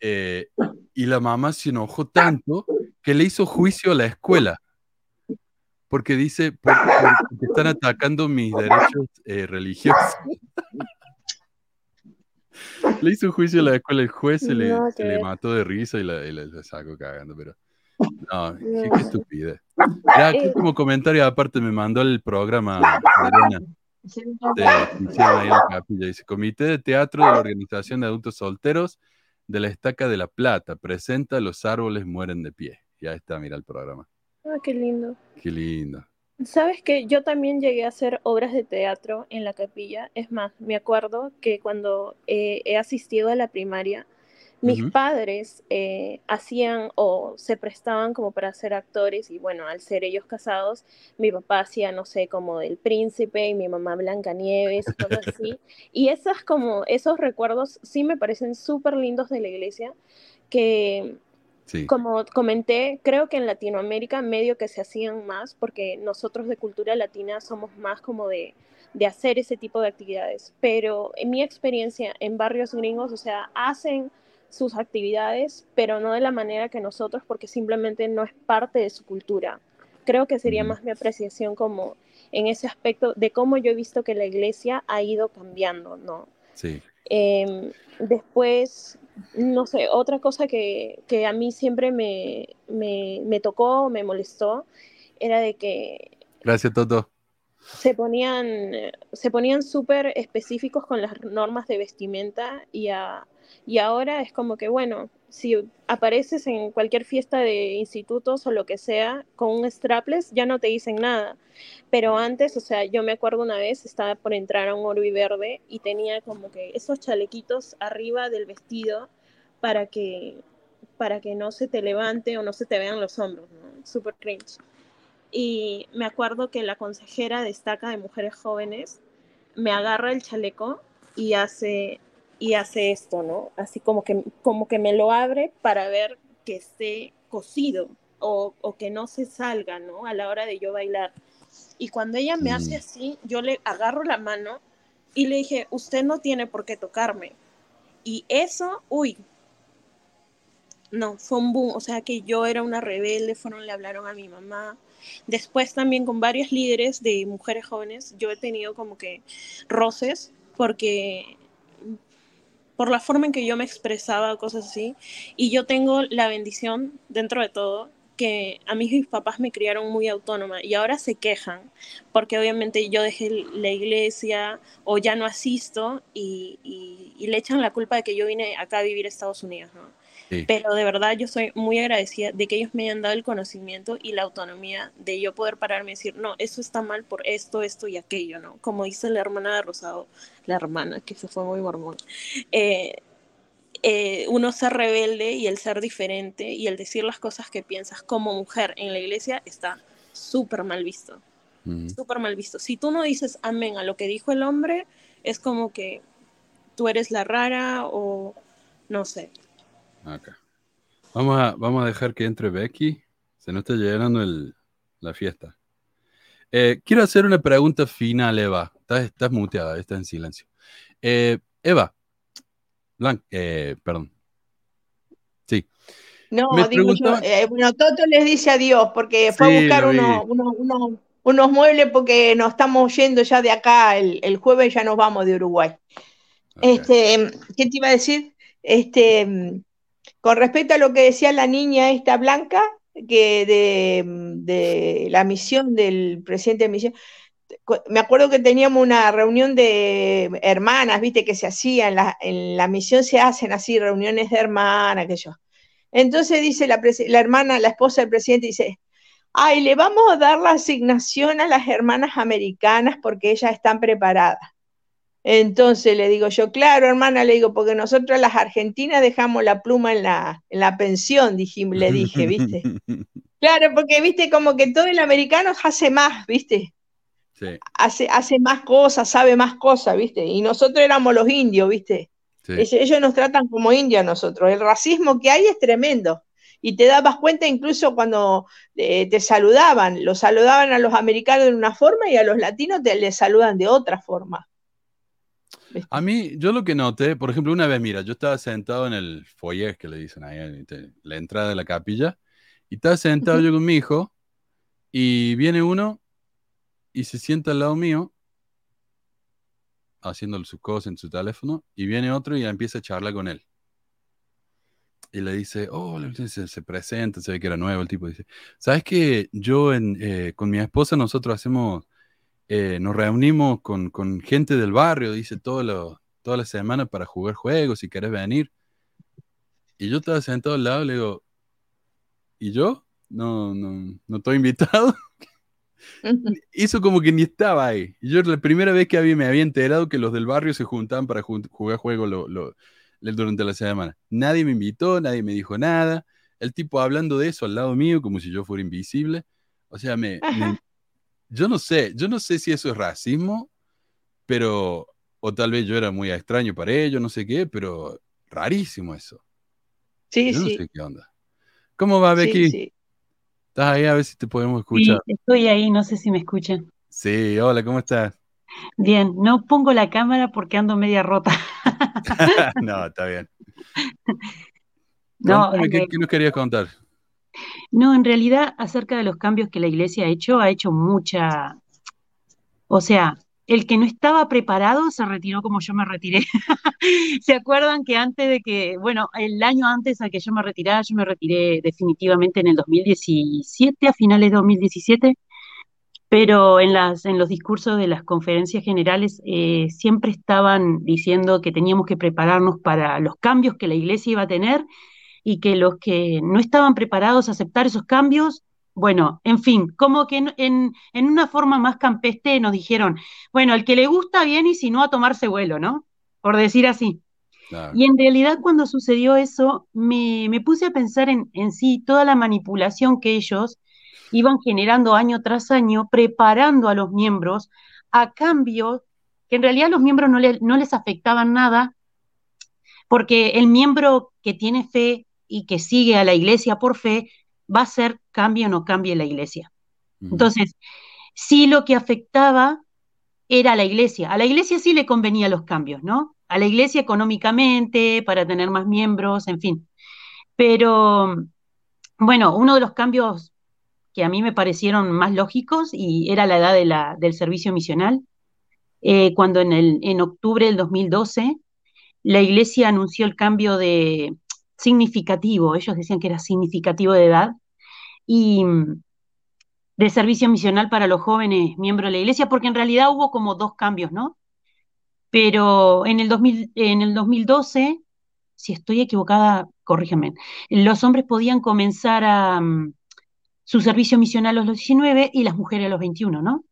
eh, y la mamá se enojó tanto que le hizo juicio a la escuela. Porque dice, por- por- porque están atacando mis derechos eh, religiosos. le hizo juicio a la escuela, el juez se le, se le mató de risa y la, y la- la sacó cagando, pero... No, qué, No. qué estupidez. Aquí Eh. como comentario aparte me mandó el programa Adriana, de, ahí la capilla. Dice, Comité de Teatro de la Organización de Adultos Solteros de la Estaca de la Plata. Presenta Los árboles mueren de pie. Ya está, mira el programa. Ah, qué lindo. Qué lindo. Sabes que yo también llegué a hacer obras de teatro en la capilla. Es más, me acuerdo que cuando eh, he asistido a la primaria, mis padres eh, hacían o se prestaban como para ser actores y bueno, al ser ellos casados, mi papá hacía, no sé, como del príncipe y mi mamá Blancanieves y cosas así. Y esas como, esos recuerdos sí me parecen súper lindos de la iglesia, que Sí. como comenté, creo que en Latinoamérica medio que se hacían más, porque nosotros de cultura latina somos más como de, de hacer ese tipo de actividades. Pero en mi experiencia en barrios gringos, o sea, hacen sus actividades, pero no de la manera que nosotros, porque simplemente no es parte de su cultura. Creo que sería más mi apreciación como en ese aspecto de cómo yo he visto que la iglesia ha ido cambiando, ¿no? Sí. Em, después, no sé, otra cosa que, que a mí siempre me, me, me tocó, me molestó, era de que Gracias, Toto. Se ponían, se ponían súper específicos con las normas de vestimenta y, a- y ahora es como que, bueno, si apareces en cualquier fiesta de institutos o lo que sea con un strapless, ya no te dicen nada. Pero antes, o sea, yo me acuerdo una vez, estaba por entrar a un Orbi verde y tenía como que esos chalequitos arriba del vestido para que, para que no se te levante o no se te vean los hombros, ¿no? Súper cringe. Y me acuerdo que la consejera destaca de mujeres jóvenes me agarra el chaleco y hace, y hace esto, ¿no? Así como que, como que me lo abre para ver que esté cosido o, o que no se salga, ¿no? A la hora de yo bailar. Y cuando ella me hace Mm. así, yo le agarro la mano y le dije, usted no tiene por qué tocarme. Y eso, uy, no, fue un boom, o sea que yo era una rebelde, fueron, le hablaron a mi mamá. Después también con varios líderes de mujeres jóvenes, yo he tenido como que roces porque por la forma en que yo me expresaba, cosas así, y yo tengo la bendición dentro de todo que a mí mis papás me criaron muy autónoma y ahora se quejan porque obviamente yo dejé la iglesia o ya no asisto y, y- le echan la culpa de que yo vine acá a vivir a Estados Unidos, ¿no? Sí. Pero de verdad yo soy muy agradecida de que ellos me hayan dado el conocimiento y la autonomía de yo poder pararme y decir, no, eso está mal por esto, esto y aquello, ¿no? Como dice la hermana de Rosado, la hermana, que se fue muy mormón. Eh, eh, uno ser rebelde y el ser diferente y el decir las cosas que piensas como mujer en la iglesia está súper mal visto, Ujú. súper mal visto. Si tú no dices amén a lo que dijo el hombre, es como que tú eres la rara o no sé. Acá. Vamos a, vamos a dejar que entre Becky. Se nos está llenando el- la fiesta. Eh, quiero hacer una pregunta final, Eva. Estás, estás muteada, estás en silencio. Eh, Eva. Blan- eh, perdón. Sí. No, Me digo yo, preguntaba- bueno, Toto les dice adiós porque fue Sí, a buscar lo vi. unos, muebles porque nos estamos yendo ya de acá, el, el jueves ya nos vamos de Uruguay. Este, ¿qué te iba a decir? Este, con respecto a lo que decía la niña esta blanca, que de, la misión del presidente de misión, me acuerdo que teníamos una reunión de hermanas, viste, que se hacía en la, misión, se hacen así reuniones de hermanas, que yo. Entonces dice la, la hermana, la esposa del presidente, dice, ay, le vamos a dar la asignación a las hermanas americanas porque ellas están preparadas. Entonces le digo yo, claro, hermana, le digo, porque nosotros las argentinas dejamos la pluma en la, en la pensión, le dije, ¿viste? Claro, porque, viste, como que todo el americano hace más, ¿viste? Sí, Hace, hace más cosas, sabe más cosas, ¿viste? Y nosotros éramos los indios, ¿viste? sí. Ellos, ellos nos tratan como indios a nosotros. El racismo que hay es tremendo. Y te dabas cuenta incluso cuando eh, te saludaban, los saludaban a los americanos de una forma y a los latinos te les saludan de otra forma. A mí, yo lo que noté, por ejemplo, una vez, mira, yo estaba sentado en el foyer, que le dicen ahí, en la entrada de la capilla, y estaba sentado yo con mi hijo, y viene uno y se sienta al lado mío, haciendo sus cosas en su teléfono, y viene otro y empieza a charlar con él. Y le dice, oh, se, se presenta, se ve que era nuevo el tipo, dice, ¿sabes que yo en, eh, con mi esposa nosotros hacemos, eh, nos reunimos con, con gente del barrio, dice, todo lo- toda la semana para jugar juegos, si querés venir. Y yo estaba sentado al lado le digo, ¿y yo? No, no, no estoy invitado. Hizo como que ni estaba ahí. Y yo la primera vez que había, me había enterado que los del barrio se juntaban para jugar juego lo- lo- durante la semana. Nadie me invitó, nadie me dijo nada. El tipo hablando de eso al lado mío como si yo fuera invisible. O sea, me, me- yo no sé, yo no sé si eso es racismo, pero, o tal vez yo era muy extraño para ellos, no sé qué, pero rarísimo eso. Sí, Yo no sí. sé qué onda. ¿Cómo va, Becky? sí. ¿Estás ahí? A ver si te podemos Sí, escuchar. estoy ahí, no sé si me escuchan. Sí, hola, ¿cómo estás? Bien, no pongo la cámara porque ando media rota. no, está bien. No, ¿qué, eh, qué nos querías contar? No, en realidad, acerca de los cambios que la iglesia ha hecho, ha hecho mucha, o sea, el que no estaba preparado se retiró como yo me retiré. ¿Se acuerdan que antes de que, bueno, el año antes a que yo me retirara, yo me retiré definitivamente en el 2017, a finales de 2017? pero en las, en los discursos de las conferencias generales eh, siempre estaban diciendo que teníamos que prepararnos para los cambios que la iglesia iba a tener y que los que no estaban preparados a aceptar esos cambios, bueno, en fin, como que en, en, en una forma más campestre nos dijeron, bueno, al que le gusta bien y si no a tomarse vuelo, ¿no? Por decir así. Claro. Y en realidad cuando sucedió eso, me, me puse a pensar en, en sí toda la manipulación que ellos iban generando año tras año, preparando a los miembros a cambio que en realidad los miembros no, le- no les afectaban nada, porque el miembro que tiene fe y que sigue a la iglesia por fe va a ser cambie o no cambie la iglesia. Entonces, sí lo que afectaba era a la iglesia. A la iglesia sí le convenía los cambios, ¿no? A la iglesia económicamente, para tener más miembros, en fin. Pero, bueno, uno de los cambios que a mí me parecieron más lógicos y era la edad de la- del servicio misional, eh, cuando en, el, en octubre del 2012 la iglesia anunció el cambio de significativo, ellos decían que era significativo de edad, y mm, de servicio misional para los jóvenes miembros de la iglesia, porque en realidad hubo como dos cambios, ¿no? Pero en el, 2000, en el 2012, si estoy equivocada, corrígeme, los hombres podían comenzar a, mm, su servicio misional a los 19 y las mujeres a los 21, ¿no?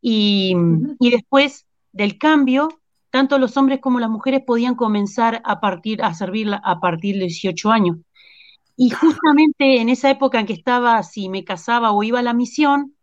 Y, y después del cambio, tanto los hombres como las mujeres podían comenzar a partir a servir a partir de 18 años. Y justamente en esa época en que estaba, si me casaba o iba a la misión,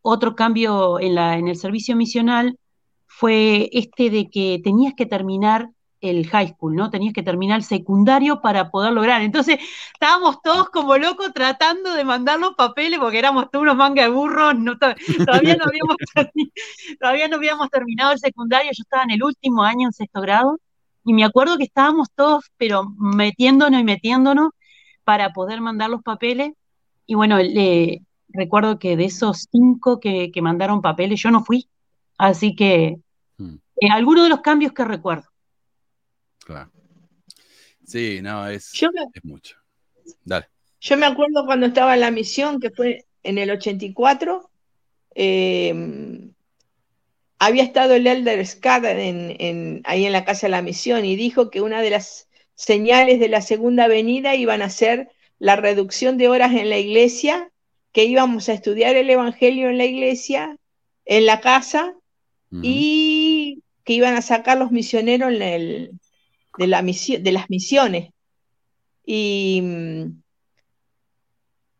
otro cambio en la, en el servicio misional fue este de que tenías que terminar el high school, ¿no? Tenías que terminar el secundario para poder lograr. Entonces, estábamos todos como locos tratando de mandar los papeles porque éramos todos unos manga de burros, no, to- todavía, no habíamos termi- todavía no habíamos terminado el secundario, yo estaba en el último año en sexto grado y me acuerdo que estábamos todos, pero metiéndonos y metiéndonos para poder mandar los papeles. Y bueno, le, recuerdo que de esos cinco que, que mandaron papeles, yo no fui. Así que Hmm, eh, algunos de los cambios que recuerdo. Claro. Sí, no, es, Yo me, es mucho. Dale. yo me acuerdo cuando estaba en la misión, que fue en el 84, eh, había estado el Elder Scott en, en- ahí en la Casa de la Misión y dijo que una de las señales de la segunda venida iban a ser la reducción de horas en la iglesia, que íbamos a estudiar el Evangelio en la iglesia, en la casa, y que iban a sacar los misioneros en el- de, la misión, de las misiones. Y,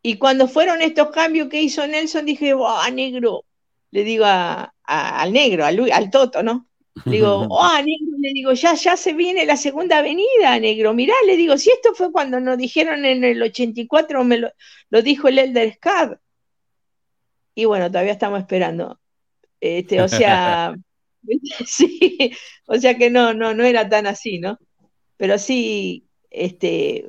y cuando fueron estos cambios que hizo Nelson, dije, ¡ah, negro! Le digo a- a- al negro, al, Toto, ¿no? Le digo, ¡ah, negro! Le digo, ya, ya se viene la segunda avenida, negro. Mirá, le digo, si esto fue cuando nos dijeron en el 84, me lo, lo dijo el Elder Scott. Y bueno, todavía estamos esperando. Este, o sea, sí, o sea que no, no, no era tan así, ¿no? Pero sí, este,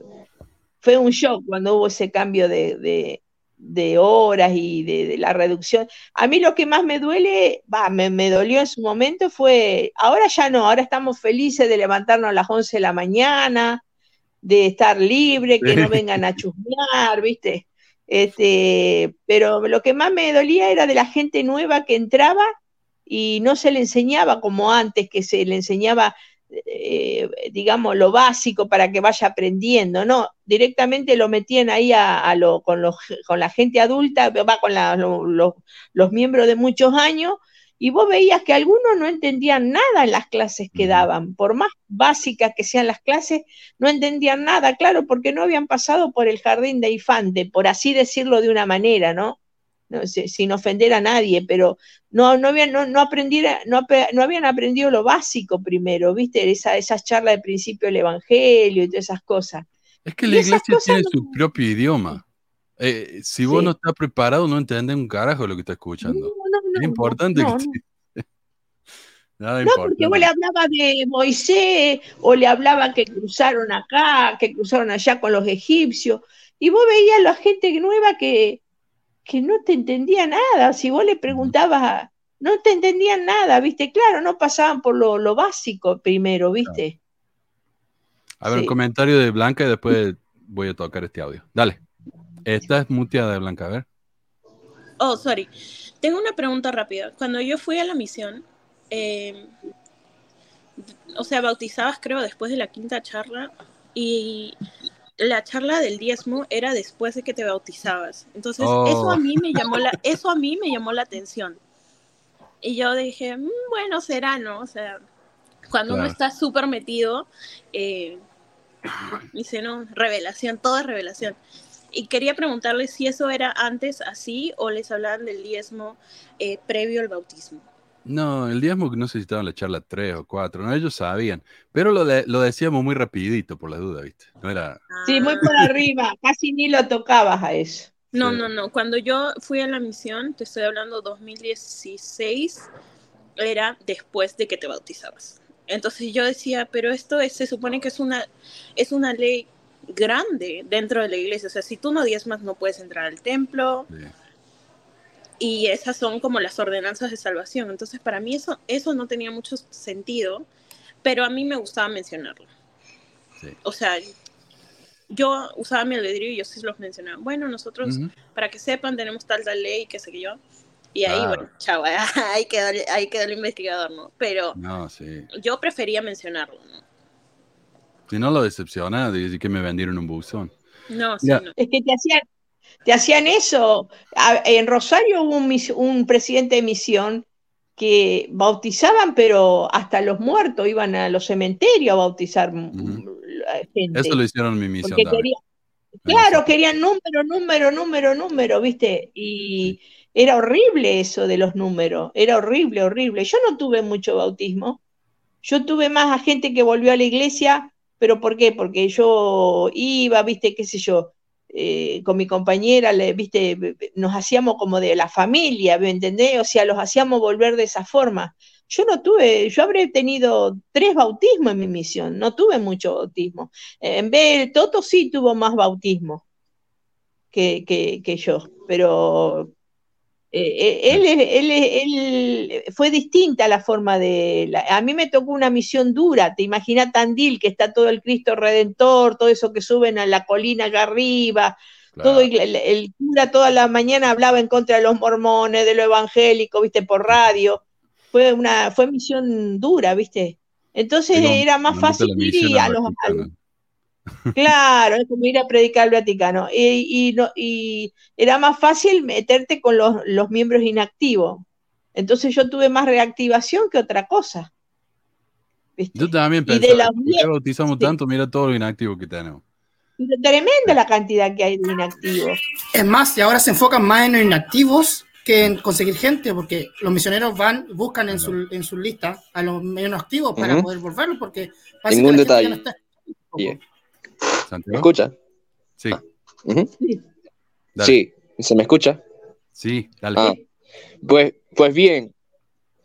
fue un shock cuando hubo ese cambio de, de- de horas y de, de la reducción. A mí lo que más me duele, va, me, me dolió en su momento fue, ahora ya no, ahora estamos felices de levantarnos a las 11 de la mañana, de estar libre, que no vengan a chusmear, ¿viste? Este, pero lo que más me dolía era de la gente nueva que entraba y no se le enseñaba como antes, que se le enseñaba eh, digamos, lo básico para que vaya aprendiendo, no, directamente lo metían ahí a, a lo, con, los, con la gente adulta, va con la- lo- lo- los miembros de muchos años, y vos veías que algunos no entendían nada en las clases que daban, por más básicas que sean las clases, no entendían nada, claro, porque no habían pasado por el jardín de infante, por así decirlo de una manera, ¿no? No sin ofender a nadie, pero no, no habían, no, no aprendiera- no, no habían aprendido lo básico primero, ¿viste? Esa, esas charlas de principio del Evangelio y todas esas cosas. Es que Y la iglesia tiene no- su propio idioma. Eh, si vos Sí. no estás preparado, no entendés un carajo lo que estás escuchando. No, no, es importante no, que no. te- Nada No, porque vos le hablabas de Moisés o le hablaban que cruzaron acá, que cruzaron allá con los egipcios, y vos veías a la gente nueva que, que no te entendía nada. Si vos le preguntabas, no te entendían nada, ¿viste? Claro, no pasaban por lo, lo básico primero, ¿viste? A ver, un comentario de Blanca y después voy a tocar este audio. Dale. Estás muteada de Blanca, a ver. Oh, sorry. Tengo una pregunta rápida. Cuando yo fui a la misión, eh, o sea, bautizabas creo después de la quinta charla y la charla del diezmo era después de que te bautizabas. Entonces, Oh. eso a mí me llamó la, eso a mí me llamó la atención. Y yo dije, "Mm, bueno, será, ¿no? O sea, cuando uno está súper metido, eh, dice, no, revelación, todo es revelación. Y quería preguntarles si eso era antes así o les hablaban del diezmo eh, previo al bautismo. No, el diezmo que no necesitaban la charla 3 o 4, no, ellos sabían. Pero lo, de- lo decíamos muy rapidito por la duda, ¿viste? No era... Sí, muy por arriba, casi ni lo tocabas a eso. No, Sí. no, no. Cuando yo fui a la misión, te estoy hablando 2016, era después de que te bautizabas. Entonces yo decía, pero esto es- se supone que es una, es una ley grande dentro de la iglesia. O sea, si tú no diezmas, no puedes entrar al templo. Sí. Y esas son como las ordenanzas de salvación. Entonces, para mí eso, eso no tenía mucho sentido, pero a mí me gustaba mencionarlo. Sí. O sea, yo usaba mi albedrío y yo sí los mencionaba. Bueno, nosotros, para que sepan, tenemos tal, tal ley, qué sé que yo. Y ahí, Claro. bueno, chao, ahí quedó, el- ahí quedó el investigador, ¿no? Pero No, sí. yo prefería mencionarlo, ¿no? Si no lo decepciona, dice que me vendieron un buzón. No, sí, no. Es que te hacían, te hacían eso. En Rosario hubo un, presidente de misión que bautizaban, pero hasta los muertos iban a los cementerios a bautizar mm, la gente. Eso lo hicieron en mi misión claro, querían número, número, número, número, ¿viste? Y era horrible eso de los números, era horrible, horrible. Yo no tuve mucho bautismo. Yo tuve más a gente que volvió a la iglesia, pero ¿por qué? Porque yo iba, ¿viste? ¿Qué sé yo? Eh, con mi compañera, le, ¿viste? Nos hacíamos como de la familia, ¿me entendés? O sea, los hacíamos volver de esa forma. Yo no tuve, yo habré tenido tres bautismos en mi misión, no tuve mucho bautismo. En vez, Toto sí tuvo más bautismo que, que, que yo, pero eh, él, él, él, fue distinta la forma de... La, a mí me tocó una misión dura, te imaginas Tandil, que está todo el Cristo Redentor, todo eso que suben a la colina allá arriba, Claro. todo el, el, el, cura toda la mañana hablaba en contra de los mormones, de lo evangélico, viste, por radio. Fue una, fue misión dura, viste. Entonces era más fácil ir a los. Claro, es como ir a predicar al Vaticano. Y, y, no, y era más fácil meterte con los, los, miembros inactivos. Entonces yo tuve más reactivación que otra cosa. ¿viste? Yo también pensaba, de la ¿por qué bautizamos sí. tanto? Mira todo lo inactivo que tenemos. Tremenda la cantidad que hay de inactivos. Es más, y ahora se enfocan más en los inactivos que en conseguir gente, porque los misioneros van, buscan en, su, en sus listas a los menos activos para uh -huh. poder volverlos, porque Ningún detalle. No está... yeah. ¿Me escucha? Sí. Uh -huh. sí. sí. ¿se me escucha? Sí, dale. Ah. Pues, pues bien,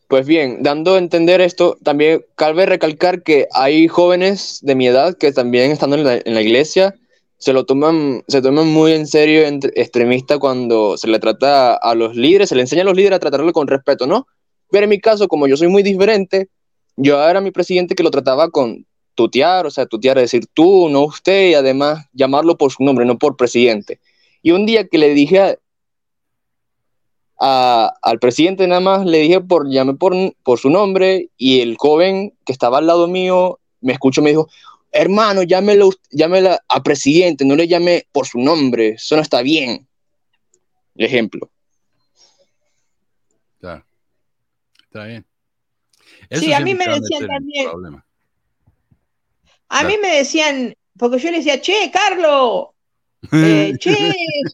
pues bien, dando a entender esto, también cabe recalcar que hay jóvenes de mi edad que también estando en la, en la iglesia se lo toman, se toman muy en serio extremista cuando se le trata a los líderes, se le enseña a los líderes a tratarlo con respeto, ¿no? Pero en mi caso, como yo soy muy diferente, yo era mi presidente que lo trataba con tutear, o sea, tutear, decir tú, no usted, y además llamarlo por su nombre, no por presidente. Y un día que le dije, a, a- al presidente nada más le dije por, llamé por, por su nombre y el joven que estaba al lado mío me escuchó, me dijo, hermano, llámelo, llámela a presidente, no le llame por su nombre, eso no está bien. El ejemplo. Claro. Está bien. Sí, a mí me decían también. A mí Claro. me decían, porque yo le decía, che, Carlos, eh, che,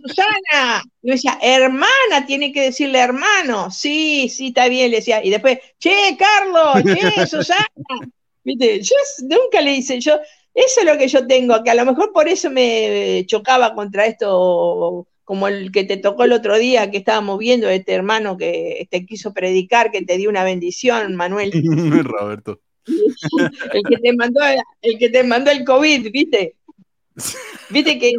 Susana. Y me decía, hermana, tiene que decirle hermano. Sí, sí, está bien, le decía. Y después, che, Carlos, che, Susana. Viste, yo nunca le hice, yo, eso es lo que yo tengo, que a lo mejor por eso me chocaba contra esto, como el que te tocó el otro día, que estábamos viendo, este hermano que te quiso predicar, que te dio una bendición, Manuel. Roberto. El que te mandó, el que te mandó el COVID, ¿viste? ¿Viste que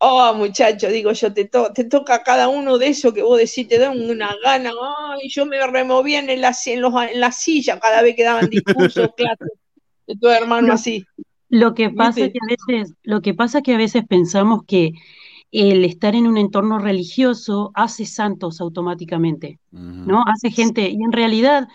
Oh, muchacho, digo yo, te, to- te toca a cada uno de esos que vos decís, te dan una gana, ay, yo me removía en la, en los- en la silla cada vez que daban discursos, clases, de tu hermano así. Lo que pasa es ¿Viste? que a veces, lo que pasa es que a veces pensamos que el estar en un entorno religioso hace santos automáticamente, ¿no? Hace gente, y en realidad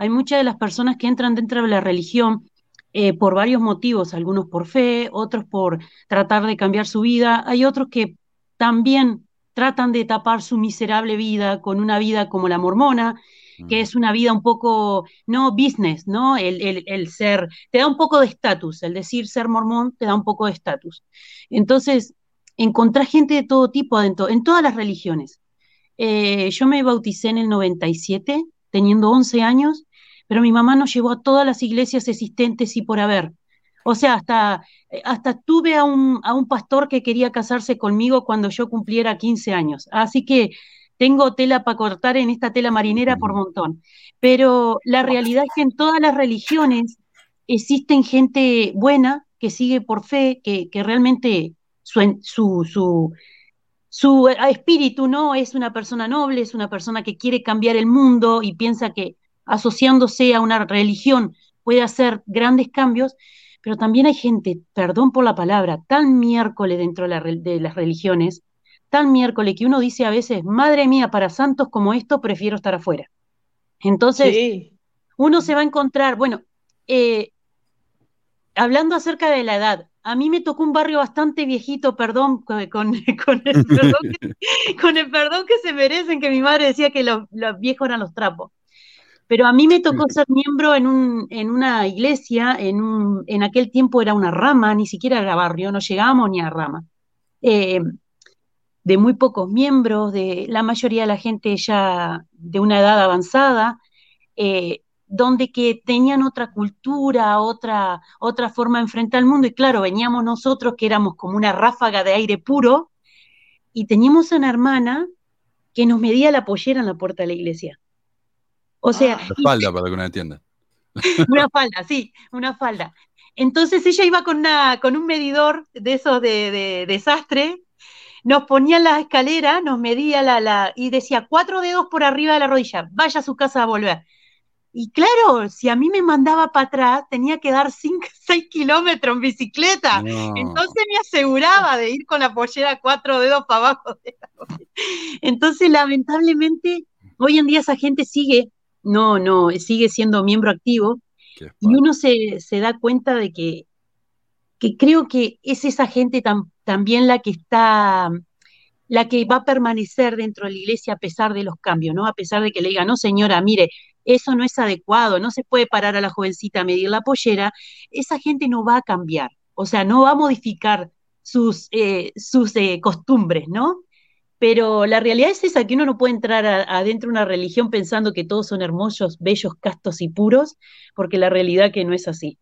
hay muchas de las personas que entran dentro de la religión eh, por varios motivos, algunos por fe, otros por tratar de cambiar su vida, hay otros que también tratan de tapar su miserable vida con una vida como la mormona, que es una vida un poco, no business, ¿no? El, el- el ser, te da un poco de estatus, el decir ser mormón te da un poco de estatus. Entonces, encontrás gente de todo tipo adentro, en todas las religiones. Eh, yo me bauticé en el 97, teniendo 11 años, pero mi mamá nos llevó a todas las iglesias existentes y por haber. O sea, hasta, hasta tuve a un, a un pastor que quería casarse conmigo cuando yo cumpliera 15 años. Así que tengo tela para cortar en esta tela marinera por montón. Pero la realidad es que en todas las religiones existen gente buena que sigue por fe, que, que realmente su, su, su, su espíritu no es una persona noble, es una persona que quiere cambiar el mundo y piensa que asociándose a una religión puede hacer grandes cambios, pero también hay gente, perdón por la palabra, tan miércoles dentro de, la re- de las religiones, tan miércoles que uno dice a veces, madre mía, para santos como esto prefiero estar afuera. Entonces, Sí, uno se va a encontrar, bueno, eh, hablando acerca de la edad, a mí me tocó un barrio bastante viejito, perdón, con, con- con el, perdón que, con el perdón que se merecen, que mi madre decía que los, los viejos eran los trapos. Pero a mí me tocó ser miembro en, un, en una iglesia, en, un, en aquel tiempo era una rama, ni siquiera era barrio, no llegábamos ni a rama. Eh, de muy pocos miembros, de la mayoría de la gente ya de una edad avanzada, eh, donde que tenían otra cultura, otra, otra forma de enfrentar el mundo. Y claro, veníamos nosotros que éramos como una ráfaga de aire puro, y teníamos a una hermana que nos medía la pollera en la puerta de la iglesia. O sea, La falda para que uno entienda. una falda, sí, una falda. Entonces ella iba con, una, con un medidor de esos de, de desastre, nos ponía en la escalera, nos medía la, la, y decía cuatro dedos por arriba de la rodilla, vaya a su casa a volver. Y claro, si a mí me mandaba para atrás, tenía que dar 5, 6 kilómetros en bicicleta. No. Entonces me aseguraba de ir con la pollera cuatro dedos para abajo. de la. Entonces, lamentablemente, hoy en día esa gente sigue, no, no, sigue siendo miembro activo, y uno se, se da cuenta de que, que creo que es esa gente tam- también la que está, la que va a permanecer dentro de la iglesia a pesar de los cambios, ¿no? A pesar de que le diga, no señora, mire, eso no es adecuado, no se puede parar a la jovencita a medir la pollera, esa gente no va a cambiar, o sea, no va a modificar sus, eh, sus eh, costumbres, ¿no? Pero la realidad es esa, que uno no puede entrar adentro de una religión pensando que todos son hermosos, bellos, castos y puros, porque la realidad que no es así.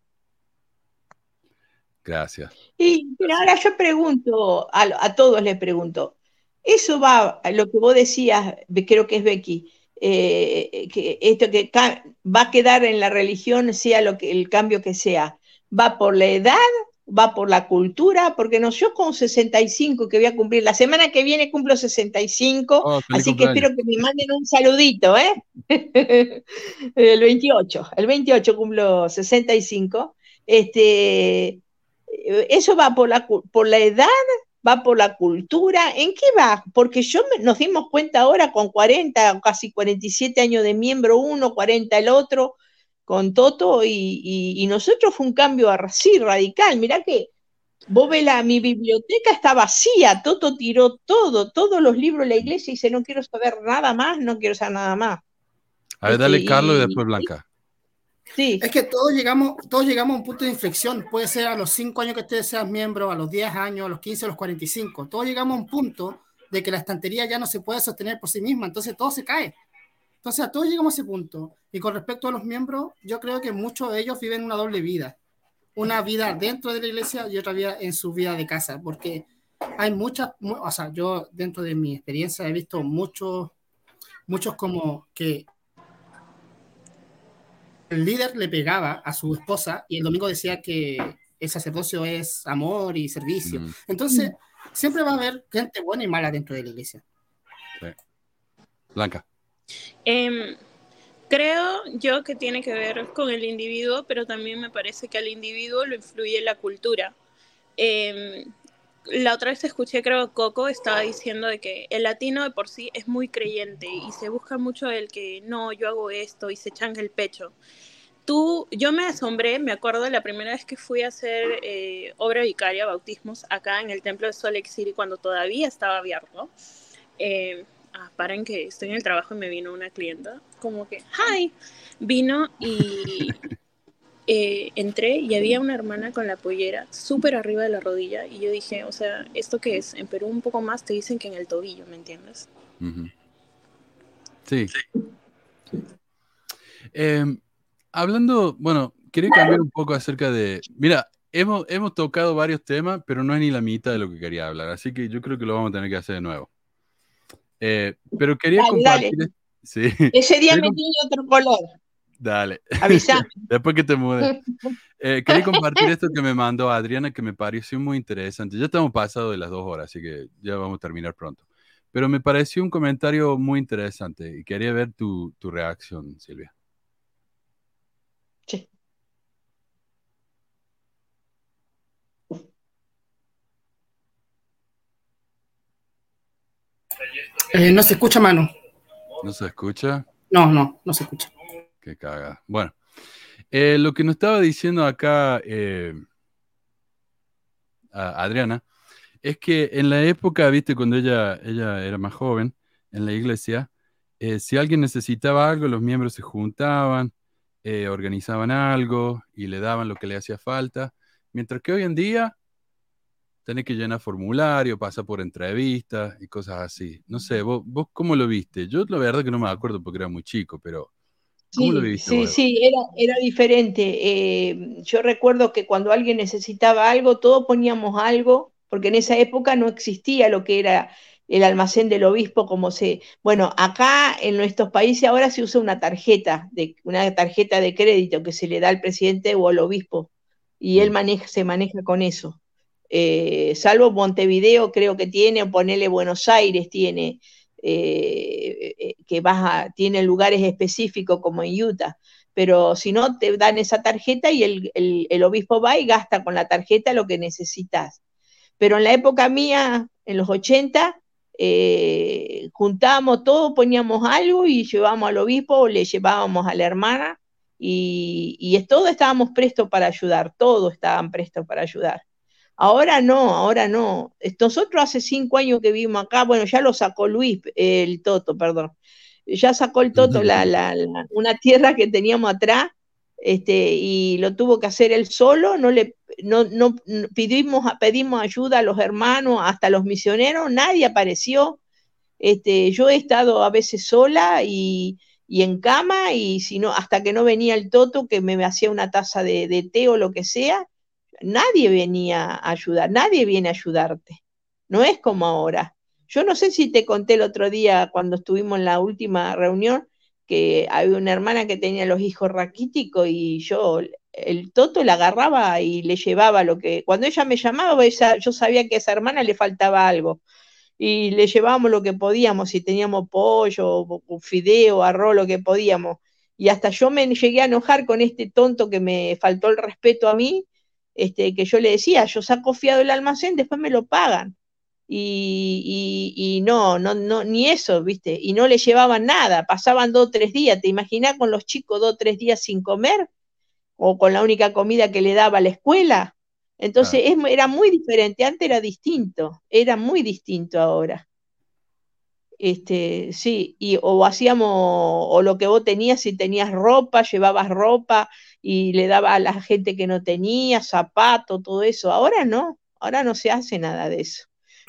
Gracias. Y pero ahora yo pregunto, a, a todos les pregunto, eso va a lo que vos decías, creo que es Becky, eh, que esto que va a quedar en la religión, sea lo que el cambio que sea, va por la edad, va por la cultura, porque no, yo con 65 que voy a cumplir, la semana que viene cumplo 65, Oh, feliz así que espero que me manden un saludito, ¿eh? el 28, el 28 cumplo 65, este, eso va por la, por la edad va por la cultura, ¿en qué va? Porque yo me- nos dimos cuenta ahora con 40, o casi 47 años de miembro uno, 40 el otro, con Toto, y, y- y nosotros fue un cambio así radical. Mirá que vos ves la, mi biblioteca está vacía, Toto tiró todo, todos los libros de la iglesia y dice, no quiero saber nada más, no quiero saber nada más. A ver, dale Carlos y después Blanca. Sí. Es que todos llegamos, todos llegamos a un punto de inflexión. Puede ser a los 5 años que ustedes sean miembros, a los 10 años, a los 15, a los 45. Todos llegamos a un punto de que la estantería ya no se puede sostener por sí misma, entonces todo se cae. Entonces a todos llegamos a ese punto. Y con respecto a los miembros, yo creo que muchos de ellos viven una doble vida. Una vida dentro de la iglesia y otra vida en su vida de casa, porque hay muchas, mu- o sea, yo dentro de mi experiencia he visto muchos, muchos como que el líder le pegaba a su esposa y el domingo decía que el sacerdocio es amor y servicio. Mm, Entonces, siempre va a haber gente buena y mala dentro de la iglesia. sí. Blanca. Em, creo yo que tiene que ver con el individuo, pero también me parece que al individuo lo influye la cultura. Em, la otra vez escuché, creo, Coco estaba diciendo de que el latino de por sí es muy creyente y se busca mucho el que no, yo hago esto y se changa el pecho. Tú, yo me asombré, me acuerdo de la primera vez que fui a hacer eh, obra vicaria, bautismos, acá en el templo de Lake City cuando todavía estaba abierto. Eh, ah, paren que estoy en el trabajo y me vino una clienta, como que, hi, vino y eh, entré y había una hermana con la pollera súper arriba de la rodilla y yo dije, o sea, ¿esto qué es? En Perú un poco más te dicen que en el tobillo, ¿me entiendes? Sí. Em, hablando, bueno, quería cambiar un poco acerca de. Mira, hemos, hemos tocado varios temas, pero no es ni la mitad de lo que quería hablar, así que yo creo que lo vamos a tener que hacer de nuevo. Eh, pero quería Dale, compartir. dale. Sí, Ese día me tiene otro color. Dale. Avísame. Después que te mudes. Eh, quería compartir esto que me mandó Adriana, que me pareció muy interesante. Ya estamos pasados de las dos horas, así que ya vamos a terminar pronto. Pero me pareció un comentario muy interesante y quería ver tu, tu reacción, Silvia. Sí. Eh, no se escucha, mano. ¿No se escucha? No, no, no se escucha. Qué caga. Bueno, eh, lo que nos estaba diciendo acá eh, a- Adriana es que en la época, viste, cuando ella, ella era más joven en la iglesia, si alguien necesitaba algo, los miembros se juntaban, organizaban algo y le daban lo que le hacía falta, mientras que hoy en día tenés que llenar formulario, pasa por entrevistas y cosas así. No sé, vos, vos cómo lo viste? Yo la verdad que no me acuerdo porque era muy chico, pero ¿cómo lo Sí, viste sí, vos? sí, era, era diferente. Eh, yo recuerdo que cuando alguien necesitaba algo, todos poníamos algo, porque en esa época no existía lo que era el almacén del obispo, como se, bueno, acá en nuestros países ahora se usa una tarjeta, de, una tarjeta de crédito que se le da al presidente o al obispo, y él maneja, se maneja con eso. Eh, salvo Montevideo creo que tiene, ponele Buenos Aires tiene, eh, eh, que vas a, tiene lugares específicos como en Utah, pero si no, te dan esa tarjeta y el, obispo va y gasta con la tarjeta lo que necesitas. Pero en la época mía, en los 80, eh, juntábamos todo, poníamos algo y llevábamos al obispo o le llevábamos a la hermana y, y todos estábamos prestos para ayudar, todos estaban prestos para ayudar. Ahora no, ahora no. Nosotros hace cinco años que vivimos acá, bueno, ya lo sacó Luis, eh, el Toto, perdón. Ya sacó el Toto la, una tierra que teníamos atrás, este, y lo tuvo que hacer él solo, no le no, no pedimos, pedimos ayuda a los hermanos, hasta los misioneros, nadie apareció. Este, yo he estado a veces sola y, y en cama, y si no, hasta que no venía el Toto, que me hacía una taza de té o lo que sea, nadie venía a ayudar, nadie viene a ayudarte. No es como ahora. Yo no sé si te conté el otro día cuando estuvimos en la última reunión que había una hermana que tenía los hijos raquíticos y yo el toto la agarraba y le llevaba lo que cuando ella me llamaba esa- yo sabía que a esa hermana le faltaba algo y le llevábamos lo que podíamos, si teníamos pollo, fideo, arroz, lo que podíamos. Y hasta yo me llegué a enojar con este tonto que me faltó el respeto a mí, este, que yo le decía, yo saco fiado el almacén, después me lo pagan. y, y- y no, no, no, ni eso, ¿viste? Y no le llevaban nada, pasaban dos o tres días. ¿Te imaginas con los chicos dos o tres días sin comer? ¿O con la única comida que le daba la escuela? Entonces es- era muy diferente, antes era distinto, era muy distinto ahora. Este, sí, y o hacíamos, o lo que vos tenías, si tenías ropa, llevabas ropa y le daba a la gente que no tenía, zapato, todo eso. Ahora no, ahora no se hace nada de eso.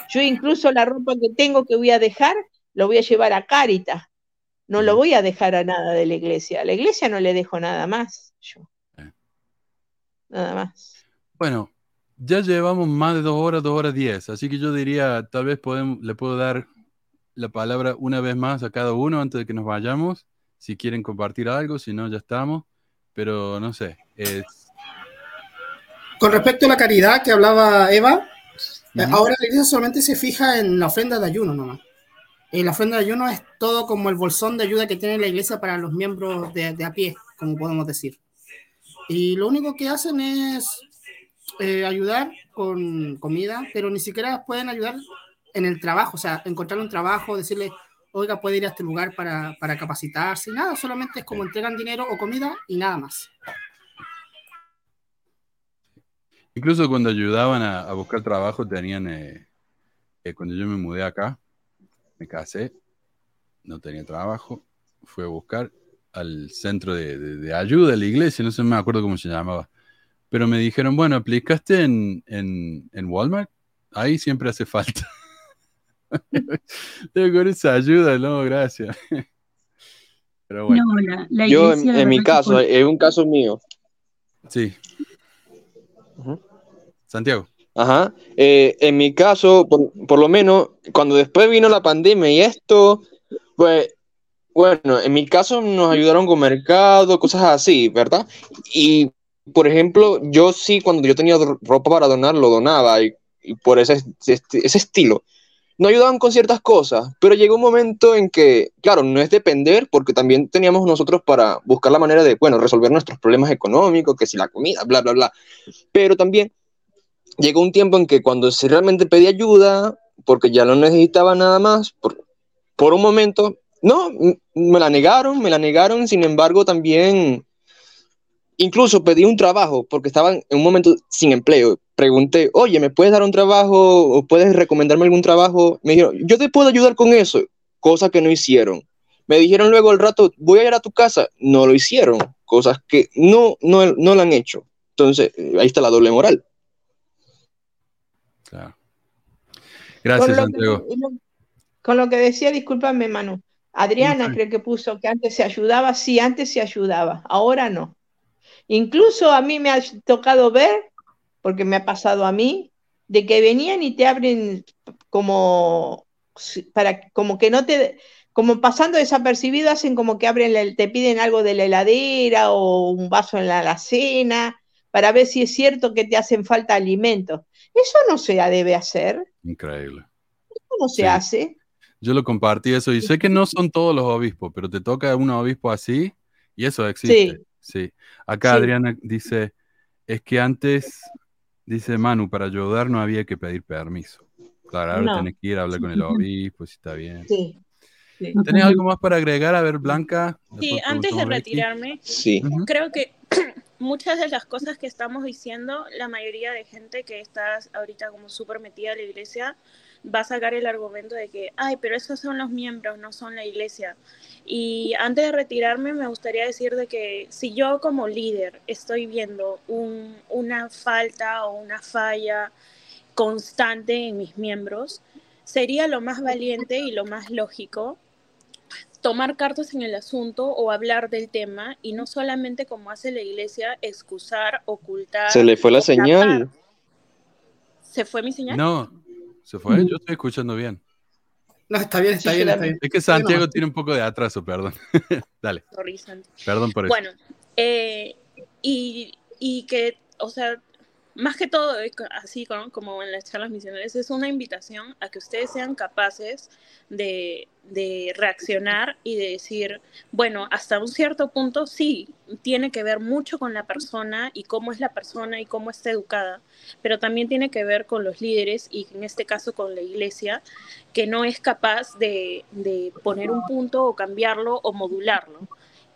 Yo incluso la ropa que tengo que voy a dejar, lo voy a llevar a Cáritas. No lo voy a dejar a nada de la iglesia. A la iglesia no le dejo nada más, yo. Nada más. Bueno, ya llevamos más de dos horas, dos horas diez, así que yo diría, tal vez podemos, le puedo dar la palabra una vez más a cada uno antes de que nos vayamos, si quieren compartir algo, si no, ya estamos, pero no sé, es... Con respecto a la caridad que hablaba Eva, eh, ahora la iglesia solamente se fija en la ofrenda de ayuno nomás. Y la ofrenda de ayuno es todo como el bolsón de ayuda que tiene la iglesia para los miembros de, de a pie, como podemos decir. Y lo único que hacen es eh, ayudar con comida, pero ni siquiera pueden ayudar en el trabajo, o sea, encontrar un trabajo, decirle, oiga, puede ir a este lugar para, para capacitarse, nada, solamente es como entregan dinero o comida y nada más. Incluso cuando ayudaban a, a buscar trabajo, tenían, eh, eh, cuando yo me mudé acá, me casé, no tenía trabajo, fui a buscar al centro de, de- de ayuda de la iglesia, no sé, me acuerdo cómo se llamaba, pero me dijeron, bueno, ¿aplicaste en, en, en Walmart? Ahí siempre hace falta. Digo, con esa ayuda, no, gracias. Pero bueno, No, la, la Yo, en, mi caso, por- es un caso mío. sí. Santiago. Ajá. Eh, en mi caso, por, por lo menos, cuando después vino la pandemia y esto, pues, bueno, en mi caso nos ayudaron con mercado, cosas así, ¿verdad? Y, por ejemplo, yo sí, cuando yo tenía ro- ropa para donar, lo donaba y, y por ese, ese, ese estilo. Nos ayudaban con ciertas cosas, pero llegó un momento en que, claro, no es depender, porque también teníamos nosotros para buscar la manera de, bueno, resolver nuestros problemas económicos, que si la comida, bla, bla, bla. Pero también llegó un tiempo en que cuando se realmente pedí ayuda, porque ya no necesitaba nada más, por, por un momento, no, me la negaron, me la negaron, sin embargo también, incluso pedí un trabajo, porque estaba en un momento sin empleo. Pregunté, oye, ¿me puedes dar un trabajo o puedes recomendarme algún trabajo? Me dijeron, yo te puedo ayudar con eso, cosa que no hicieron. Me dijeron luego al rato, voy a ir a tu casa. No lo hicieron, cosas que no, no, no lo han hecho. Entonces, ahí está la doble moral. Claro. Gracias, Con Santiago. que, con lo que decía, discúlpame, Manu. Adriana No, creo que puso que antes se ayudaba, sí, antes se ayudaba, ahora no. Incluso a mí me ha tocado ver, porque me ha pasado a mí, de que venían y te abren como para como que no te como pasando desapercibido hacen como que abren te piden algo de la heladera o un vaso en la alacena para ver si es cierto que te hacen falta alimentos. Eso no se debe hacer, Increíble. ¿cómo se Sí. hace? Yo lo compartí eso y sé que no son todos los obispos, pero te toca un obispo así y eso existe. Sí. Acá Sí. Adriana dice, es que antes, dice Manu, para ayudar no había que pedir permiso. Claro, ahora No. tenés que ir a hablar con el obispo, si está bien. Sí. sí. ¿Tenés algo más para agregar? A ver, Blanca. Sí, antes de retirarme, Sí. Creo que muchas de las cosas que estamos diciendo, la mayoría de gente que está ahorita como súper metida a la iglesia va a sacar el argumento de que, ay, pero esos son los miembros, no son la iglesia. Y antes de retirarme, me gustaría decir de que si yo como líder estoy viendo un- una falta o una falla constante en mis miembros, sería lo más valiente y lo más lógico tomar cartas en el asunto o hablar del tema y no solamente como hace la iglesia, excusar, ocultar. Se le fue la tapar. señal. ¿Se fue mi señal? No, se fue. Yo estoy escuchando bien. No, está bien, está Sí, bien, está bien. Es que Santiago tiene un poco de atraso, perdón. Dale, Sorry, perdón por eso. Bueno, eh, y, y que, o sea, más que todo, así como, en las charlas misionales, es una invitación a que ustedes sean capaces de, de reaccionar y de decir, bueno, hasta un cierto punto sí, tiene que ver mucho con la persona y cómo es la persona y cómo está educada, pero también tiene que ver con los líderes y en este caso con la iglesia, que no es capaz de, de poner un punto o cambiarlo o modularlo.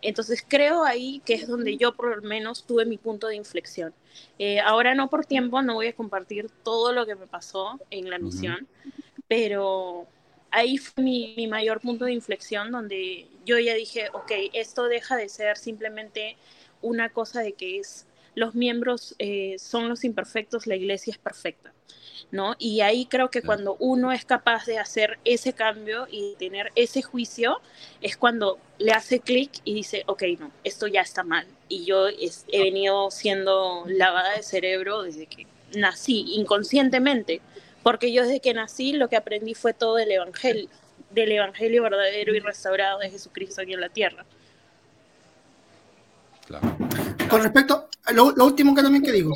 Entonces creo ahí que es donde yo por lo menos tuve mi punto de inflexión. Eh, ahora no por tiempo, no voy a compartir todo lo que me pasó en la misión, pero ahí fue mi, mi mayor punto de inflexión donde yo ya dije, ok, esto deja de ser simplemente una cosa de que es los miembros eh, son los imperfectos, la iglesia es perfecta. ¿no? Y ahí creo que cuando uno es capaz de hacer ese cambio y tener ese juicio, es cuando le hace clic y dice, ok, no, esto ya está mal. Y yo es- he venido siendo lavada de cerebro desde que nací, inconscientemente, porque yo desde que nací lo que aprendí fue todo del evangelio, del evangelio verdadero y restaurado de Jesucristo aquí en la tierra. Con respecto, lo, lo último que también que digo,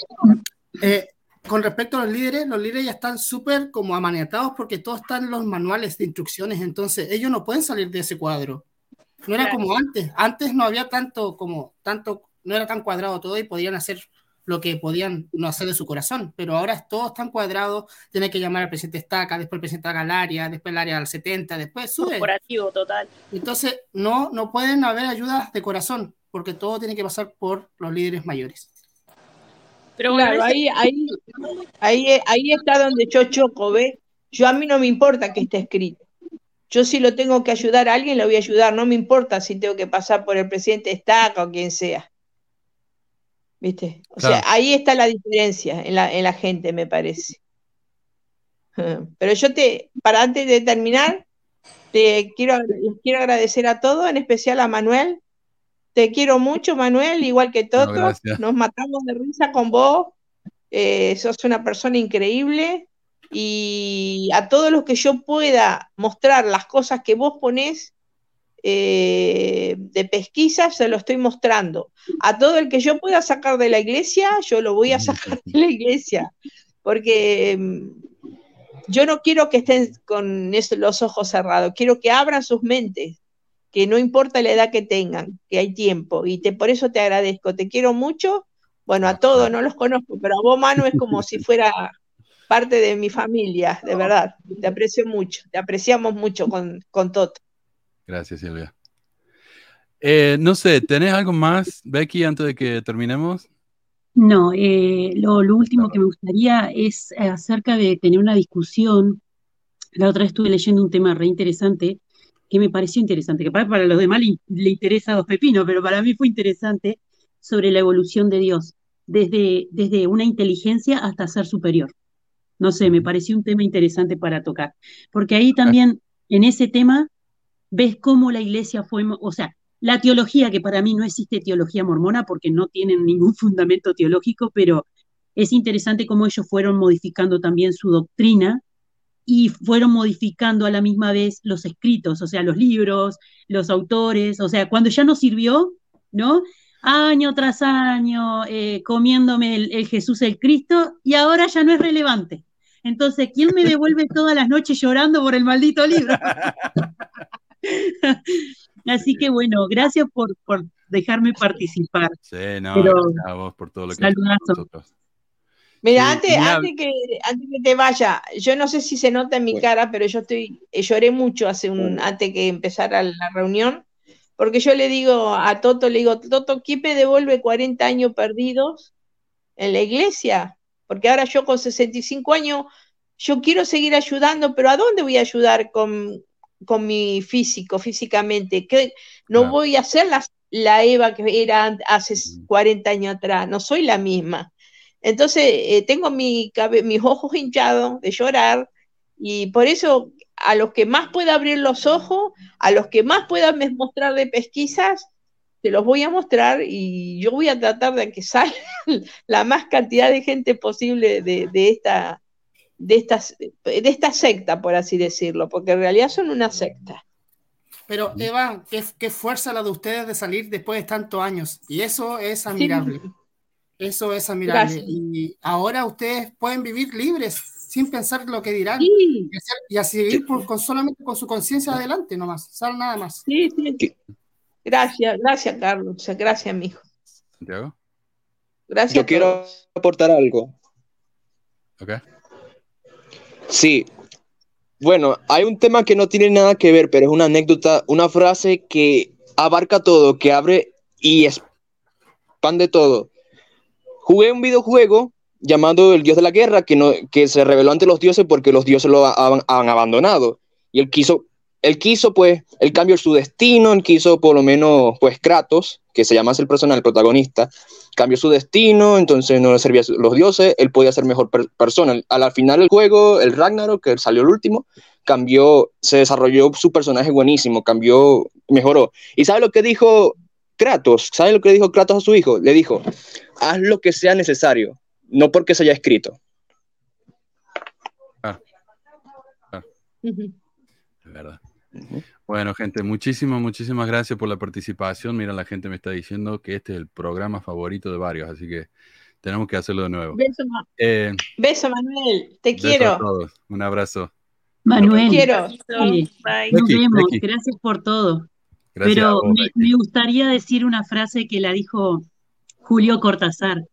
eh, con respecto a los líderes, los líderes ya están súper como amaniatados porque todo está en los manuales de instrucciones, entonces ellos no pueden salir de ese cuadro. No era Claro. como antes, antes no había tanto como tanto, no era tan cuadrado todo y podían hacer lo que podían no hacer de su corazón, pero ahora es todo tan cuadrado, tiene que llamar al presidente Estaca, después el presidente Estaca al área, después el área al 70, después sube. Corporativo total. Entonces, no, no pueden haber ayudas de corazón, porque todo tiene que pasar por los líderes mayores. Pero claro, ahí, ahí, ahí, ahí está donde yo choco, ¿ves? Yo a mí no me importa que esté escrito. Yo si lo tengo que ayudar a alguien, lo voy a ayudar. No me importa si tengo que pasar por el presidente Estaca o quien sea. ¿Viste? O sea, ahí está la diferencia en la, en la gente, me parece. Pero yo te, para antes de terminar, te quiero, les quiero agradecer a todos, en especial a Manuel. Te quiero mucho, Manuel, igual que Toto. Nos matamos de risa con vos. Eh, sos una persona increíble. Y a todos los que yo pueda mostrar las cosas que vos ponés eh, de pesquisa, se lo estoy mostrando. A todo el que yo pueda sacar de la iglesia, yo lo voy a sacar de la iglesia. Porque mm, yo no quiero que estén con eso- los ojos cerrados, quiero que abran sus mentes, que no importa la edad que tengan, que hay tiempo. Y te, por eso te agradezco, te quiero mucho. Bueno, a todos no los conozco, pero a vos, Manu, es como si fuera parte de mi familia, de verdad. Te aprecio mucho, te apreciamos mucho con, con Toto. Gracias, Silvia. Eh, no sé, ¿tenés algo más, Becky, antes de que terminemos? No, eh, lo, lo último que me gustaría es acerca de tener una discusión. La otra vez estuve leyendo un tema re interesante que me pareció interesante, que para, para los demás le, le interesa a dos pepinos, pero para mí fue interesante sobre la evolución de Dios, desde, desde una inteligencia hasta ser superior. No sé, me pareció un tema interesante para tocar, porque ahí también en ese tema ves cómo la iglesia fue, o sea, la teología, que para mí no existe teología mormona porque no tienen ningún fundamento teológico, pero es interesante cómo ellos fueron modificando también su doctrina y fueron modificando a la misma vez los escritos, o sea, los libros, los autores, o sea, cuando ya no sirvió, ¿no? Año tras año, eh, comiéndome el, el Jesús el Cristo, y ahora ya no es relevante. Entonces, ¿quién me devuelve todas las noches llorando por el maldito libro? Así que bueno, gracias por, por dejarme participar. Sí, no, Pero- gracias a vos por todo lo que Saludazo. Mira, antes, antes, que, antes que te vaya, yo no sé si se nota en mi cara, pero yo estoy, eh, lloré mucho hace un, antes que empezara la reunión, porque yo le digo a Toto, le digo, Toto, ¿quién me devuelve 40 años perdidos en la iglesia? Porque ahora yo con 65 años, yo quiero seguir ayudando, pero ¿a dónde voy a ayudar con, con mi físico, físicamente? ¿Qué- no Claro. voy a ser la, la Eva que era hace 40 años atrás, no soy la misma. Entonces, eh, tengo mi mis ojos hinchados de llorar y por eso a los que más pueda abrir los ojos, a los que más pueda mostrar de pesquisas, te los voy a mostrar y yo voy a tratar de que salga la más cantidad de gente posible de, de esta, de, estas, de esta secta, por así decirlo, porque en realidad son una secta. Pero Eva, qué, qué fuerza la de ustedes de salir después de tantos años. Y eso es admirable. Eso es admirable. Gracias. Y ahora ustedes pueden vivir libres sin pensar lo que dirán Sí, y, hacer- y a seguir por- con, solamente con su conciencia adelante nomás, sal nada más. sí, sí. Gracias, gracias, Carlos. Gracias, mijo. Santiago. Gracias. Yo quiero aportar algo. Ok. Sí. Bueno, hay un tema que no tiene nada que ver, pero es una anécdota, una frase que abarca todo, que abre y expande todo. Jugué un videojuego llamado El Dios de la Guerra, que, no, que se reveló ante los dioses porque los dioses lo han, abandonado. Y él quiso, él quiso, pues, el cambio su destino, él quiso, por lo menos, pues, Kratos, que se llama el personal, el protagonista, cambió su destino, entonces no le servía a los dioses, él podía ser mejor per- persona. Al, al final del juego, el Ragnarok, que salió el último, cambió, se desarrolló su personaje buenísimo, cambió, mejoró. ¿Y sabe lo que dijo Kratos? ¿Sabe lo que dijo Kratos a su hijo? Le dijo, haz lo que sea necesario, no porque se haya escrito. Ujú. Es verdad. Bueno, gente, muchísimas, muchísimas gracias por la participación. Mira, la gente me está diciendo que este es el programa favorito de varios, así que tenemos que hacerlo de nuevo. Beso, Ma- Eh, beso, Manuel. Te a quiero. todos. Un abrazo. Manuel, Te quiero. sí, Bye. nos Becky, vemos. Becky. Gracias por todo. Gracias a Pero vos, me, Becky. me gustaría decir una frase que la dijo Julio Cortázar,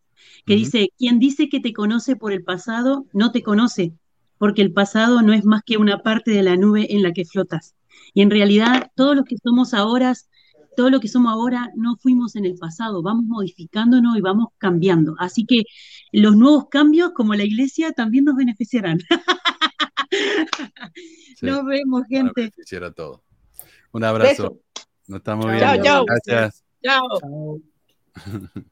que dice, quien dice que te conoce por el pasado, no te conoce, porque el pasado no es más que una parte de la nube en la que flotas. Y en realidad, todos los que somos ahora, todo lo que somos ahora, no fuimos en el pasado, vamos modificándonos y vamos cambiando. Así que los nuevos cambios, como la iglesia, también nos beneficiarán. Sí, Nos vemos, gente. todos. Un abrazo. Beso. Nos estamos Chao, viendo. chao. Gracias. Chao.